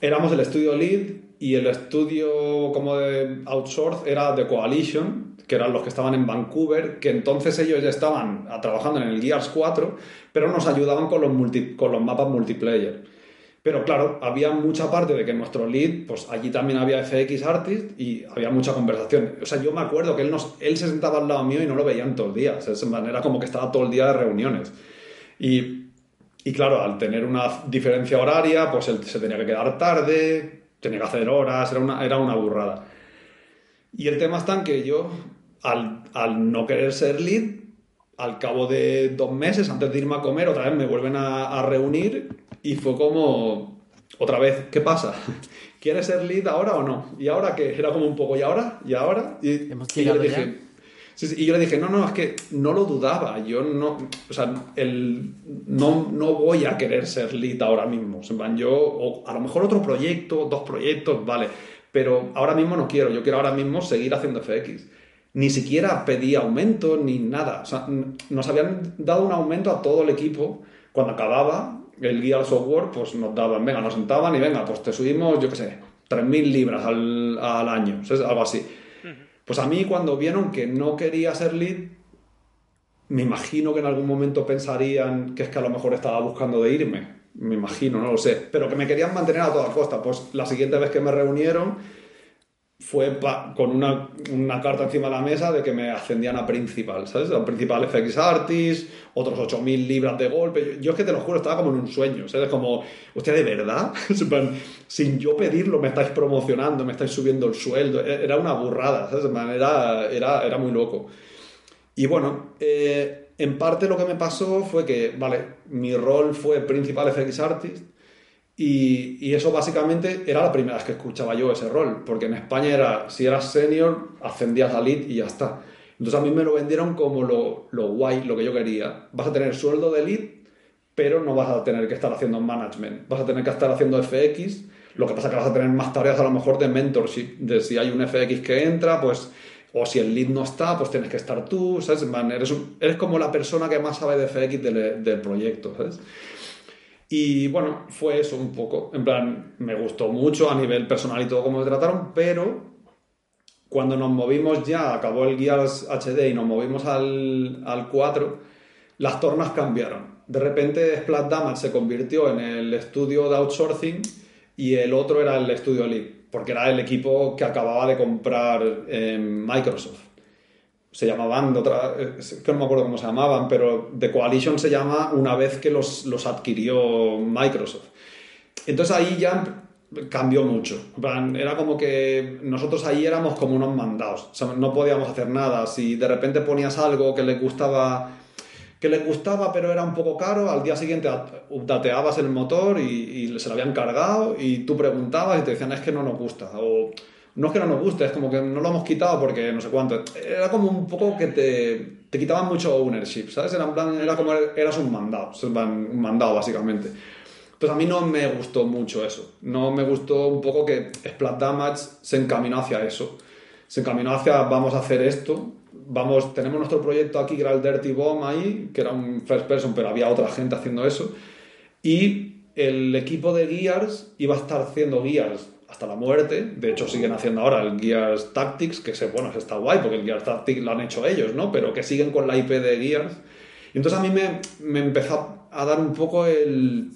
éramos el estudio lead y el estudio como de outsource era The Coalition, que eran los que estaban en Vancouver, que entonces ellos ya estaban ah, trabajando en el Gears 4, pero nos ayudaban con los, multi- con los mapas multiplayer. Pero claro, había mucha parte de que nuestro lead, pues allí también había FX Artist y había mucha conversación. O sea, yo me acuerdo que él, nos, él se sentaba al lado mío y no lo veían todo el día. O sea, de manera como que estaba todo el día de reuniones. Y, y claro, al tener una diferencia horaria, pues él se tenía que quedar tarde, tenía que hacer horas, era una, era una burrada. Y el tema está en que yo al, al no querer ser lead, al cabo de dos meses, antes de irme a comer, otra vez me vuelven a, a reunir y fue como, otra vez, ¿qué pasa? ¿Quieres ser lead ahora o no? ¿Y ahora qué? Era como un poco, ¿y ahora? ¿Y ahora? Y, Hemos y yo le dije, sí, sí, y yo le dije, no, no, es que no lo dudaba, yo no, o sea, el, no, no voy a querer ser lead ahora mismo. Yo, o a lo mejor otro proyecto, dos proyectos, vale, pero ahora mismo no quiero, yo quiero ahora mismo seguir haciendo FX. Ni siquiera pedí aumento ni nada. O sea, nos habían dado un aumento a todo el equipo. Cuando acababa el Gear Software, pues nos daban, venga, nos sentaban y venga, pues te subimos, yo qué sé, 3.000 libras al, al año, ¿sabes? algo así. Pues a mí cuando vieron que no quería ser lead, me imagino que en algún momento pensarían que es que a lo mejor estaba buscando de irme. Me imagino, no lo sé. Pero que me querían mantener a toda costa. Pues la siguiente vez que me reunieron fue con una, una carta encima de la mesa de que me ascendían a principal, ¿sabes? A principal FX Artist, otros 8.000 libras de golpe. Yo, yo es que te lo juro, estaba como en un sueño, ¿sabes? Como, hostia, ¿de verdad? Sin yo pedirlo me estáis promocionando, me estáis subiendo el sueldo. E- Era una burrada, ¿sabes? Era, era, era muy loco. Y bueno, eh, en parte lo que me pasó fue que, vale, mi rol fue principal FX Artist y, eso básicamente era la primera vez que escuchaba yo ese rol, porque en España era, si eras senior, ascendías a lead y ya está. Entonces a mí me lo vendieron como lo, lo guay, lo que yo quería. Vas a tener sueldo de lead, pero no vas a tener que estar haciendo management. Vas a tener que estar haciendo FX. Lo que pasa es que vas a tener más tareas a lo mejor de mentorship, de si hay un FX que entra, pues o si el lead no está, pues tienes que estar tú, ¿sabes? Eres, eres como la persona que más sabe de FX del, del proyecto. Y bueno, fue eso un poco. En plan, me gustó mucho a nivel personal y todo como me trataron, pero cuando nos movimos ya, acabó el Gears HD y nos movimos al, al 4, las tornas cambiaron. De repente Splat Damage se convirtió en el estudio de outsourcing y el otro era el estudio lead, porque era el equipo que acababa de comprar eh, Microsoft. Se llamaban, otra, es que no me acuerdo cómo se llamaban, pero The Coalition se llama una vez que los, los adquirió Microsoft. Entonces ahí ya cambió mucho. Era como que nosotros ahí éramos como unos mandados. O sea, no podíamos hacer nada. Si de repente ponías algo que les gustaba que les gustaba pero era un poco caro, al día siguiente updateabas el motor y, y se lo habían cargado y tú preguntabas y te decían es que no nos gusta o no es que no nos guste, es como que no lo hemos quitado porque no sé cuánto. Era como un poco que te, te quitaban mucho ownership, ¿sabes? Era, en plan, era como eras un mandado, un mandado básicamente. Entonces a mí no me gustó mucho eso. No me gustó un poco que Splat Damage se encaminó hacia eso. Se encaminó hacia vamos a hacer esto. Vamos, tenemos nuestro proyecto aquí que era el Dirty Bomb ahí, que era un first person, pero había otra gente haciendo eso. Y el equipo de Gears iba a estar haciendo Gears hasta la muerte. De hecho, siguen haciendo ahora el Gears Tactics, que se, bueno, está guay porque el Gears Tactics lo han hecho ellos, ¿no? Pero que siguen con la IP de Gears. Y entonces a mí me, empezó a dar un poco el.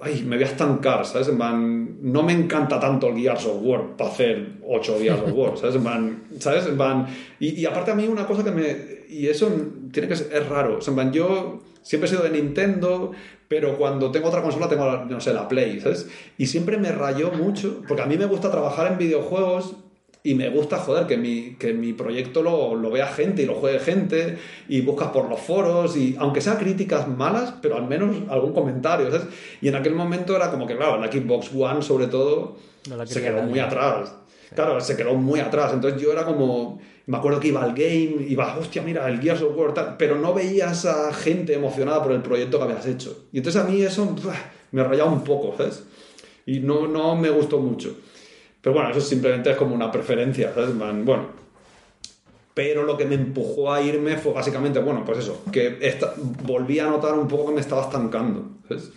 Ay, me voy a estancar, ¿sabes? Plan, no me encanta tanto el Gears of War para hacer 8 Gears of War, ¿sabes? Plan, ¿sabes? Plan, y, y aparte a mí una cosa que me... Y eso tiene que es raro. O yo siempre he sido de Nintendo, pero cuando tengo otra consola tengo, no sé, la Play, ¿sabes? Y siempre me rayó mucho, porque a mí me gusta trabajar en videojuegos y me gusta, joder, que mi, que mi proyecto lo, lo vea gente y lo juegue gente y buscas por los foros y aunque sea críticas malas, pero al menos algún comentario, ¿sabes? Y en aquel momento era como que, claro, la Xbox One sobre todo No se quedó muy atrás. Claro, se quedó muy atrás. Entonces yo era como. Me acuerdo que iba al game, iba, hostia, mira, el Gears of War, tal, pero no veías a gente emocionada por el proyecto que habías hecho. Y entonces a mí eso me rayaba un poco, ¿sabes? Y no, no me gustó mucho. Pero bueno, eso simplemente es como una preferencia, ¿sabes? Bueno. Pero lo que me empujó a irme fue básicamente, bueno, pues eso, que esta- volví a notar un poco que me estaba estancando, ¿sabes?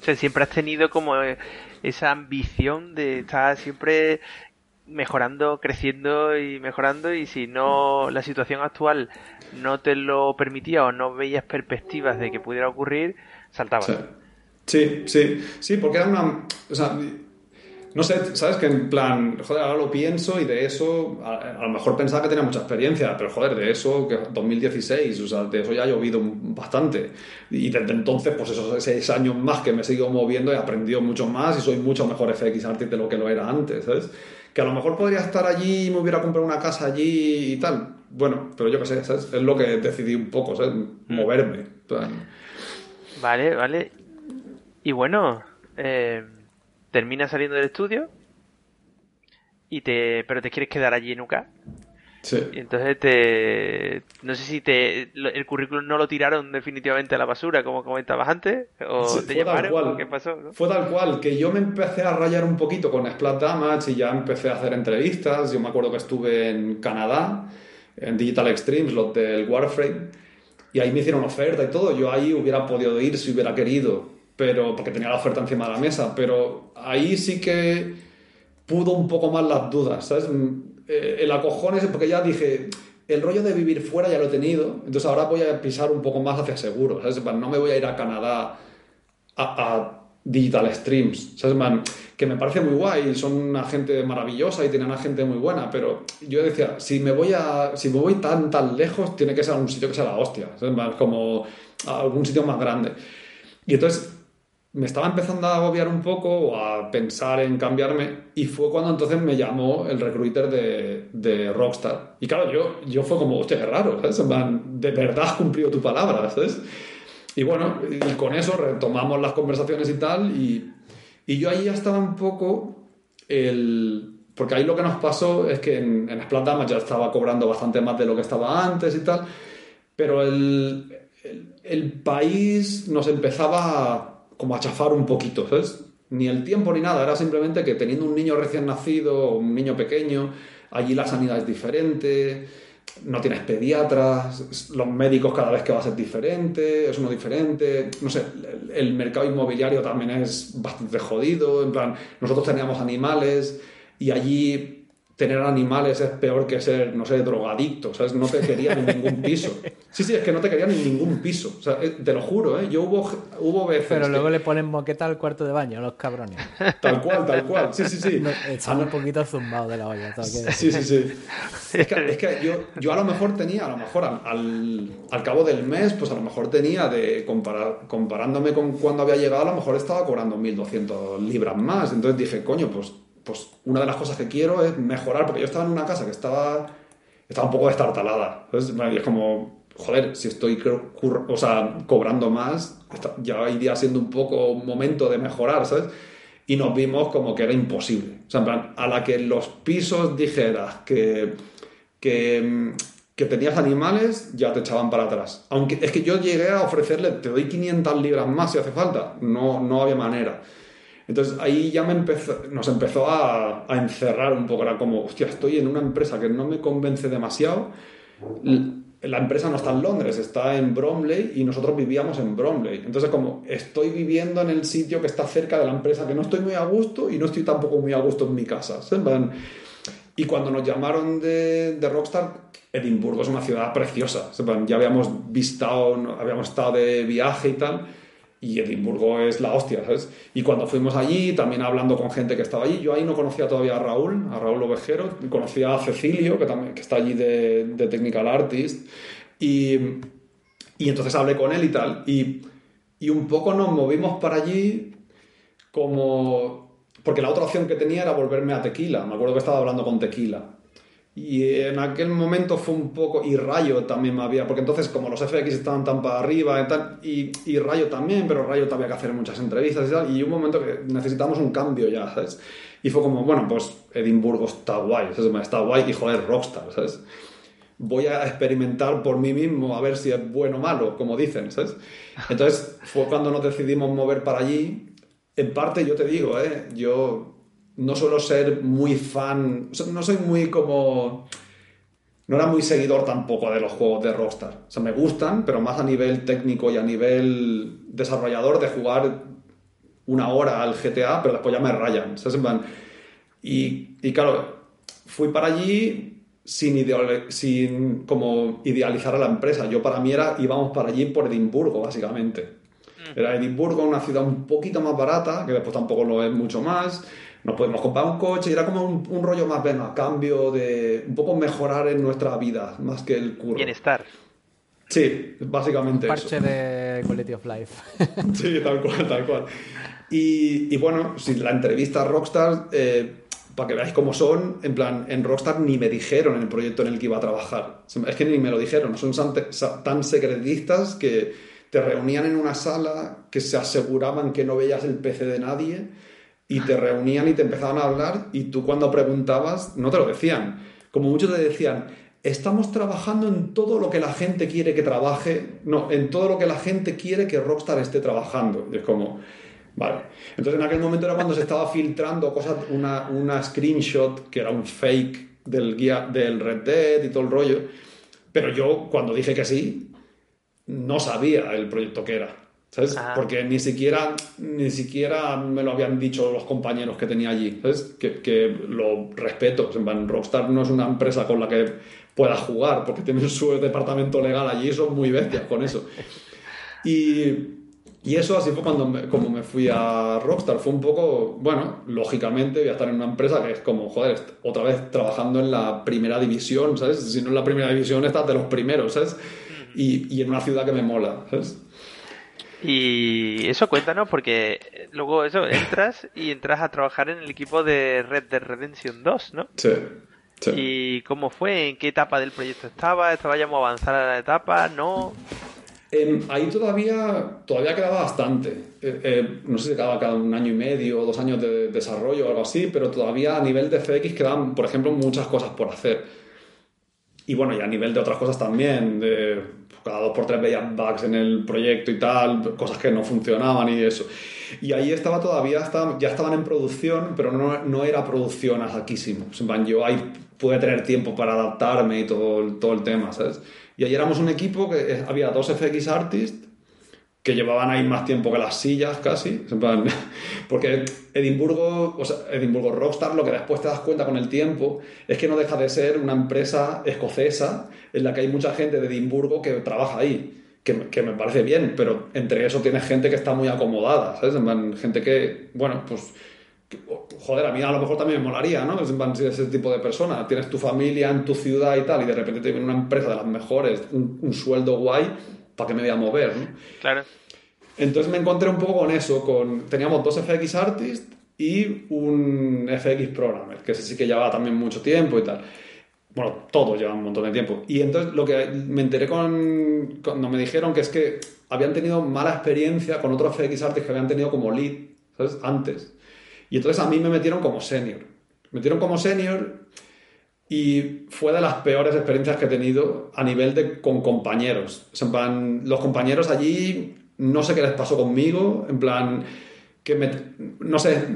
O sea, siempre has tenido como eh, esa ambición de estar siempre mejorando, creciendo y mejorando y si no la situación actual no te lo permitía o no veías perspectivas de que pudiera ocurrir, saltabas. Sí. Sí, sí, porque era una. O sea, no sé, sabes que en plan, joder, ahora lo pienso y de eso, a, a lo mejor pensaba que tenía mucha experiencia, pero joder, de eso, que 2016, o sea, de eso ya ha llovido bastante. Y desde entonces, pues esos seis años más que me he seguido moviendo, he aprendido mucho más y soy mucho mejor FX artist de lo que lo era antes, ¿sabes? Que a lo mejor podría estar allí y me hubiera comprado una casa allí y tal. Bueno, pero yo qué sé, ¿sabes? Es lo que decidí un poco, ¿sabes? Mm. Moverme. Vale, vale. Y bueno, eh, termina saliendo del estudio y te pero te quieres quedar allí en UK. Sí. Y entonces te no sé si te el currículum no lo tiraron definitivamente a la basura como comentabas antes o Sí, te llamaron cual. ¿qué pasó? no? Fue tal cual, que yo me empecé a rayar un poquito con Splat Damage y ya empecé a hacer entrevistas. Yo me acuerdo que estuve en Canadá, en Digital Extremes, los del Warframe, y ahí me hicieron oferta y todo. Yo ahí hubiera podido ir si hubiera querido, pero porque tenía la oferta encima de la mesa, pero ahí sí que pudo un poco más las dudas, ¿sabes? Eh, El acojón ese, porque ya dije, el rollo de vivir fuera ya lo he tenido, entonces ahora voy a pisar un poco más hacia seguro, ¿sabes? No me voy a ir a Canadá a, a Digital Streams, ¿sabes? Que me parece muy guay, son una gente maravillosa y tienen una gente muy buena, pero yo decía, si me voy a si me voy tan tan lejos, tiene que ser algún sitio que sea la hostia, ¿sabes? Como a algún sitio más grande. Y entonces me estaba empezando a agobiar un poco o a pensar en cambiarme y fue cuando entonces me llamó el recruiter de, de Rockstar. Y claro, yo, yo fue como, hostia, qué raro, ¿sabes? De verdad has cumplido tu palabra, ¿sabes? Y bueno, y con eso retomamos las conversaciones y tal y, y yo ahí ya estaba un poco el... Porque ahí lo que nos pasó es que en, en Splat Damage ya estaba cobrando bastante más de lo que estaba antes y tal, pero el, el, el país nos empezaba a, como a chafar un poquito, ¿sabes? Ni el tiempo ni nada, era simplemente que teniendo un niño recién nacido, un niño pequeño, allí la sanidad es diferente, no tienes pediatras, los médicos cada vez que vas es diferente, es uno diferente, no sé, el, el mercado inmobiliario también es bastante jodido, en plan, nosotros teníamos animales y allí tener animales es peor que ser, no sé, drogadicto, ¿sabes? No te querían en ningún piso. Sí, sí, es que no te querían en ningún piso. O sea, eh, te lo juro, ¿eh? Yo hubo, hubo veces Pero que- luego le ponen moqueta al cuarto de baño, los cabrones. Tal cual, tal cual. Sí, sí, sí. No, Están un poquito zumbados de la olla. todo que. Sí, sí, sí. Es que, es que yo, yo a lo mejor tenía, a lo mejor al, al, al cabo del mes, pues a lo mejor tenía de comparar, comparándome con cuando había llegado, a lo mejor estaba cobrando 1.200 libras más. Entonces dije, coño, pues, pues una de las cosas que quiero es mejorar, porque yo estaba en una casa que estaba, estaba un poco destartalada. Entonces y es como, joder, si estoy o sea, cobrando más, ya iría siendo un poco un momento de mejorar, ¿sabes? y nos vimos como que era imposible. O sea, en plan, a la que los pisos dijeras que, que, que tenías animales, ya te echaban para atrás. Aunque es que yo llegué a ofrecerle, te doy 500 libras más si hace falta. No, no había manera. Entonces ahí ya me empezó, nos empezó a, a encerrar un poco. Era como, hostia, estoy en una empresa que no me convence demasiado. La empresa no está en Londres, está en Bromley y nosotros vivíamos en Bromley. Entonces, como estoy viviendo en el sitio que está cerca de la empresa, que no estoy muy a gusto y no estoy tampoco muy a gusto en mi casa. Y cuando nos llamaron de, de Rockstar, Edimburgo es una ciudad preciosa. Ya habíamos visitado, no- habíamos estado de viaje y tal. Y Edimburgo es la hostia, ¿sabes? Y cuando fuimos allí, también hablando con gente que estaba allí, yo ahí no conocía todavía a Raúl, a Raúl Ovejero, conocía a Cecilio, que, también, que está allí de, de Technical Artist, y, y entonces hablé con él y tal, y, y un poco nos movimos para allí como... Porque la otra opción que tenía era volverme a Tequila, me acuerdo que estaba hablando con Tequila. Y en aquel momento fue un poco. Y Rayo también me había. Porque entonces, como los FX estaban tan para arriba y tal. Y, Rayo también, pero Rayo todavía que hacer muchas entrevistas y tal. Y un momento que necesitamos un cambio ya, ¿sabes? Y fue como, bueno, pues Edimburgo está guay, ¿sabes? Está guay y joder, Rockstar, ¿sabes? Voy a experimentar por mí mismo a ver si es bueno o malo, como dicen, ¿sabes? Entonces fue cuando nos decidimos mover para allí. En parte, yo te digo, ¿eh? Yo no suelo ser muy fan, o sea, no soy muy como... No era muy seguidor tampoco de los juegos de Rockstar. O sea, me gustan, pero más a nivel técnico y a nivel desarrollador de jugar una hora al GTA, pero después ya me rayan. ¿sabes? Y, y claro, fui para allí sin, sin como idealizar a la empresa. Yo para mí era, íbamos para allí por Edimburgo, básicamente. Era Edimburgo, una ciudad un poquito más barata, que después tampoco lo es mucho más. Nos podemos comprar un coche y era como un, un rollo más, bueno, a cambio de un poco mejorar en nuestra vida, más que el curro. Bienestar. Sí, básicamente eso. Parche de Quality of Life. Sí, tal cual, tal cual. Y, y bueno, si la entrevista a Rockstar, eh, para que veáis cómo son, en plan, en Rockstar ni me dijeron el proyecto en el que iba a trabajar. Es que ni me lo dijeron, son tan secretistas que te reunían en una sala que se aseguraban que no veías el PC de nadie y te reunían y te empezaban a hablar y tú cuando preguntabas no te lo decían. Como muchos te decían, estamos trabajando en todo lo que la gente quiere que trabaje, no, en todo lo que la gente quiere que Rockstar esté trabajando. Y es como, vale. Entonces en aquel momento era cuando se estaba filtrando cosas, una, una screenshot que era un fake del guía del Red Dead y todo el rollo. Pero yo cuando dije que sí, no sabía el proyecto que era. ¿Sabes? Ah. Porque ni siquiera, ni siquiera me lo habían dicho los compañeros que tenía allí. ¿Sabes? Que, que lo respeto. Rockstar no es una empresa con la que pueda jugar, porque tienen su departamento legal allí y son muy bestias con eso. Y, y eso así fue cuando me, como me fui a Rockstar. Fue un poco, bueno, lógicamente voy a estar en una empresa que es como, joder, otra vez trabajando en la primera división, ¿sabes? Si no en la primera división estás de los primeros, ¿sabes? Y, y en una ciudad que me mola, ¿sabes? Y eso cuéntanos porque luego eso entras y entras a trabajar en el equipo de Red Dead Redemption 2, ¿no? Sí. ¿Y cómo fue? ¿En qué etapa del proyecto estaba? ¿Estaba ya muy avanzada la etapa? ¿No? Em, ahí todavía, todavía quedaba bastante. Eh, eh, no sé si quedaba cada un año y medio o dos años de desarrollo o algo así, pero todavía a nivel de FX quedaban, por ejemplo, muchas cosas por hacer. Y bueno, y a nivel de otras cosas también, de cada dos por tres veían bugs en el proyecto y tal, cosas que no funcionaban y eso. Y ahí estaba todavía, ya estaban en producción, pero no, no era producción a saquísimo. Yo ahí pude tener tiempo para adaptarme y todo, todo el tema, ¿sabes? Y ahí éramos un equipo que había dos FX artists que llevaban ahí más tiempo que las sillas casi, porque Edimburgo, o sea, Edimburgo Rockstar, lo que después te das cuenta con el tiempo es que no deja de ser una empresa escocesa en la que hay mucha gente de Edimburgo que trabaja ahí. Que, que me parece bien, pero entre eso tienes gente que está muy acomodada, ¿sabes? gente que, bueno, pues joder, a mí a lo mejor también me molaría, ¿no? Es ese tipo de persona. Tienes tu familia en tu ciudad y tal, y de repente te viene una empresa de las mejores, un sueldo guay, ¿para qué me voy a mover? ¿no? Claro. Entonces me encontré un poco con eso, con teníamos dos FX artists y un FX programmer, que ese sí que llevaba también mucho tiempo y tal. Bueno, todos llevan un montón de tiempo. Y entonces lo que me enteré con, cuando me dijeron que es que habían tenido mala experiencia con otros FX artists que habían tenido como lead, ¿sabes? Antes. Y entonces a mí me metieron como senior. Me metieron como senior y fue de las peores experiencias que he tenido a nivel de con compañeros. en plan, los compañeros allí, no sé qué les pasó conmigo, en plan, que me, no sé,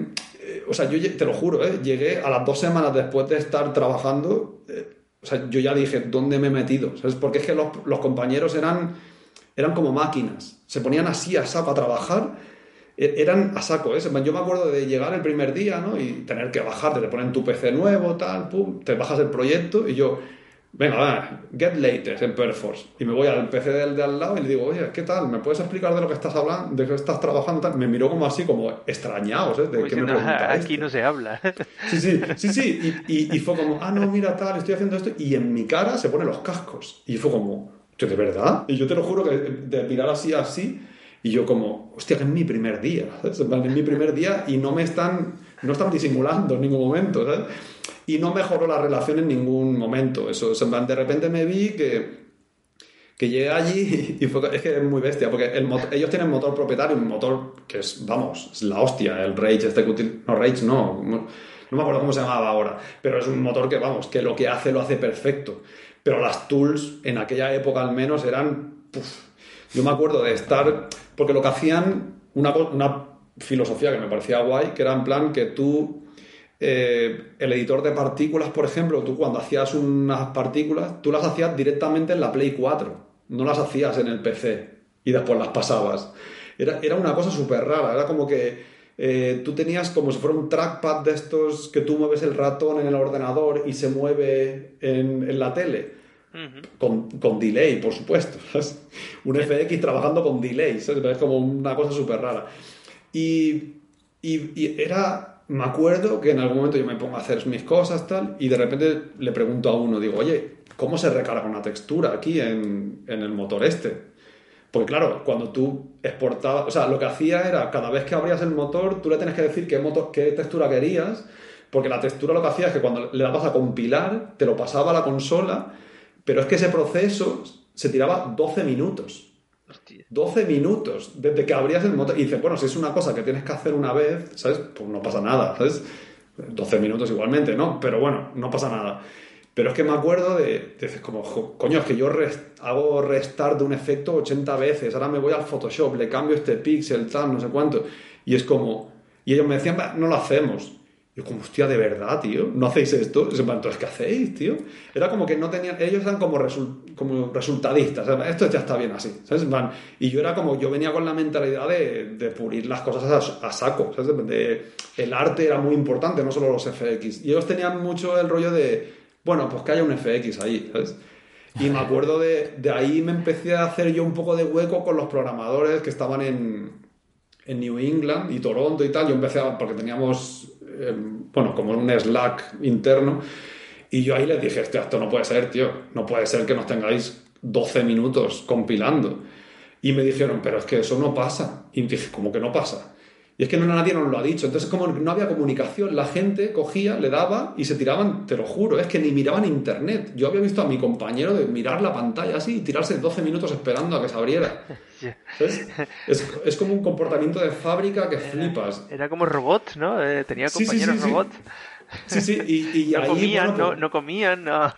eh, o sea, yo te lo juro, ¿eh? llegué a las dos semanas después de estar trabajando, eh, o sea, yo ya dije, ¿dónde me he metido? ¿Sabes? Porque es que los, los compañeros eran, eran como máquinas, se ponían así a saco a trabajar eran a saco, ¿eh? Yo me acuerdo de llegar el primer día, ¿no? Y tener que bajarte, te ponen tu PC nuevo, tal, pum, te bajas el proyecto y yo, venga, va, get latest en Perforce. Y me voy al PC del de al lado y le digo, oye, ¿qué tal? ¿Me puedes explicar de lo que estás hablando, de qué estás trabajando? Tal? Me miró como así, como extrañados, ¿eh? De qué me Aquí no se habla. Sí, sí, sí, sí. Y, y, fue como, ah, no, mira, tal, estoy haciendo esto. Y en mi cara se ponen los cascos. Y fue como, ¿de verdad? Y yo te lo juro que de mirar así, así y yo como, hostia, que es mi primer día, ¿sabes? Es mi primer día y no me están, no están disimulando en ningún momento, ¿sabes? Y no mejoró la relación en ningún momento. Eso, de repente me vi que, que llegué allí y fue, es que es muy bestia, porque el ellos tienen motor propietario, un motor que es, vamos, es la hostia, el Rage, este no, Rage no, no me acuerdo cómo se llamaba ahora, pero es un motor que, vamos, que lo que hace lo hace perfecto. Pero las tools, en aquella época al menos, eran... yo me acuerdo de estar porque lo que hacían, una, una filosofía que me parecía guay, que era en plan que tú, eh, el editor de partículas, por ejemplo, tú cuando hacías unas partículas, tú las hacías directamente en la Play 4, no las hacías en el PC y después las pasabas. Era, era una cosa súper rara, era como que eh, tú tenías como si fuera un trackpad de estos que tú mueves el ratón en el ordenador y se mueve en, en la tele con, con, delay, por supuesto. Un FX trabajando con delay, es como una cosa súper rara. Y, y, era, me acuerdo que en algún momento yo me pongo a hacer mis cosas tal, y de repente le pregunto a uno, digo, oye, ¿cómo se recarga una textura aquí en, en el motor este? Porque claro, cuando tú exportabas, o sea, lo que hacía era, cada vez que abrías el motor, tú le tienes que decir qué, motor, qué textura querías porque la textura lo que hacía es que cuando le dabas a compilar, te lo pasaba a la consola, pero es que ese proceso se tiraba 12 minutos. 12 minutos desde que abrías el motor. Y dices, bueno, si es una cosa que tienes que hacer una vez, ¿sabes? Pues no pasa nada, ¿sabes? 12 minutos igualmente, ¿no? Pero bueno, no pasa nada. Pero es que me acuerdo de, dices como, coño, es que yo hago restart de un efecto 80 veces, ahora me voy al Photoshop, le cambio este pixel, tal, no sé cuánto. Y es como, y ellos me decían, no lo hacemos. Yo como, hostia, de verdad, tío, ¿no hacéis esto? Entonces, ¿qué hacéis, tío? Era como que no tenían, ellos eran como, como resultadistas, esto ya está bien así. Y yo era como, yo venía con la mentalidad de, de pulir las cosas a, saco, ¿sabes? el arte era muy importante, no solo los FX. Y ellos tenían mucho el rollo de bueno, pues que haya un FX ahí, ¿sabes? Y me acuerdo de, de ahí me empecé a hacer yo un poco de hueco con los programadores que estaban en, en New England y Toronto y tal. Yo empecé a, porque teníamos, em, bueno, como un Slack interno. Y yo ahí les dije, esto no puede ser, tío. No puede ser que nos tengáis 12 minutos compilando. Y me dijeron, pero es que eso no pasa. Y dije, ¿cómo que no pasa? Y es que no, nadie nos lo ha dicho. Entonces, como no había comunicación, la gente cogía, le daba y se tiraban, te lo juro, es que ni miraban internet. Yo había visto a mi compañero de mirar la pantalla así y tirarse 12 minutos esperando a que se abriera. Es, es, como un comportamiento de fábrica que flipas. Era como robot, ¿no? Eh, tenía compañeros robot. Sí, sí, y, no, comían, no, no, comían, no,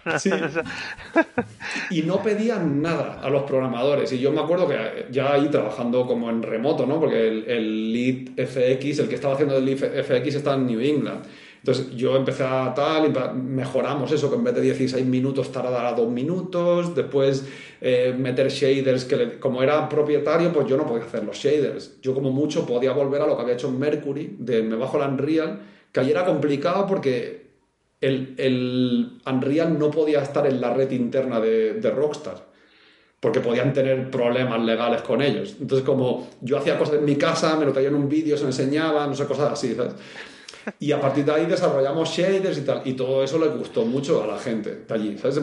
Y no pedían nada a los programadores. Y yo me acuerdo que ya ahí trabajando como en remoto, ¿no? Porque el, el lead FX, el que estaba haciendo el lead FX está en New England. Entonces yo empecé a tal, y mejoramos eso, que en vez de 16 minutos tardara 2 minutos, después eh, meter shaders, que como era propietario, pues yo no podía hacer los shaders. Yo como mucho podía volver a lo que había hecho en Mercury, de me bajo la Unreal que era complicado porque el, el, Unreal no podía estar en la red interna de, Rockstar, porque podían tener problemas legales con ellos. Entonces, como yo hacía cosas en mi casa, me lo traían un vídeo, se me enseñaba, no sé, cosas así, ¿sabes? Y a partir de ahí desarrollamos shaders y tal, y todo eso le gustó mucho a la gente de allí, ¿sabes?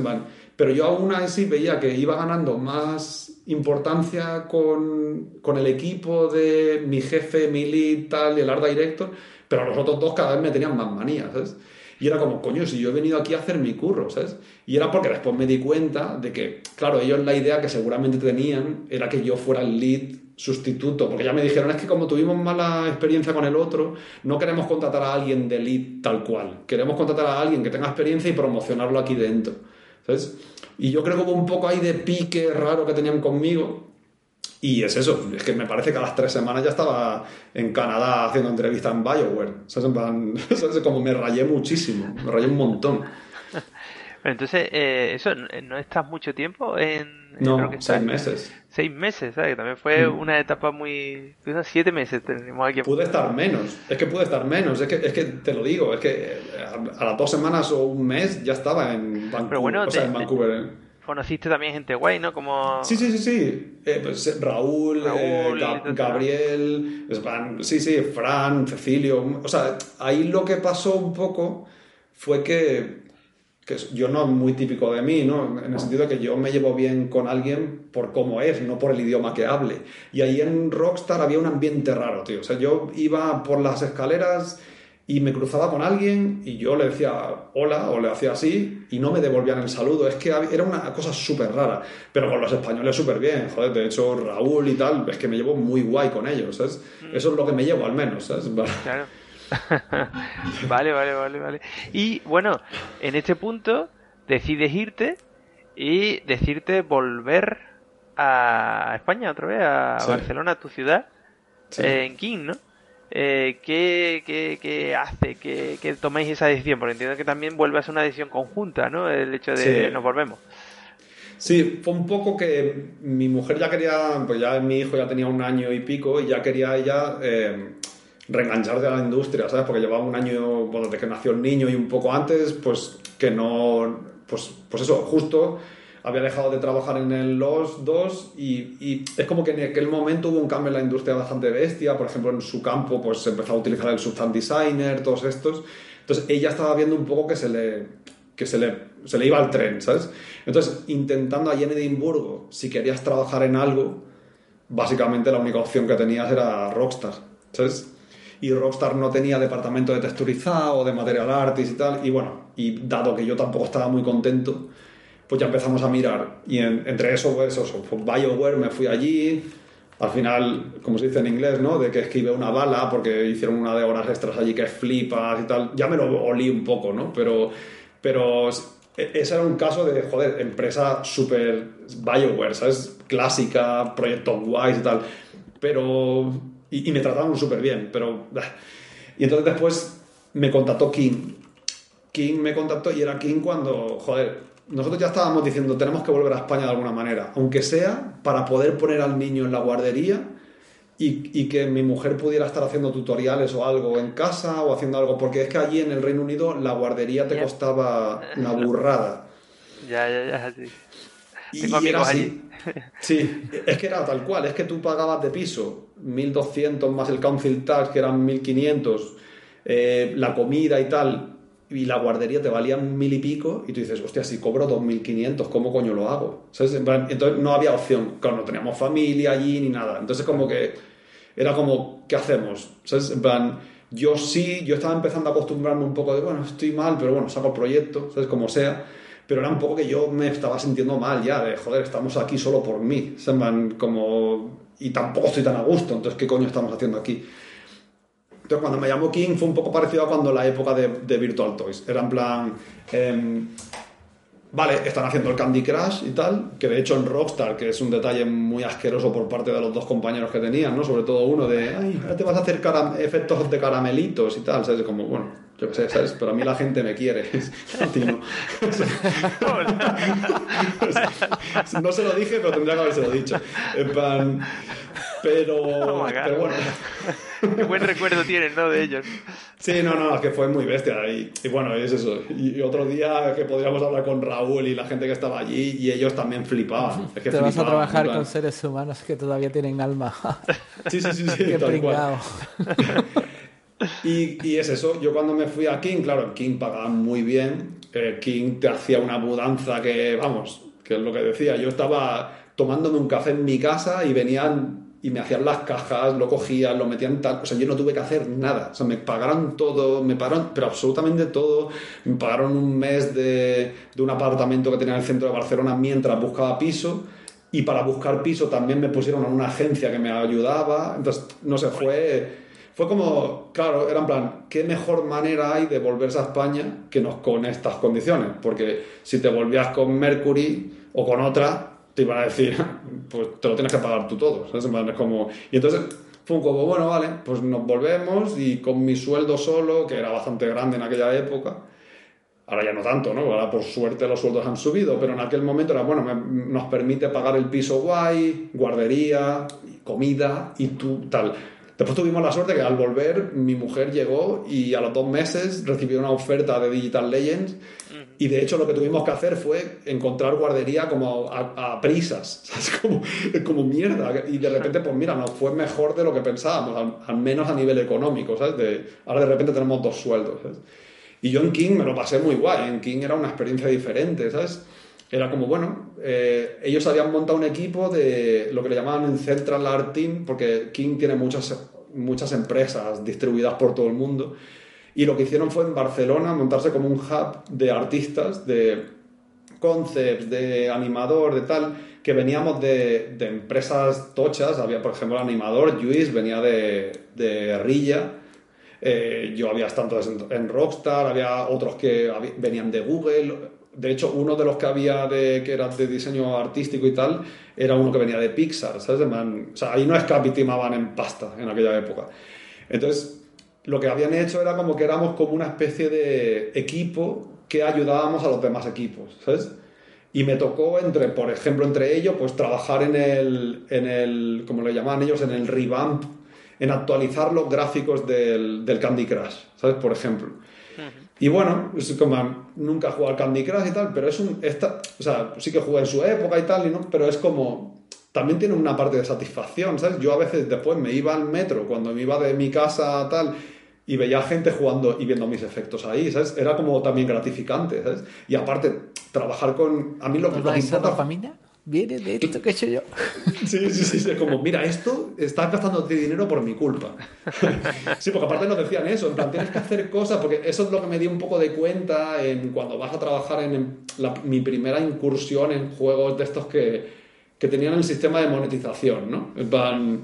Pero yo aún así veía que iba ganando más importancia con, con el equipo de mi jefe, mi lead, tal, y el art director, pero los otros dos cada vez me tenían más manías, ¿sabes? Y era como, coño, si yo he venido aquí a hacer mi curro, ¿sabes? Y era porque después me di cuenta de que, claro, ellos la idea que seguramente tenían era que yo fuera el lead sustituto, porque ya me dijeron, es que como tuvimos mala experiencia con el otro, no queremos contratar a alguien de lead tal cual, queremos contratar a alguien que tenga experiencia y promocionarlo aquí dentro, ¿sabes? Y yo creo que hubo un poco ahí de pique raro que tenían conmigo, y es eso, es que me parece que a las tres semanas ya estaba en Canadá haciendo entrevistas en Bioware. ¿Sabes? Como me rayé muchísimo, me rayé un montón. entonces, eh, eso, ¿no estás mucho tiempo en...? no, seis meses. Seis meses, ¿sabes? Que también fue mm. una etapa muy... Siete meses tenemos aquí. Pude estar menos, es que pude estar menos, es que, es que te lo digo, es que a, las dos semanas o un mes ya estaba en Vancouver. o sea, en Vancouver. ¿eh? Conociste también gente guay, ¿no? Como... Sí, sí, sí, sí. Eh, pues, eh, Raúl, eh, Gabriel, sí, sí, Fran, Cecilio. O sea, ahí lo que pasó un poco fue que, que yo no es muy típico de mí, ¿no? En el sentido de que yo me llevo bien con alguien por cómo es, no por el idioma que hable. Y ahí en Rockstar había un ambiente raro, tío. O sea, yo iba por las escaleras y me cruzaba con alguien y yo le decía hola o le hacía así y no me devolvían el saludo. Es que era una cosa súper rara, pero con los españoles súper bien, joder, de hecho Raúl y tal, es que me llevo muy guay con ellos, ¿sabes? Mm. Eso es lo que me llevo al menos, ¿sabes? Claro. vale, vale, vale, vale. Y bueno, en este punto decides irte y decirte volver a España otra vez, a Barcelona, a tu ciudad, en King, ¿no? Eh, ¿qué, qué, qué, hace que, que, toméis esa decisión? Porque entiendo que también vuelve a ser una decisión conjunta, ¿no? El hecho de nos volvemos. Sí, fue un poco que mi mujer ya quería, pues ya mi hijo ya tenía un año y pico y ya quería ella eh, reengancharse a la industria, ¿sabes? Porque llevaba un año, bueno, desde que nació el niño y un poco antes, pues que no, pues, pues eso, justo había dejado de trabajar en el los dos y, es como que en aquel momento hubo un cambio en la industria bastante bestia, por ejemplo en su campo pues se empezó a utilizar el Substance Designer, todos estos, entonces ella estaba viendo un poco que se le, que se le, se le iba al tren, ¿sabes? Entonces intentando allí en Edimburgo, si querías trabajar en algo, básicamente la única opción que tenías era Rockstar, ¿sabes? y Rockstar no tenía departamento de texturizado, de material artist y tal, y bueno, y dado que yo tampoco estaba muy contento, pues ya empezamos a mirar, y entre eso, pues, eso, pues BioWare me fui allí, al final, como se dice en inglés, ¿no? De que escribe una bala porque hicieron una de horas extras allí que flipas y tal, ya me lo olí un poco, ¿no? Pero, pero ese era un caso de, joder, empresa súper BioWare, ¿sabes? Clásica, proyectos guays y tal, pero y, me trataron súper bien, pero... Y entonces después me contactó King. King me contactó y era King cuando, joder, nosotros ya estábamos diciendo, tenemos que volver a España de alguna manera, aunque sea para poder poner al niño en la guardería y, y, que mi mujer pudiera estar haciendo tutoriales o algo en casa o haciendo algo, porque es que allí en el Reino Unido la guardería te costaba una burrada. Ya, ya, ya, sí. y era así. Sí, es que era tal cual, es que tú pagabas de piso 1.200 más el council tax, que eran 1.500, eh, la comida y tal, y la guardería te valía un mil y pico, y tú dices, hostia, si cobro 2.500, ¿cómo coño lo hago? Entonces no había opción, claro, no teníamos familia allí ni nada. Entonces como que era como, ¿qué hacemos? ¿Sabes? En plan, yo sí, yo estaba empezando a acostumbrarme un poco de, bueno, estoy mal, pero bueno, saco el proyecto, ¿sabes? Como sea pero era un poco que yo me estaba sintiendo mal ya, de joder, estamos aquí solo por mí, como, y tampoco estoy tan a gusto, entonces, ¿qué coño estamos haciendo aquí? Cuando me llamó King fue un poco parecido a cuando la época de, de Virtual Toys, era en plan, em, Vale, están haciendo el Candy Crush y tal, que de hecho en Rockstar, que es un detalle muy asqueroso por parte de los dos compañeros que tenían, ¿no? Sobre todo uno de, ay, ahora te vas a hacer efectos de caramelitos y tal, ¿sabes? Como, bueno, yo qué sé, ¿sabes? Pero a mí la gente me quiere. no se lo dije, pero tendría que haberse lo dicho. En plan, pero, oh pero bueno. Qué buen recuerdo tienen, ¿no? De ellos. Sí, no, no, es que fue muy bestia. Y, y bueno, es eso. Y, otro día que podríamos hablar con Raúl y la gente que estaba allí y ellos también flipaban. Es que Te vas a trabajar con seres humanos que todavía tienen alma. Sí, sí, sí, sí. Qué tal cual. Y, y, es eso, yo cuando me fui a King, claro, King pagaba muy bien, eh, King te hacía una mudanza que, vamos, que es lo que decía, yo estaba tomándome un café en mi casa y venían y me hacían las cajas, lo cogían, lo metían tal, o sea, yo no tuve que hacer nada, o sea, me pagaron todo, me pagaron, pero absolutamente todo, me pagaron un mes de, de un apartamento que tenía en el centro de Barcelona mientras buscaba piso, y para buscar piso también me pusieron a una agencia que me ayudaba, entonces, no sé, fue fue como, claro, era en plan, ¿qué mejor manera hay de volverse a España que nos con estas condiciones? Porque si te volvías con Mercury o con otra, te iban a decir, pues te lo tienes que pagar tú todo. ¿sabes? Es como... Y entonces fue un poco, bueno, vale, pues nos volvemos y con mi sueldo solo, que era bastante grande en aquella época, ahora ya no tanto, ¿no? Ahora por suerte los sueldos han subido, pero en aquel momento era, bueno, nos permite pagar el piso guay, guardería, comida y tú tal. Después tuvimos la suerte que al volver mi mujer llegó y a los dos meses recibió una oferta de Digital Legends y de hecho lo que tuvimos que hacer fue encontrar guardería como a, prisas, Como, como, mierda. Y de repente, pues mira, nos fue mejor de lo que pensábamos, al, menos a nivel económico, ¿sabes? De, ahora de repente tenemos dos sueldos, Y yo en King me lo pasé muy guay, en King era una experiencia diferente, ¿sabes? Era como, bueno, eh, ellos habían montado un equipo de lo que le llamaban un Central Art Team, porque King tiene muchas, muchas empresas distribuidas por todo el mundo. Y lo que hicieron fue en Barcelona montarse como un hub de artistas, de concepts, de animador, de tal, que veníamos de, de empresas tochas. Había, por ejemplo, el animador, Luis, venía de, de Rilla. Eh, yo había estado en Rockstar, había otros que venían de Google de hecho, uno de los que había de, que era de diseño artístico y tal, era uno que venía de Pixar, ¿sabes? o sea, ahí no escapitimaban en pasta en aquella época. Entonces, lo que habían hecho era como que éramos como una especie de equipo que ayudábamos a los demás equipos, ¿sabes? Y me tocó, entre, por ejemplo, entre ellos, pues trabajar en el, en el, como le llamaban ellos, en el revamp, en actualizar los gráficos del, del Candy Crush, ¿sabes? Por ejemplo. Y bueno, es como, nunca he jugado al Candy Crush y tal, pero es un. Esta, o sea, sí que jugué en su época y tal, y no, pero es como. También tiene una parte de satisfacción, ¿sabes? Yo a veces después me iba al metro, cuando me iba de mi casa tal, y veía gente jugando y viendo mis efectos ahí, ¿sabes? Era como también gratificante, ¿sabes? Y aparte, trabajar con... A mí lo, que me importa... familia? Viene de esto que he hecho yo. Sí, sí, sí, es como, mira, esto estás gastando dinero por mi culpa. Sí, porque aparte nos decían eso, en plan, tienes que hacer cosas, porque eso es lo que me dio un poco de cuenta en cuando vas a trabajar en mi primera incursión en juegos de estos que, que tenían el sistema de monetización, ¿no? En plan,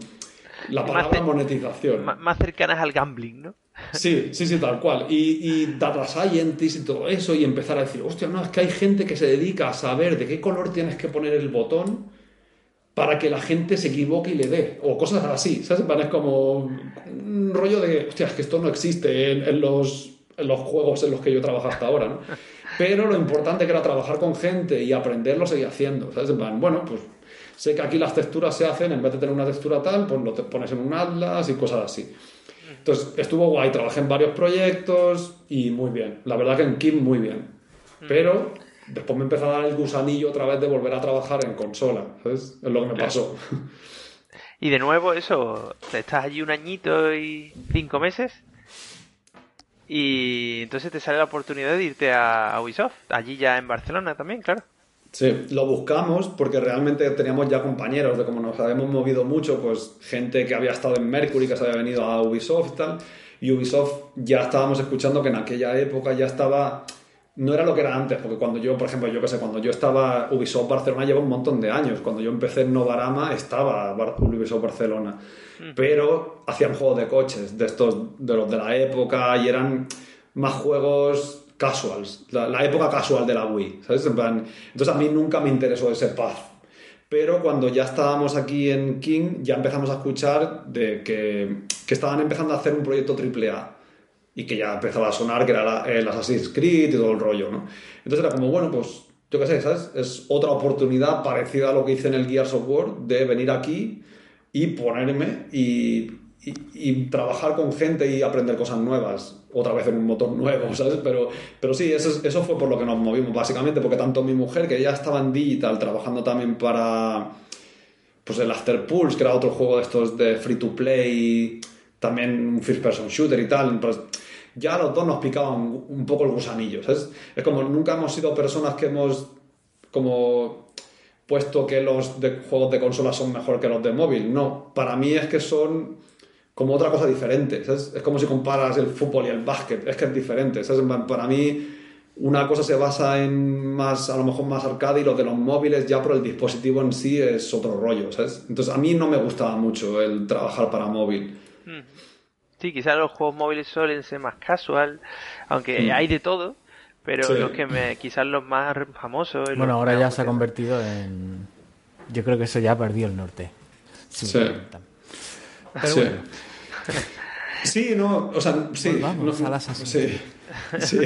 la palabra monetización. Más cercanas al gambling, ¿no? Sí, sí, sí, tal cual. Y, y data scientist y todo eso, y empezar a decir, hostia, no, es que hay gente que se dedica a saber de qué color tienes que poner el botón para que la gente se equivoque y le dé, o cosas así, ¿sabes? Es como un rollo de, hostia, es que esto no existe en, los, en los juegos en los que yo trabajo hasta ahora, ¿no? Pero lo importante que era trabajar con gente y aprenderlo seguir haciendo, ¿sabes? En bueno, pues sé que aquí las texturas se hacen, en vez de tener una textura tal, pues lo te pones en un atlas y cosas así. Entonces estuvo guay, trabajé en varios proyectos y muy bien. La verdad que en Kim muy bien. Mm. Pero después me empezó a dar el gusanillo otra vez de volver a trabajar en consola. ¿sabes? Es lo que me pasó. Y de nuevo eso, estás allí un añito y cinco meses y entonces te sale la oportunidad de irte a Ubisoft, allí ya en Barcelona también, claro. Sí, lo buscamos porque realmente teníamos ya compañeros de como nos habíamos movido mucho, pues gente que había estado en Mercury, que se había venido a Ubisoft y tal. Y Ubisoft ya estábamos escuchando que en aquella época ya estaba. No era lo que era antes, porque cuando yo, por ejemplo, yo que sé, cuando yo estaba Ubisoft Barcelona lleva un montón de años. Cuando yo empecé en Novarama estaba Ubisoft Barcelona. Mm. Pero hacían juegos de coches, de estos, de los de la época, y eran más juegos casuals, la, época casual de la Wii, ¿sabes? entonces a mí nunca me interesó ese path. Pero cuando ya estábamos aquí en King, ya empezamos a escuchar de que, que estaban empezando a hacer un proyecto AAA y que ya empezaba a sonar que era el Assassin's Creed y todo el rollo, ¿no? Entonces era como, bueno, pues yo qué sé, ¿sabes? Es otra oportunidad parecida a lo que hice en el Gears of War de venir aquí y ponerme y y, trabajar con gente y aprender cosas nuevas, otra vez en un motor nuevo, ¿sabes? Pero, pero sí, eso, eso fue por lo que nos movimos, básicamente, porque tanto mi mujer, que ya estaba en digital, trabajando también para pues el After Pulse, que era otro juego de estos de free to play, también un first person shooter y tal, pues ya los dos nos picaban un poco el gusanillo, ¿sabes? Es como nunca hemos sido personas que hemos como puesto que los de juegos de consola son mejor que los de móvil, no, para mí es que son como otra cosa diferente. Es como si comparas el fútbol y el básquet, es que es diferente. Para mí, una cosa se basa en más, a lo mejor más arcade y lo de los móviles ya por el dispositivo en sí es otro rollo. Entonces, a mí no me gustaba mucho el trabajar para móvil. Hmm. Sí, quizás los juegos móviles suelen ser más casual, aunque hmm. hay de todo, pero los que me, quizás los más famosos. Bueno, ahora ya se ha convertido en. Yo creo que eso ya ha perdido el norte. Sí. Pero Bueno. Sí, no, o sea, sí. Pues no, sí, sí,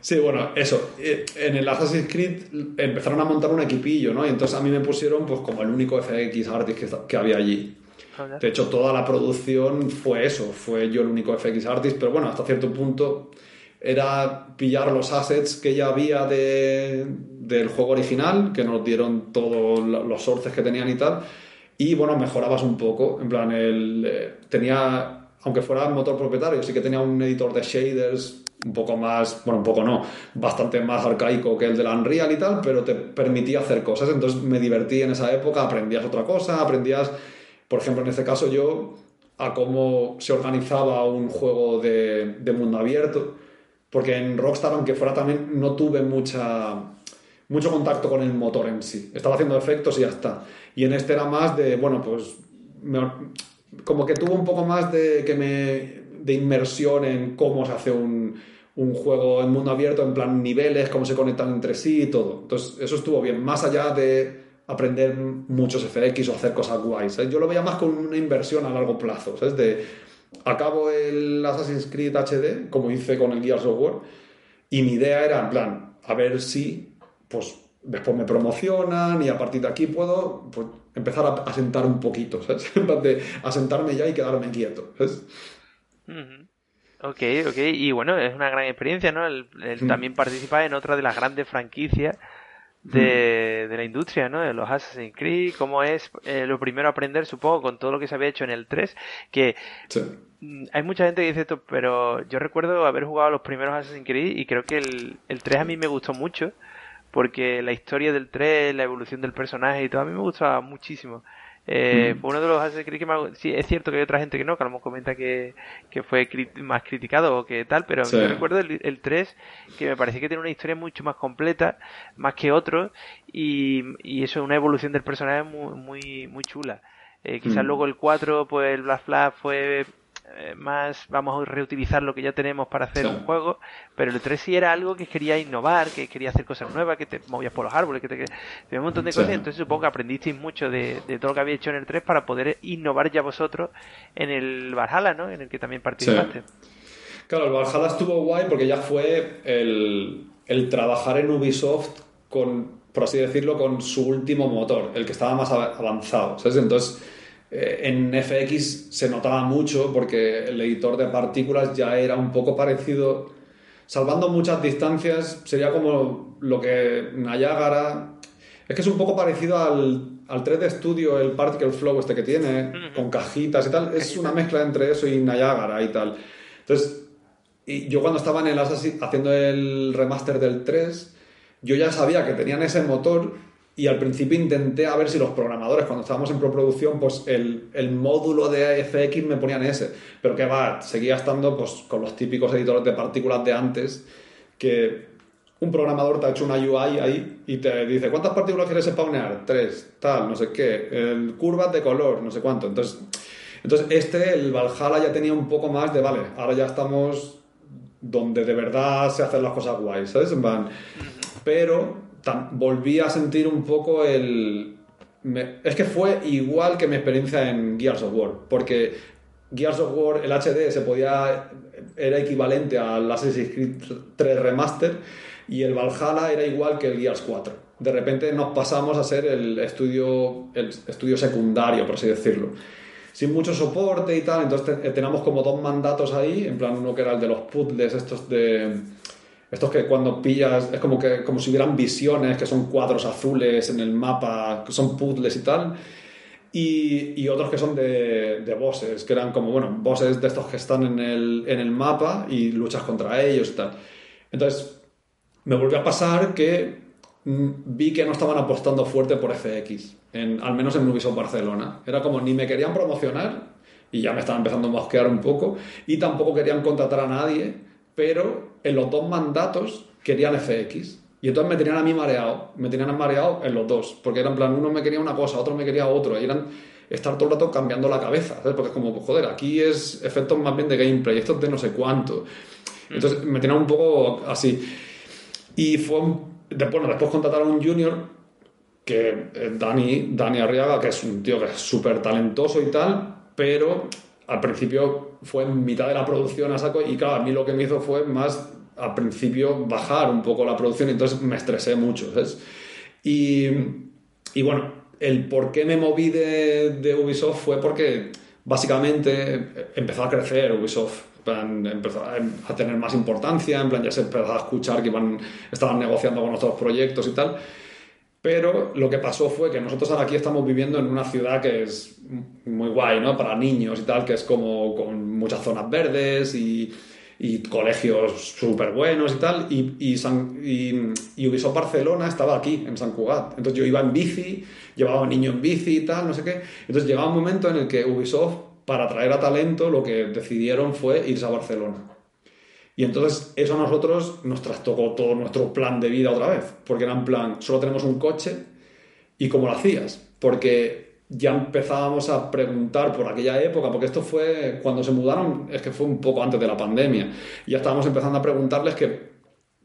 sí, bueno, eso. Eh, en el Assassin's Creed empezaron a montar un equipillo, ¿no? Y entonces a mí me pusieron pues como el único FX artist que, que había allí. De hecho, toda la producción fue eso, fue yo el único FX artist, pero bueno, hasta cierto punto era pillar los assets que ya había de, del juego original, que nos dieron todos los sources que tenían y tal, y bueno, mejorabas un poco, en plan, el, eh, tenía aunque fuera motor propietario, sí que tenía un editor de shaders un poco más, bueno, un poco no, bastante más arcaico que el de la Unreal y tal, pero te permitía hacer cosas. Entonces me divertí en esa época, aprendías otra cosa, aprendías, por ejemplo, en este caso yo, a cómo se organizaba un juego de, de mundo abierto, porque en Rockstar, aunque fuera también, no tuve mucha, mucho contacto con el motor en sí. Estaba haciendo efectos y ya está. Y en este era más de, bueno, pues como que tuvo un poco más de, que me, de inmersión en cómo se hace un, un, juego en mundo abierto, en plan niveles, cómo se conectan entre sí y todo. Entonces, eso estuvo bien, más allá de aprender muchos FX o hacer cosas guays. Yo lo veía más como una inversión a largo plazo, ¿sabes? De, acabo el Assassin's Creed HD, como hice con el Gears of War, y mi idea era, en plan, a ver si, pues, después me promocionan y a partir de aquí puedo pues, empezar a, sentar un poquito, ¿sabes? En vez de asentarme ya y quedarme quieto, ¿sabes? Ok, ok, y bueno, es una gran experiencia, ¿no? El, mm. También participar en otra de las grandes franquicias de, mm. la industria, ¿no? De los Assassin's Creed, cómo es eh, lo primero aprender, supongo, con todo lo que se había hecho en el 3, que hay mucha gente que dice esto, pero yo recuerdo haber jugado los primeros Assassin's Creed y creo que el, el 3 a mí me gustó mucho porque la historia del 3, la evolución del personaje y todo, a mí me gustaba muchísimo. Eh, Fue uno de los Assassin's Creed que me Sí, es cierto que hay otra gente que no, que a lo mejor comenta que, que fue más criticado o que tal, pero yo recuerdo el, el, 3 que me parecía que tiene una historia mucho más completa, más que otros, y, y eso es una evolución del personaje muy, muy, muy chula. Eh, quizás luego el 4, pues el Black Flag fue más vamos a reutilizar lo que ya tenemos para hacer un juego, pero el 3 sí era algo que quería innovar, que quería hacer cosas nuevas, que te movías por los árboles, que te, te un montón de cosas, entonces supongo que aprendisteis mucho de, todo lo que había hecho en el 3 para poder innovar ya vosotros en el Valhalla, ¿no? En el que también participaste. Claro, el Valhalla estuvo guay porque ya fue el, el trabajar en Ubisoft con, por así decirlo, con su último motor, el que estaba más avanzado, ¿sabes? Entonces eh, en FX se notaba mucho porque el editor de partículas ya era un poco parecido, salvando muchas distancias, sería como lo que Niagara... Es que es un poco parecido al, al 3D Studio, el Particle Flow este que tiene, con cajitas y tal. Es una mezcla entre eso y Niagara y tal. Entonces, y yo cuando estaba en el haciendo el remaster del 3, yo ya sabía que tenían ese motor y al principio intenté a ver si los programadores, cuando estábamos en preproducción, pues el, el módulo de FX me ponían ese. Pero que va, seguía estando pues, con los típicos editores de partículas de antes, que un programador te ha hecho una UI ahí y te dice, ¿cuántas partículas quieres spawnear? Tres, tal, no sé qué, el, curvas de color, no sé cuánto. Entonces, entonces, este, el Valhalla ya tenía un poco más de, vale, ahora ya estamos donde de verdad se hacen las cosas guays, ¿sabes? Pero volví a sentir un poco el... es que fue igual que mi experiencia en Gears of War, porque Gears of War, el HD, se podía, era equivalente al Assassin's Creed 3 Remaster y el Valhalla era igual que el Gears 4. De repente nos pasamos a ser el estudio, el estudio secundario, por así decirlo. Sin mucho soporte y tal, entonces teníamos como dos mandatos ahí, en plan uno que era el de los puzzles estos de estos que cuando pillas es como que como si hubieran visiones, que son cuadros azules en el mapa, que son puzzles y tal. Y, otros que son de, de, bosses, que eran como, bueno, bosses de estos que están en el, en el mapa y luchas contra ellos y tal. Entonces, me volvió a pasar que mm, vi que no estaban apostando fuerte por FX, en, al menos en Ubisoft Barcelona. Era como ni me querían promocionar y ya me estaban empezando a mosquear un poco, y tampoco querían contratar a nadie pero en los dos mandatos querían FX. Y entonces me tenían a mí mareado, me tenían mareado en los dos, porque eran en plan, uno me quería una cosa, otro me quería otro, y eran estar todo el rato cambiando la cabeza, ¿sabes? Porque es como, pues, joder, aquí es efectos más bien de gameplay, esto es de no sé cuánto. Entonces me tenían un poco así. Y fue, bueno, después contrataron a un junior, que es Dani, Dani Arriaga, que es un tío que es súper talentoso y tal, pero al principio fue en mitad de la producción a saco y claro, a mí lo que me hizo fue más al principio bajar un poco la producción entonces me estresé mucho, ¿sabes? Y, y bueno, el por qué me moví de, de, Ubisoft fue porque básicamente empezó a crecer Ubisoft. empezó a tener más importancia, en plan ya se empezó a escuchar que iban, estaban negociando con otros proyectos y tal. Pero lo que pasó fue que nosotros ahora aquí estamos viviendo en una ciudad que es muy guay, ¿no? Para niños y tal, que es como con muchas zonas verdes y, y colegios súper buenos y tal. Y, y, Ubisoft Barcelona estaba aquí, en San Cugat. Entonces yo iba en bici, llevaba a un niño en bici y tal, no sé qué. Entonces llegaba un momento en el que Ubisoft, para atraer a talento, lo que decidieron fue irse a Barcelona. Y entonces eso a nosotros nos trastocó todo nuestro plan de vida otra vez, porque era en plan, solo tenemos un coche y cómo lo hacías, porque ya empezábamos a preguntar por aquella época, porque esto fue cuando se mudaron, es que fue un poco antes de la pandemia, ya estábamos empezando a preguntarles que,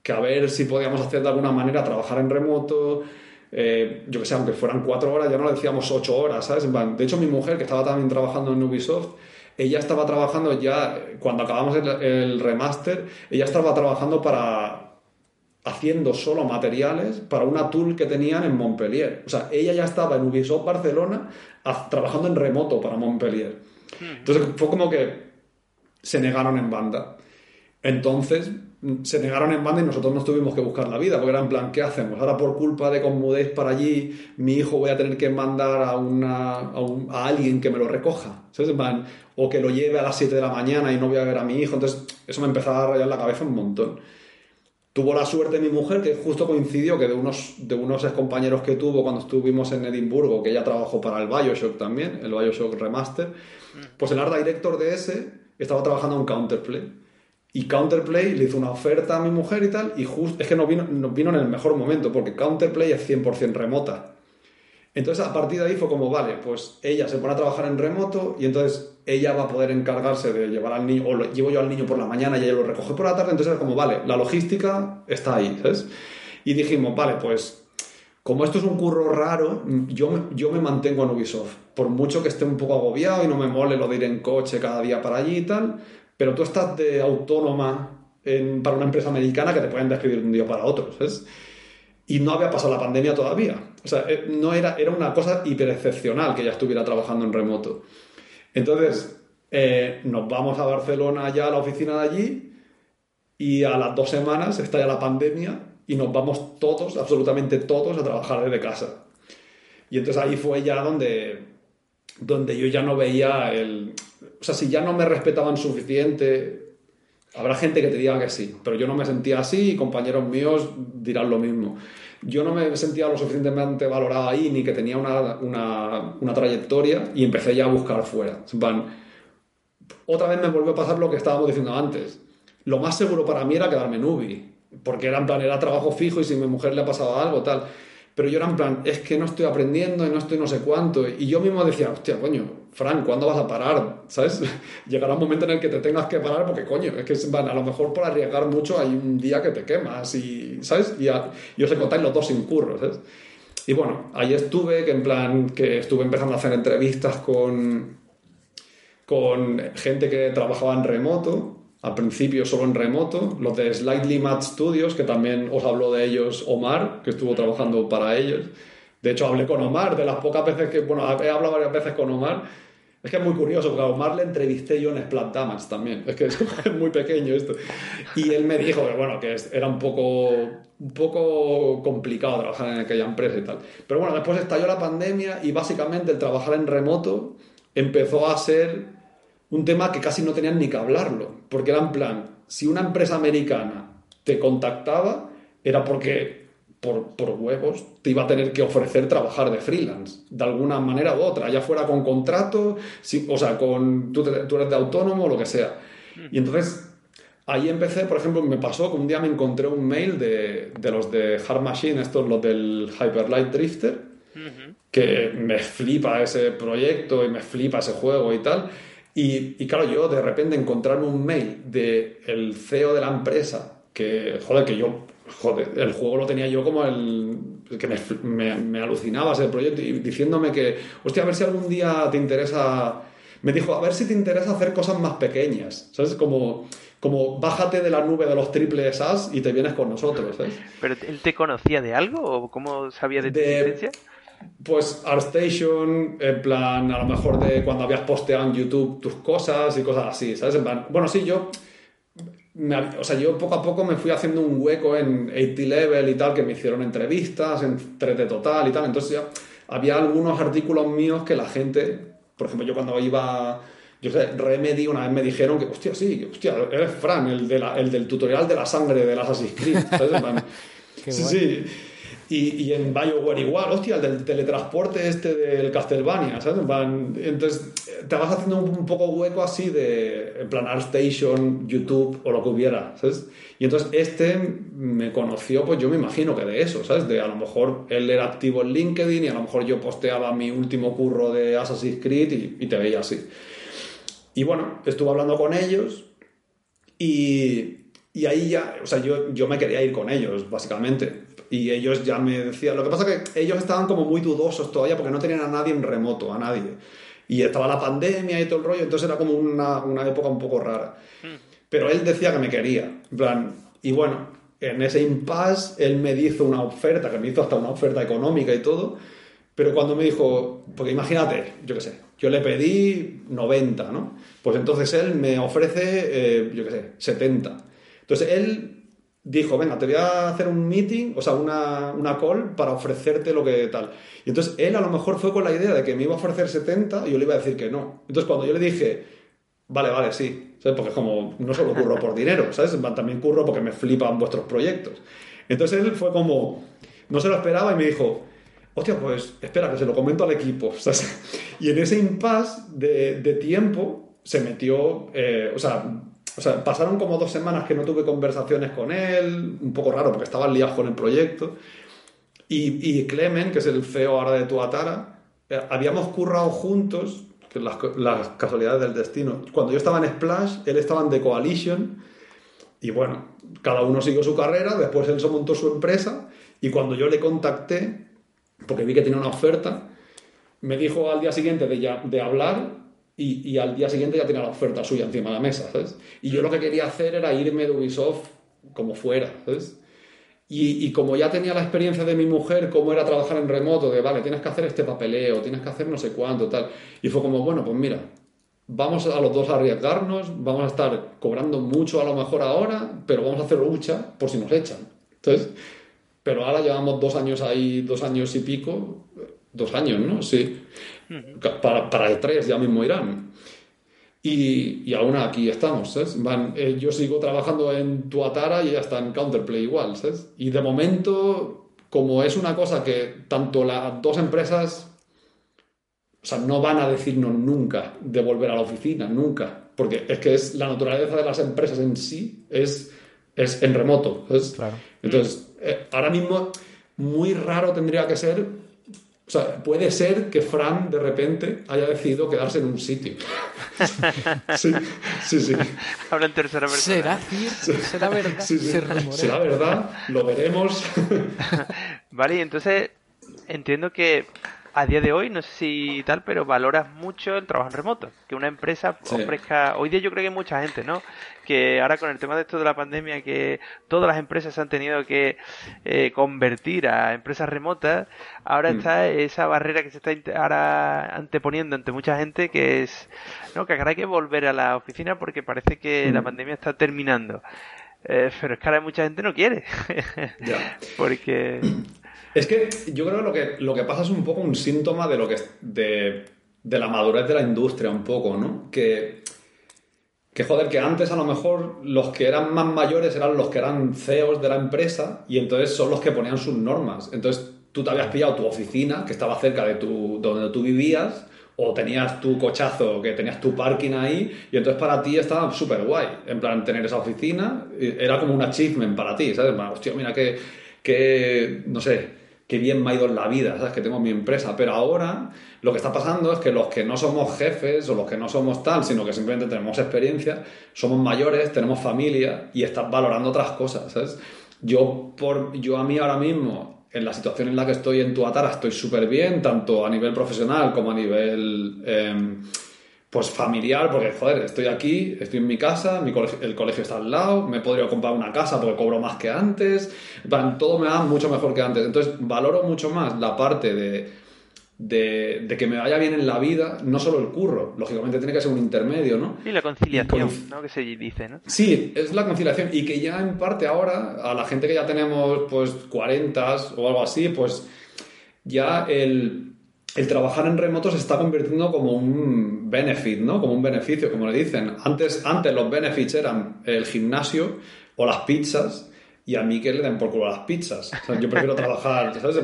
que a ver si podíamos hacer de alguna manera trabajar en remoto, eh, yo que sé, aunque fueran cuatro horas, ya no le decíamos ocho horas, ¿sabes? De hecho, mi mujer, que estaba también trabajando en Ubisoft, ella estaba trabajando ya, cuando acabamos el, remaster, ella estaba trabajando para haciendo solo materiales para una tool que tenían en Montpellier. O sea, ella ya estaba en Ubisoft Barcelona trabajando en remoto para Montpellier. Hmm. Entonces fue como que se negaron en banda. Entonces se negaron en banda y nosotros nos tuvimos que buscar la vida, porque era en plan, ¿qué hacemos? Ahora por culpa de que para allí, mi hijo voy a tener que mandar a, una, a, alguien que me lo recoja, ¿sabes? o que lo lleve a las 7 de la mañana y no voy a ver a mi hijo, entonces eso me empezaba a rayar la cabeza un montón. Tuvo la suerte mi mujer, que justo coincidió que de unos, de unos compañeros que tuvo cuando estuvimos en Edimburgo, que ella trabajó para el Bioshock también, el Bioshock Remaster, pues el art director de ese estaba trabajando en Counterplay. Y Counterplay le hizo una oferta a mi mujer y tal, y justo es que nos vino, nos vino en el mejor momento, porque Counterplay es 100% remota. Entonces a partir de ahí fue como, vale, pues ella se pone a trabajar en remoto y entonces ella va a poder encargarse de llevar al niño, o lo llevo yo al niño por la mañana y ella lo recoge por la tarde, entonces era como, vale, la logística está ahí, ¿sabes? Y dijimos, vale, pues como esto es un curro raro, yo, yo me mantengo en Ubisoft. Por mucho que esté un poco agobiado y no me mole lo de ir en coche cada día para allí y tal, pero tú estás de autónoma para una empresa americana que te pueden despedir de un día para otro, ¿sabes? Y no había pasado la pandemia todavía. O sea, eh, no era, era una cosa hiper excepcional que ya estuviera trabajando en remoto. Entonces, eh, nos vamos a Barcelona ya a la oficina de allí y a las dos semanas está ya la pandemia y nos vamos todos, absolutamente todos, a trabajar desde casa. Y entonces ahí fue ya donde, donde yo ya no veía el... O sea, si ya no me respetaban suficiente, habrá gente que te diga que sí, pero yo no me sentía así y compañeros míos dirán lo mismo. Yo no me sentía lo suficientemente valorado ahí ni que tenía una, una, una trayectoria y empecé ya a buscar fuera. Otra vez me volvió a pasar lo que estábamos diciendo antes. Lo más seguro para mí era quedarme en Ubi, porque era en plan, era trabajo fijo y si a mi mujer le pasaba algo, tal. Pero yo era en plan, es que no estoy aprendiendo y no estoy no sé cuánto. Y yo mismo decía, hostia, coño, Fran, ¿cuándo vas a parar? ¿Sabes? Llegará un momento en el que te tengas que parar porque, coño, es que plan, a lo mejor por arriesgar mucho hay un día que te quemas y, ¿sabes? Y, a- y os encontráis los dos sin curro, ¿sabes? Y bueno, ahí estuve, que en plan, que estuve empezando a hacer entrevistas con, con gente que trabajaba en remoto, al principio solo en remoto, los de Slightly Mad Studios, que también os habló de ellos Omar, que estuvo trabajando para ellos. De hecho, hablé con Omar, de las pocas veces que, bueno, he hablado varias veces con Omar. Es que es muy curioso, porque a Omar le entrevisté yo en Splat Damage también. Es que es muy pequeño esto. Y él me dijo que, bueno, que era un poco, un poco complicado trabajar en aquella empresa y tal. Pero bueno, después estalló la pandemia y básicamente el trabajar en remoto empezó a ser un tema que casi no tenían ni que hablarlo, porque era en plan, si una empresa americana te contactaba, era porque por, por huevos te iba a tener que ofrecer trabajar de freelance, de alguna manera u otra, ya fuera con contrato, si- o sea, con, tú, eres de autónomo o lo que sea. Y entonces ahí empecé, por ejemplo, me pasó que un día me encontré un mail de, de los de Hard Machine, estos los del Hyperlight Drifter, que me flipa ese proyecto y me flipa ese juego y tal. Y, y claro, yo de repente encontrarme un mail del el CEO de la empresa, que, joder, que yo, joder, el juego lo tenía yo como el, que me, me, me alucinaba ese proyecto y diciéndome que, hostia, a ver si algún día te interesa, me dijo, a ver si te interesa hacer cosas más pequeñas, ¿sabes? Como, como bájate de la nube de los triple SAS y te vienes con nosotros, ¿sabes? ¿Pero él te conocía de algo o cómo sabía de tu existencia? Pues ArtStation, en plan, a lo mejor de cuando habías posteado en YouTube tus cosas y cosas así, ¿sabes? En plan, bueno, sí, yo, me o sea, yo poco a poco me fui haciendo un hueco en 80 Level y tal, que me hicieron entrevistas en 3D Total y tal, entonces ya había algunos artículos míos que la gente, por ejemplo, yo cuando iba, yo sé, Remedy una vez me dijeron que, hostia, sí, hostia, eres Fran, el, de la- el del tutorial de la sangre del Assassin's Creed, sí, guay. sí. Y, y en BioWare igual, hostia, el del teletransporte este del Castlevania, ¿sabes? Entonces te vas haciendo un, un poco hueco así de, en plan, ArtStation, YouTube o lo que hubiera, ¿sabes? Y entonces este me conoció, pues yo me imagino que de eso, ¿sabes? De a lo mejor él era activo en LinkedIn y a lo mejor yo posteaba mi último curro de Assassin's Creed y, y te veía así. Y bueno, estuve hablando con ellos y, y ahí ya, o sea, yo, yo me quería ir con ellos, básicamente. Y ellos ya me decían, lo que pasa es que ellos estaban como muy dudosos todavía porque no tenían a nadie en remoto, a nadie. Y estaba la pandemia y todo el rollo, entonces era como una, una época un poco rara. Pero él decía que me quería, en plan, y bueno, en ese impasse él me hizo una oferta, que me hizo hasta una oferta económica y todo, pero cuando me dijo, porque imagínate, yo qué sé, yo le pedí 90, ¿no? Pues entonces él me ofrece, eh, yo qué sé, 70. Entonces él dijo, venga, te voy a hacer un meeting, o sea, una, una call para ofrecerte lo que tal. Y entonces él a lo mejor fue con la idea de que me iba a ofrecer 70 y yo le iba a decir que no. Entonces cuando yo le dije, vale, vale, sí. ¿Sabes? Porque como, no solo curro por dinero, ¿sabes? También curro porque me flipan vuestros proyectos. Entonces él fue como, no se lo esperaba y me dijo, hostia, pues espera, que se lo comento al equipo. Y en ese impasse de, tiempo se metió, eh, o, sea, pasaron como dos semanas que no tuve conversaciones con él, un poco raro porque estaba liado con el proyecto. Y, y Clemen, que es el CEO ahora de Tuatara, eh, habíamos currado juntos, que las, las casualidades del destino. Cuando yo estaba en Splash, él estaba en The Coalition. Y bueno, cada uno siguió su carrera, después él se montó su empresa y cuando yo le contacté, porque vi que tenía una oferta, me dijo al día siguiente de hablar y, y, al día siguiente ya tenía la oferta suya encima de la mesa, ¿sabes? Y yo lo que quería hacer era irme de Ubisoft como fuera, ¿sabes? Y, y, como ya tenía la experiencia de mi mujer, cómo era trabajar en remoto, de, vale, tienes que hacer este papeleo, tienes que hacer no sé cuánto, tal. Y fue como, bueno, pues mira, vamos a los dos a arriesgarnos, vamos a estar cobrando mucho a lo mejor ahora, pero vamos a hacer lucha por si nos echan. Entonces, pero ahora llevamos dos años ahí, dos años y pico, dos años, ¿no? Sí. Para, para el tres ya mismo irán. Y, y aún aquí estamos, ¿sabes? Van, eh, yo sigo trabajando en Tuatara y está en Counterplay igual, ¿sabes? Y de momento, como es una cosa que tanto las dos empresas, o sea, no van a decirnos nunca de volver a la oficina, nunca, porque es que es la naturaleza de las empresas en sí, es, es en remoto, ¿sabes? Claro. Entonces, eh, ahora mismo muy raro tendría que ser, o sea, puede ser que Fran de repente haya decidido quedarse en un sitio. sí, sí, sí. Habla en tercera persona. ¿Será cierto? ¿Será verdad? Sí, sí. ¿Será verdad? Lo veremos. vale, y entonces entiendo que a día de hoy, no sé si tal, pero valoras mucho el trabajo en remoto. Que una empresa ofrezca. Hoy día yo creo que hay mucha gente, ¿no? Que ahora con el tema de esto de la pandemia, que todas las empresas se han tenido que eh, convertir a empresas remotas, ahora mm. está esa barrera que se está ahora anteponiendo ante mucha gente, que es, ¿no? Que hay que volver a la oficina porque parece que la mm. pandemia está terminando. Eh, pero es que ahora mucha gente no quiere. porque. Es que yo creo que lo que, lo que pasa es un poco un síntoma de lo que de, de la madurez de la industria, un poco, ¿no? Que, que joder, que antes a lo mejor los que eran más mayores eran los que eran CEOs de la empresa y entonces son los que ponían sus normas. Entonces tú te habías pillado tu oficina que estaba cerca de tu, donde tú vivías o tenías tu cochazo, que tenías tu parking ahí, y entonces para ti estaba súper guay, en plan, tener esa oficina, era como un achievement para ti, ¿sabes? Hostia, mira que, que no sé, qué bien me ha ido en la vida, ¿sabes? Que tengo mi empresa. Pero ahora lo que está pasando es que los que no somos jefes o los que no somos tal, sino que simplemente tenemos experiencia, somos mayores, tenemos familia y estás valorando otras cosas, ¿sabes? Yo, por, yo a mí ahora mismo, en la situación en la que estoy en Tuatara, estoy súper bien, tanto a nivel profesional como a nivel... Em, pues familiar, porque joder, estoy aquí, estoy en mi casa, mi el colegio está al lado, me podría comprar una casa porque cobro más que antes, todo me va mucho mejor que antes. Entonces, valoro mucho más la parte de, de, que me vaya bien en la vida, no solo el curro, lógicamente tiene que ser un intermedio, ¿no? Y la conciliación, ¿no? Que se dice, ¿no? Sí, es la conciliación y que ya en parte ahora, a la gente que ya tenemos pues 40 o algo así, pues ya el el trabajar en remoto se está convirtiendo como un benefit, ¿no? Como un beneficio, como le dicen. Antes, antes los benefits eran el gimnasio o las pizzas, y a mí que le den por culo las pizzas. yo prefiero trabajar, ¿sabes?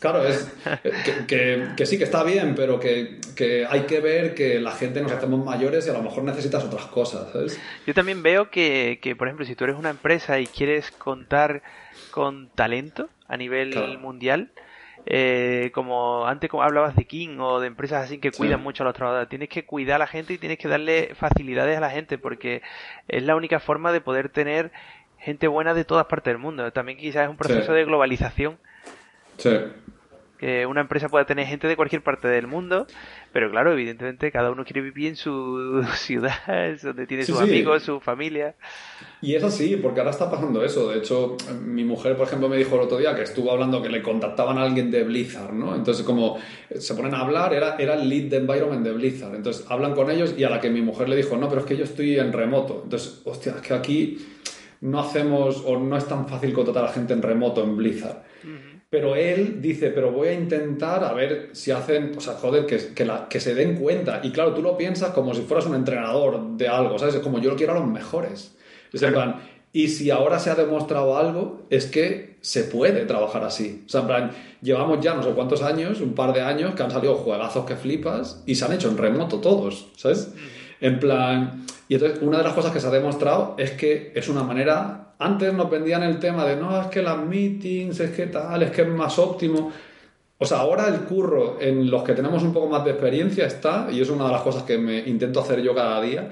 claro, es que, sí, que está bien, pero que, hay que ver que la gente nos hacemos mayores y a lo mejor necesitas otras cosas, ¿sabes? Yo también veo que, por ejemplo, si tú eres una empresa y quieres contar con talento a nivel mundial, eh, como antes como hablabas de King o de empresas así que cuidan mucho a los trabajadores, tienes que cuidar a la gente y tienes que darle facilidades a la gente porque es la única forma de poder tener gente buena de todas partes del mundo. También quizás es un proceso de globalización. Sí que una empresa pueda tener gente de cualquier parte del mundo, pero claro, evidentemente cada uno quiere vivir en su ciudad, donde tiene sus amigos, su familia. Y es así, porque ahora está pasando eso. De hecho, mi mujer, por ejemplo, me dijo el otro día que estuvo hablando que le contactaban a alguien de Blizzard, ¿no? Entonces, como se ponen a hablar, era, era el lead de environment de Blizzard. Entonces, hablan con ellos y a la que mi mujer le dijo, no, pero es que yo estoy en remoto. Entonces, hostia, es que aquí no hacemos o no es tan fácil contratar a gente en remoto en Blizzard. Pero él dice, pero voy a intentar a ver si hacen, o sea, joder, que, que, la, que se den cuenta. Y claro, tú lo piensas como si fueras un entrenador de algo, ¿sabes? Es como yo lo quiero a los mejores. Es en plan, y si ahora se ha demostrado algo, es que se puede trabajar así. O sea, en plan, llevamos ya no sé cuántos años, un par de años, que han salido juegazos que flipas y se han hecho en remoto todos, ¿sabes? En plan, y entonces una de las cosas que se ha demostrado es que es una manera, antes nos vendían el tema de, no, es que las meetings, es que tal, es que es más óptimo. O sea, ahora el curro en los que tenemos un poco más de experiencia está, y es una de las cosas que me intento hacer yo cada día,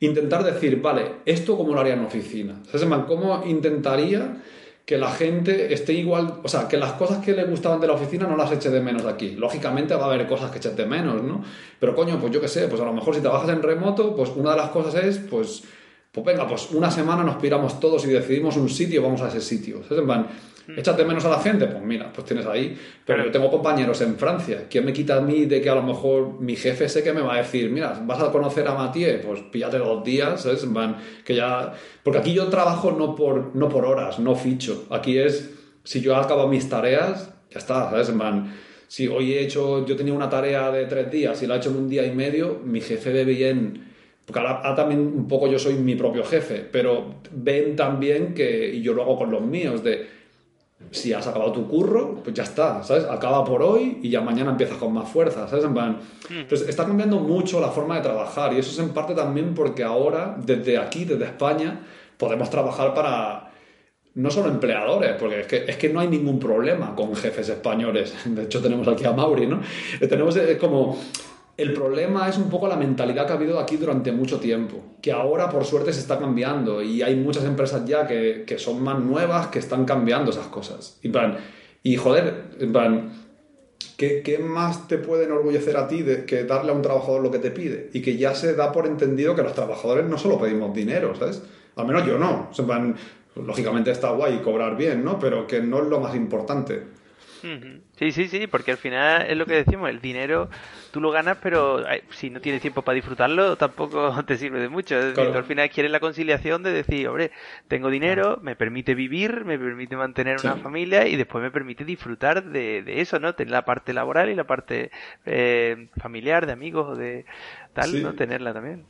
intentar decir, vale, ¿esto cómo lo haría en oficina? ¿Sabes, ¿Cómo intentaría que la gente esté igual, o sea, que las cosas que le gustaban de la oficina no las eche de menos aquí. Lógicamente va a haber cosas que eches de menos, ¿no? Pero coño, pues yo qué sé, pues a lo mejor si trabajas en remoto, pues una de las cosas es, pues, pues venga, pues una semana nos piramos todos y decidimos un sitio, vamos a ese sitio. ¿Sabes? Mm. ¿Echas de menos a la gente? Pues mira, pues tienes ahí. Pero yo tengo compañeros en Francia. ¿Quién me quita a mí de que a lo mejor mi jefe sé que me va a decir, mira, vas a conocer a Mathieu? Pues píllate dos días, ¿sabes? Van, que ya... Porque aquí yo trabajo no por, no por horas, no ficho. Aquí es, si yo acabo mis tareas, ya está, ¿sabes? Van, si hoy he hecho, yo tenía una tarea de tres días y la he hecho en un día y medio, mi jefe ve bien porque ahora, también un poco yo soy mi propio jefe, pero ven también que, y yo lo hago con los míos, de si has acabado tu curro, pues ya está, ¿sabes? Acaba por hoy y ya mañana empiezas con más fuerza, ¿sabes? En plan, hmm. entonces está cambiando mucho la forma de trabajar y eso es en parte también porque ahora, desde aquí, desde España, podemos trabajar para no solo empleadores, porque es que, es que no hay ningún problema con jefes españoles. De hecho, tenemos aquí a Mauri, ¿no? Tenemos es como el problema es un poco la mentalidad que ha habido aquí durante mucho tiempo, que ahora por suerte se está cambiando y hay muchas empresas ya que, son más nuevas que están cambiando esas cosas. Y, plan, y joder, en plan, ¿qué, ¿qué, más te puede enorgullecer a ti de, que darle a un trabajador lo que te pide? Y que ya se da por entendido que los trabajadores no solo pedimos dinero, ¿sabes? Al menos yo no. En plan, lógicamente está guay cobrar bien, ¿no? Pero que no es lo más importante. Sí, sí, sí, porque al final es lo que decimos, el dinero tú lo ganas, pero si no tienes tiempo para disfrutarlo, tampoco te sirve de mucho. Es decir, al final quieres la conciliación de decir, hombre, tengo dinero, me permite vivir, me permite mantener una familia y después me permite disfrutar de, eso, ¿no? Tener la parte laboral y la parte eh, familiar, de amigos o de tal, ¿no? Tenerla también.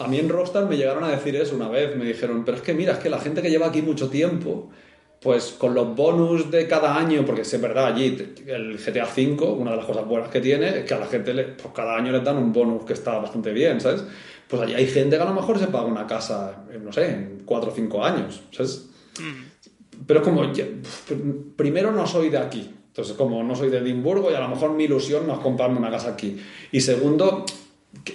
A mí en Rockstar me llegaron a decir eso una vez, me dijeron, pero es que mira, es que la gente que lleva aquí mucho tiempo pues con los bonus de cada año, porque es verdad, allí el GTA V, una de las cosas buenas que tiene es que a la gente le, pues cada año les dan un bonus que está bastante bien, ¿sabes? Pues allí hay gente que a lo mejor se paga una casa, no sé, en 4 o 5 años, ¿sabes? Mm. Pero es como, primero no soy de aquí, entonces como no soy de Edimburgo y a lo mejor mi ilusión no es comprarme una casa aquí. Y segundo,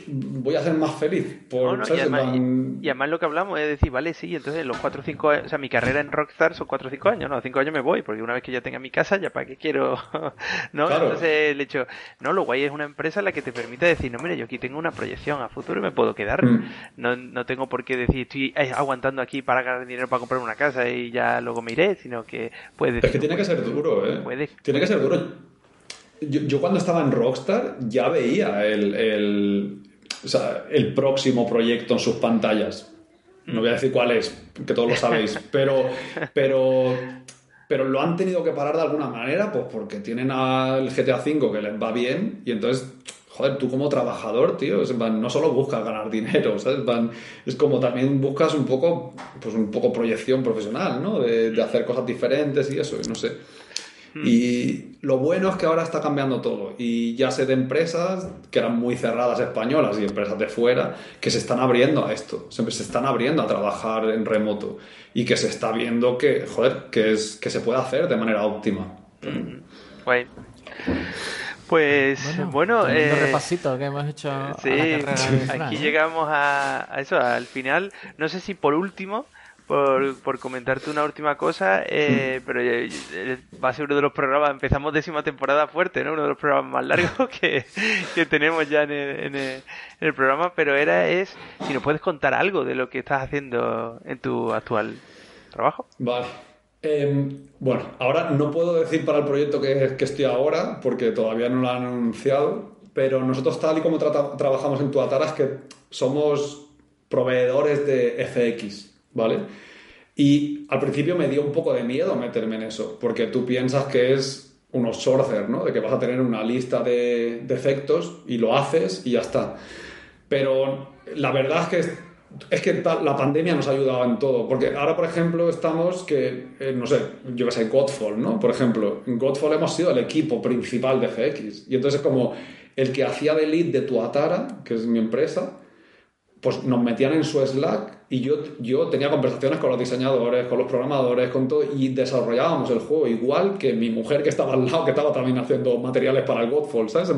voy a ser más feliz. Por, y, además, lo que hablamos es decir, vale, sí, entonces los 4 o 5 años, o sea, mi carrera en Rockstar son 4 o 5 años, no, 5 años me voy, porque una vez que ya tenga mi casa, ya para qué quiero, ¿no? Entonces el hecho, no, lo guay es una empresa la que te permite decir, no, mira, yo aquí tengo una proyección a futuro y me puedo quedar, mm. no, no tengo por qué decir, estoy aguantando aquí para ganar dinero para comprar una casa y ya luego me iré, sino que puedes... Es que tiene que ser duro, ¿eh? Tiene que ser duro yo, cuando estaba en Rockstar ya veía el, el, próximo proyecto en sus pantallas. No voy a decir cuál es, que todos lo sabéis, pero, pero, pero lo han tenido que parar de alguna manera, pues porque tienen al GTA V que les va bien y entonces joder, tú como trabajador, tío, no solo buscas ganar dinero, ¿sabes? es como también buscas un poco, pues un poco proyección profesional, ¿no? De, de hacer cosas diferentes y eso, no sé. Hmm. Y lo bueno es que ahora está cambiando todo. Y ya sé de empresas que eran muy cerradas españolas y empresas de fuera que se están abriendo a esto. Se, están abriendo a trabajar en remoto. Y que se está viendo que, joder, que, es, que se puede hacer de manera óptima. Hmm. Pues bueno, eh, repasito que hemos hecho. Sí, aquí llegamos a, a, eso, al final. No sé si por último por, por comentarte una última cosa, eh, pero eh, eh, va a ser uno de los programas, empezamos décima temporada fuerte, ¿no? Uno de los programas más largos que, que tenemos ya en el, en, el, programa, pero era es si nos puedes contar algo de lo que estás haciendo en tu actual trabajo. Vale. Em, bueno, ahora no puedo decir para el proyecto que, que, estoy ahora, porque todavía no lo han anunciado, pero nosotros tal y como trabajamos en Tuatara es que somos proveedores de FX, ¿vale? Y al principio me dio un poco de miedo meterme en eso, porque tú piensas que es unos sorcer, ¿no? De que vas a tener una lista de defectos y lo haces y ya está. Pero la verdad es que es que la pandemia nos ha ayudado en todo, porque ahora, por ejemplo, estamos que, eh, no sé, yo que sé, Godfall, ¿no? Por ejemplo, en Godfall hemos sido el equipo principal de FX, y entonces es como el que hacía de lead de Tuatara, que es mi empresa, pues nos metían en su Slack y yo, yo tenía conversaciones con los diseñadores, con los programadores, con todo, y desarrollábamos el juego igual que mi mujer que estaba al lado, que estaba también haciendo materiales para Godfall, ¿sabes?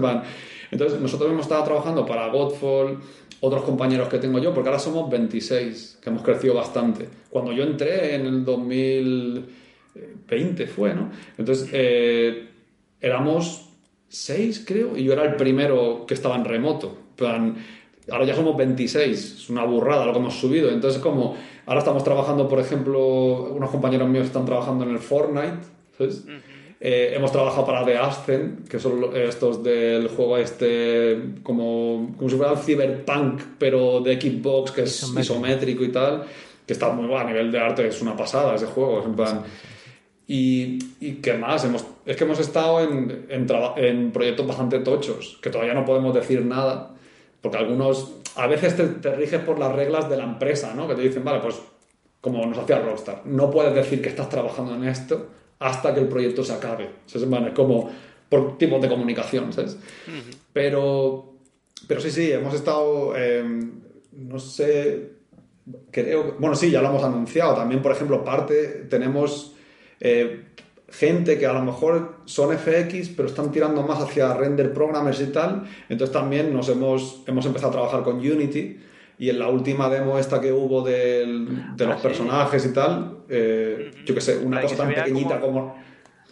entonces, nosotros hemos estado trabajando para Godfall, otros compañeros que tengo yo, porque ahora somos 26, que hemos crecido bastante. Cuando yo entré en el 2020 fue, ¿no? Entonces, eh, éramos 6, creo, y yo era el primero que estaba en remoto. Ahora ya somos 26, es una burrada lo que hemos subido. Entonces, como ahora estamos trabajando, por ejemplo, unos compañeros míos están trabajando en el Fortnite, ¿sabes? Eh, hemos trabajado para The Ascent, que son estos del juego este, como, como si fuera el Cyberpunk, pero de Xbox, que es isométrico, y tal, que está muy bueno a nivel de arte, es una pasada ese juego, en plan... Y, y, qué más, hemos, es que hemos estado en, en, en, proyectos bastante tochos, que todavía no podemos decir nada, porque algunos, a veces te, te, riges por las reglas de la empresa, ¿no? Que te dicen, vale, pues como nos hacía Rockstar, no puedes decir que estás trabajando en esto hasta que el proyecto se acabe. Es como por tipos de comunicación, ¿sabes? pero, pero sí, sí, hemos estado, em, no sé, creo, bueno, sí, ya lo hemos anunciado. También, por ejemplo, parte, tenemos eh, gente que a lo mejor son FX, pero están tirando más hacia render programmers y tal. Entonces también nos hemos, hemos empezado a trabajar con Unity y en la última demo esta que hubo de los ah, personajes y tal, eh, yo qué sé, una cosa tan pequeñita como...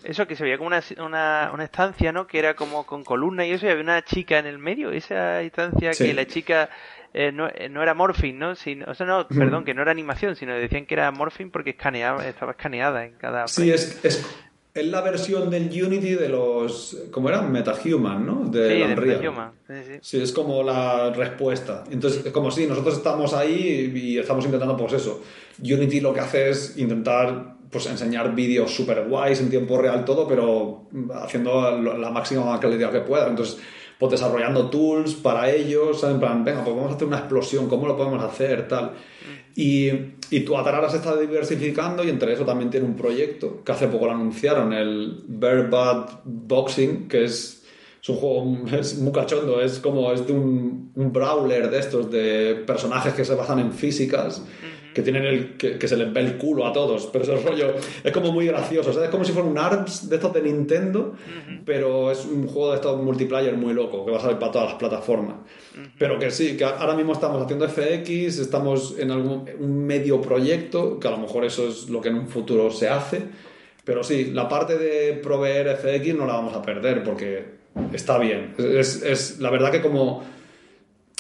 Eso que se veía como una, una, estancia, ¿no? Que era como con columna y eso, y había una chica en el medio, esa estancia que la chica eh, no, eh, no, era morphing, ¿no? Sino, o sea, no, perdón, que no era animación, sino decían que era morphing porque escaneaba, estaba escaneada en cada... Sí, es, es, es la versión del Unity de los. ¿Cómo era? MetaHuman, ¿no? De sí, MetaHuman. Sí, sí. sí, es como la respuesta. Entonces, es como si nosotros estamos ahí y estamos intentando, pues eso. Unity lo que hace es intentar pues enseñar vídeos super guays en tiempo real todo, pero haciendo la máxima calidad que pueda. Entonces, pues desarrollando tools para ellos, En plan, venga, pues vamos a hacer una explosión, ¿cómo lo podemos hacer? Tal. Y, y tu Atarara se está diversificando y entre eso también tiene un proyecto que hace poco lo anunciaron, el Bad Boxing, que es, es, un juego es muy cachondo, es como es de un, un brawler de estos, de personajes que se basan en físicas que tienen el que, se les ve el culo a todos, pero ese rollo es como muy gracioso, es como si fuera un ARMS de estos de Nintendo, pero es un juego de estos multiplayer muy loco que va a salir para todas las plataformas. Pero que sí, que ahora mismo estamos haciendo FX, estamos en algún un medio proyecto, que a lo mejor eso es lo que en un futuro se hace, pero sí, la parte de proveer FX no la vamos a perder porque está bien. Es, es la verdad que como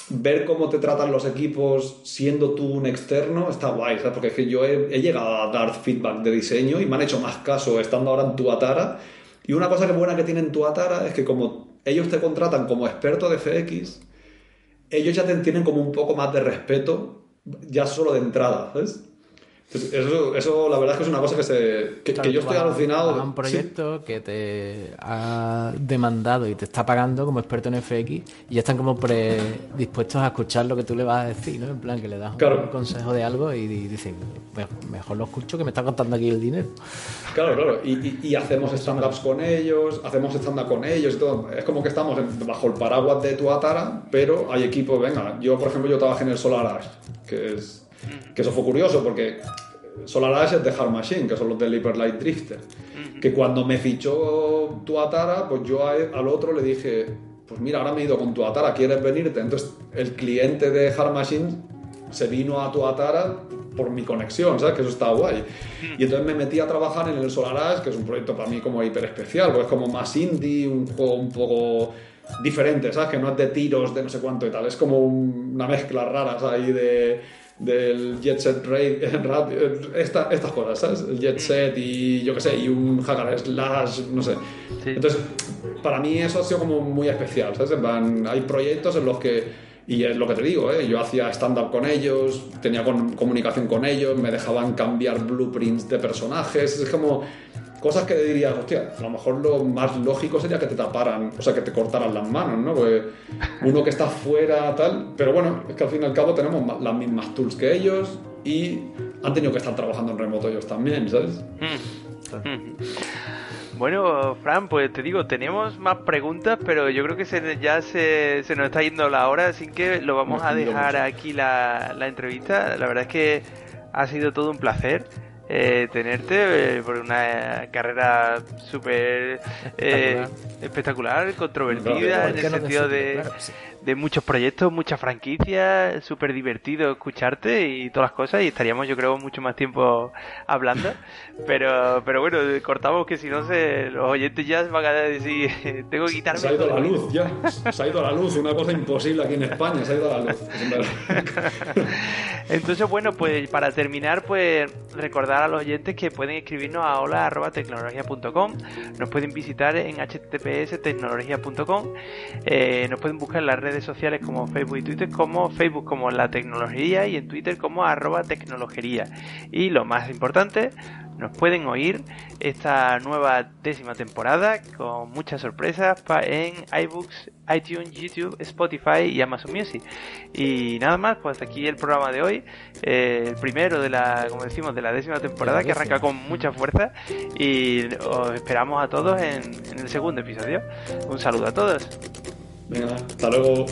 ver cómo te tratan los equipos siendo tú un externo está guay, ¿sabes? Porque es que yo he, llegado a dar feedback de diseño y me han hecho más caso estando ahora en tu Atara. Y una cosa que buena que tienen tu Atara es que como ellos te contratan como experto de FX, ellos ya te tienen como un poco más de respeto ya solo de entrada, ¿sabes? Eso, eso, la verdad es que es una cosa que, se, que, yo estoy alucinado. un proyecto que te ha demandado y te está pagando como experto en FX y ya están como predispuestos a escuchar lo que tú le vas a decir, ¿no? En plan, que le das un consejo de algo y, dicen, mejor lo escucho que me está contando aquí el dinero. Claro, claro. Y, y, hacemos stand-ups con ellos, hacemos stand-up con ellos y todo. Es como que estamos bajo el paraguas de tu Atara, pero hay equipos, venga, yo por ejemplo yo trabajé en el Solar Ash, que es que eso fue curioso porque Solar Ash es de Hard Machine, que son los del Hyper Light Drifter. Que cuando me fichó tu Atara, pues yo al otro le dije, pues mira, ahora me he ido con tu Atara, ¿quieres venirte? Entonces el cliente de Hard Machine se vino a tu Atara por mi conexión, ¿sabes? Que eso está guay. Y entonces me metí a trabajar en el Solar Ash, que es un proyecto para mí como hiper especial, porque es como más indie, un juego un poco diferente, ¿sabes? Que no es de tiros, de no sé cuánto y tal, es como una mezcla rara, ¿sabes? Ahí de del Jet Set Raid, esta, estas cosas, ¿sabes? El Jet Set y yo qué sé, y un Hagar Slash, no sé. Entonces, para mí eso ha sido como muy especial, ¿sabes? hay proyectos en los que Y es lo que te digo, ¿eh? yo hacía stand-up con ellos, tenía comunicación con ellos, me dejaban cambiar blueprints de personajes, es como cosas que dirías, hostia, a lo mejor lo más lógico sería que te taparan, o sea, que te cortaran las manos, ¿no? Pues uno que está fuera, tal, pero bueno, es que al fin y al cabo tenemos las mismas tools que ellos y han tenido que estar trabajando en remoto ellos también, ¿sabes? Mm. Mm. Bueno, Fran, pues te digo, tenemos más preguntas, pero yo creo que ya se, nos está yendo la hora, así que lo vamos a dejar aquí la, la entrevista. La verdad es que ha sido todo un placer. Eh, tenerte eh, por una carrera súper eh, espectacular, controvertida, en el sentido de, de muchos proyectos, muchas franquicias, súper divertido escucharte y todas las cosas y estaríamos yo creo mucho más tiempo hablando, pero pero bueno, cortamos que si no se, los oyentes ya van a decir, tengo que quitarme... Se ha ido la luz ya, se ha ido la luz, una cosa imposible aquí en España, se ha ido la luz. Entonces bueno, pues para terminar pues recordar a los oyentes que pueden escribirnos a hola.tecnología.com, nos pueden visitar en https tecnología.com, eh, nos pueden buscar en las redes sociales como Facebook y Twitter como Facebook como la tecnología y en Twitter como arroba tecnologería. Y lo más importante, nos pueden oír esta nueva décima temporada con muchas sorpresas en iBooks, iTunes, YouTube, Spotify y Amazon Music. Y nada más, pues aquí el programa de hoy, eh, el primero de la, como decimos, de la décima temporada que arranca con mucha fuerza y os esperamos a todos en, en el segundo episodio. Un saludo a todos. Venga, hasta luego.